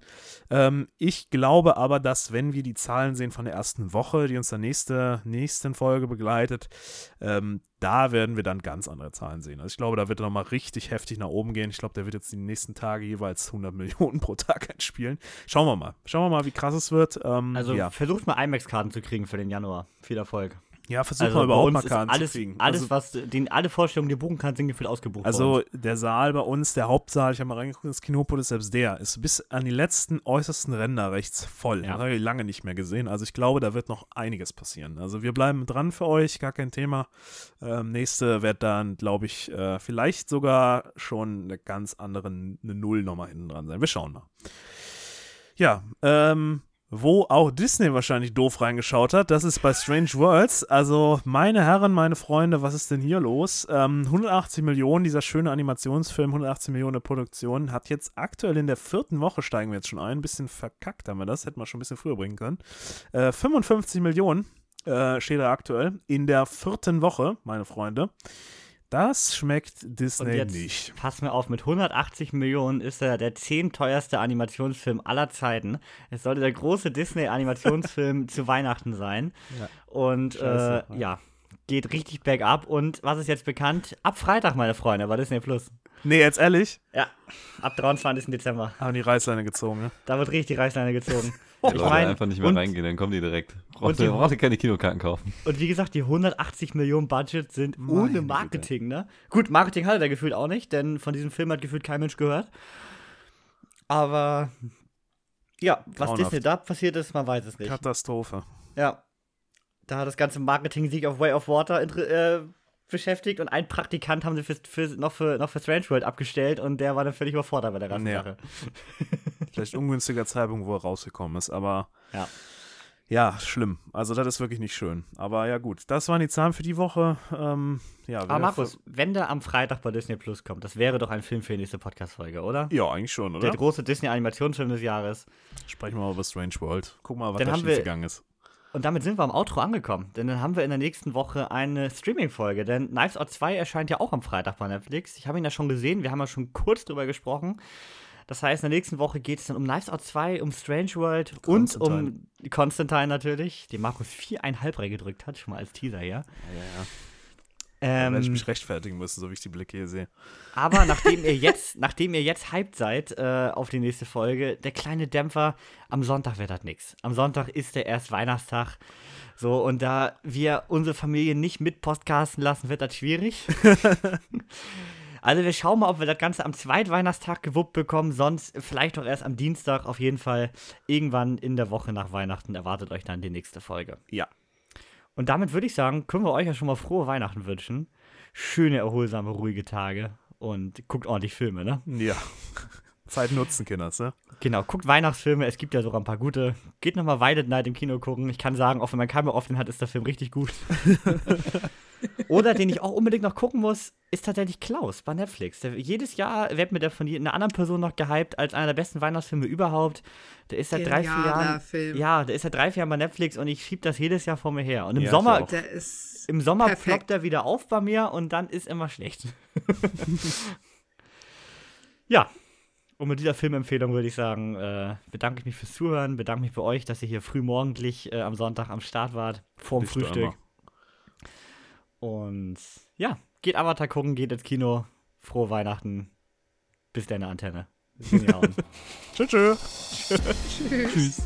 Ähm, ich glaube aber, dass wenn wir die Zahlen sehen von der ersten Woche, die uns der nächste, nächsten Folge begleitet, ähm, da werden wir dann ganz andere Zahlen sehen. Also ich glaube, da wird er nochmal richtig heftig nach oben gehen. Ich glaube, der wird jetzt die nächsten Tage jeweils 100 Millionen pro Tag einspielen. Schauen wir mal. Schauen wir mal, wie krass es wird. Ähm, Also ja, versucht mal IMAX-Karten zu kriegen für den Januar. Viel Erfolg. Ja versuchen Also wir bei überhaupt mal Karten alles, zu kriegen. alles also, was den, alle Vorstellungen, die du buchen kannst, sind gefühlt ausgebucht. Also der Saal bei uns, der Hauptsaal, ich habe mal reingeguckt, das Kinopolis, selbst der ist bis an die letzten äußersten Ränder rechts voll. Ja. Das habe ich lange nicht mehr gesehen. Also ich glaube, da wird noch einiges passieren. Also wir bleiben dran für euch, gar kein Thema. Ähm, nächste wird dann, glaube ich, äh, vielleicht sogar schon eine ganz andere, eine Null nochmal hinten dran sein. Wir schauen mal. Ja, ähm, wo auch Disney wahrscheinlich doof reingeschaut hat, das ist bei Strange Worlds. Also, meine Herren, meine Freunde, was ist denn hier los? Ähm, 180 Millionen, dieser schöne Animationsfilm, 180 Millionen Produktion, hat jetzt aktuell in der vierten Woche, steigen wir jetzt schon ein, ein bisschen verkackt haben wir das, hätten wir schon ein bisschen früher bringen können. Äh, 55 Millionen äh, steht da aktuell in der vierten Woche, meine Freunde. Das schmeckt Disney jetzt nicht. pass mir auf, mit 180 Millionen ist er der zehnteuerste Animationsfilm aller Zeiten. Es sollte der große Disney-Animationsfilm zu Weihnachten sein. Ja. Und Scheiße, äh, ja, geht richtig bergab. Und was ist jetzt bekannt? Ab Freitag, meine Freunde, bei Disney Plus. Nee, jetzt ehrlich? Ja, ab 23. Dezember. Haben die Reißleine gezogen, ne? Da wird richtig Reißleine gezogen. Die ich Leute mein, einfach nicht mehr und- reingehen, dann kommen die direkt. und Braucht die- ihr braucht ihr keine Kinokarten kaufen. Und wie gesagt, die 180 Millionen Budget sind Meine ohne Güte. Marketing, ne? Gut, Marketing hatte der gefühlt auch nicht, denn von diesem Film hat gefühlt kein Mensch gehört. Aber ja, was Grauenhaft. Disney da passiert ist, man weiß es nicht. Katastrophe. Ja. Da hat das ganze Marketing-Sieg auf Way of Water äh, beschäftigt und einen Praktikant haben sie für, für, noch, für, noch für Strange World abgestellt und der war dann völlig überfordert bei der ganzen Ja. Sache. Vielleicht ungünstiger Zeitpunkt, wo er rausgekommen ist, aber Ja. ja, schlimm. Also das ist wirklich nicht schön. Aber ja gut, das waren die Zahlen für die Woche. Ähm, ja, Aber Markus, wenn der am Freitag bei Disney Plus kommt, das wäre doch ein Film für die nächste Podcast-Folge, oder? ja, eigentlich schon, oder? Der große Disney-Animationsfilm des Jahres. Sprechen wir mal über Strange World. Guck mal, was Dann da haben schief wir- gegangen ist. Und damit sind wir am Outro angekommen, denn dann haben wir in der nächsten Woche eine Streaming-Folge, denn Knives Out 2 erscheint ja auch am Freitag bei Netflix. Ich habe ihn ja schon gesehen, wir haben ja schon kurz drüber gesprochen. Das heißt, in der nächsten Woche geht es dann um Knives Out 2, um Strange World und um Constantine natürlich, die Markus viereinhalb reingedrückt hat, schon mal als Teaser hier. Ja, ja. Da Ähm, werde ich mich rechtfertigen müssen, so wie ich die Blicke hier sehe. Aber nachdem ihr jetzt, nachdem ihr jetzt hyped seid äh, auf die nächste Folge, der kleine Dämpfer, am Sonntag wird das nix. Am Sonntag ist der erst Weihnachtstag. So, und da wir unsere Familie nicht mit Podcasten lassen, wird das schwierig. also wir schauen mal, ob wir das Ganze am Zweitweihnachtstag gewuppt bekommen, sonst vielleicht auch erst am Dienstag. Auf jeden Fall irgendwann in der Woche nach Weihnachten erwartet euch dann die nächste Folge. Ja. Und damit würde ich sagen, können wir euch ja schon mal frohe Weihnachten wünschen. Schöne, erholsame, ruhige Tage. Und guckt ordentlich Filme, ne? Ja. Zeit nutzen, Kinders, ne? Genau, guckt Weihnachtsfilme, es gibt ja sogar ein paar gute. Geht nochmal Violet Night im Kino gucken. Ich kann sagen, auch wenn man Kamera offen hat, ist der Film richtig gut. Oder den ich auch unbedingt noch gucken muss, ist tatsächlich Klaus bei Netflix. Der, jedes Jahr wird mir der von einer anderen Person noch gehypt als einer der besten Weihnachtsfilme überhaupt. Der ist seit drei, vier Jahren. Film. Ja, der ist seit drei, vier Jahren bei Netflix und ich schieb das jedes Jahr vor mir her. Und im Ja, Sommer, im Sommer perfekt. ploppt er wieder auf bei mir und dann ist immer schlecht. ja. Und mit dieser Filmempfehlung würde ich sagen, äh, bedanke ich mich fürs Zuhören, bedanke mich bei euch, dass ihr hier frühmorgendlich äh, am Sonntag am Start wart, vorm Nicht Frühstück. Und ja, geht Avatar gucken, geht ins Kino. Frohe Weihnachten. Bis deine Antenne. Tschüss. Tschüss. Tschüss.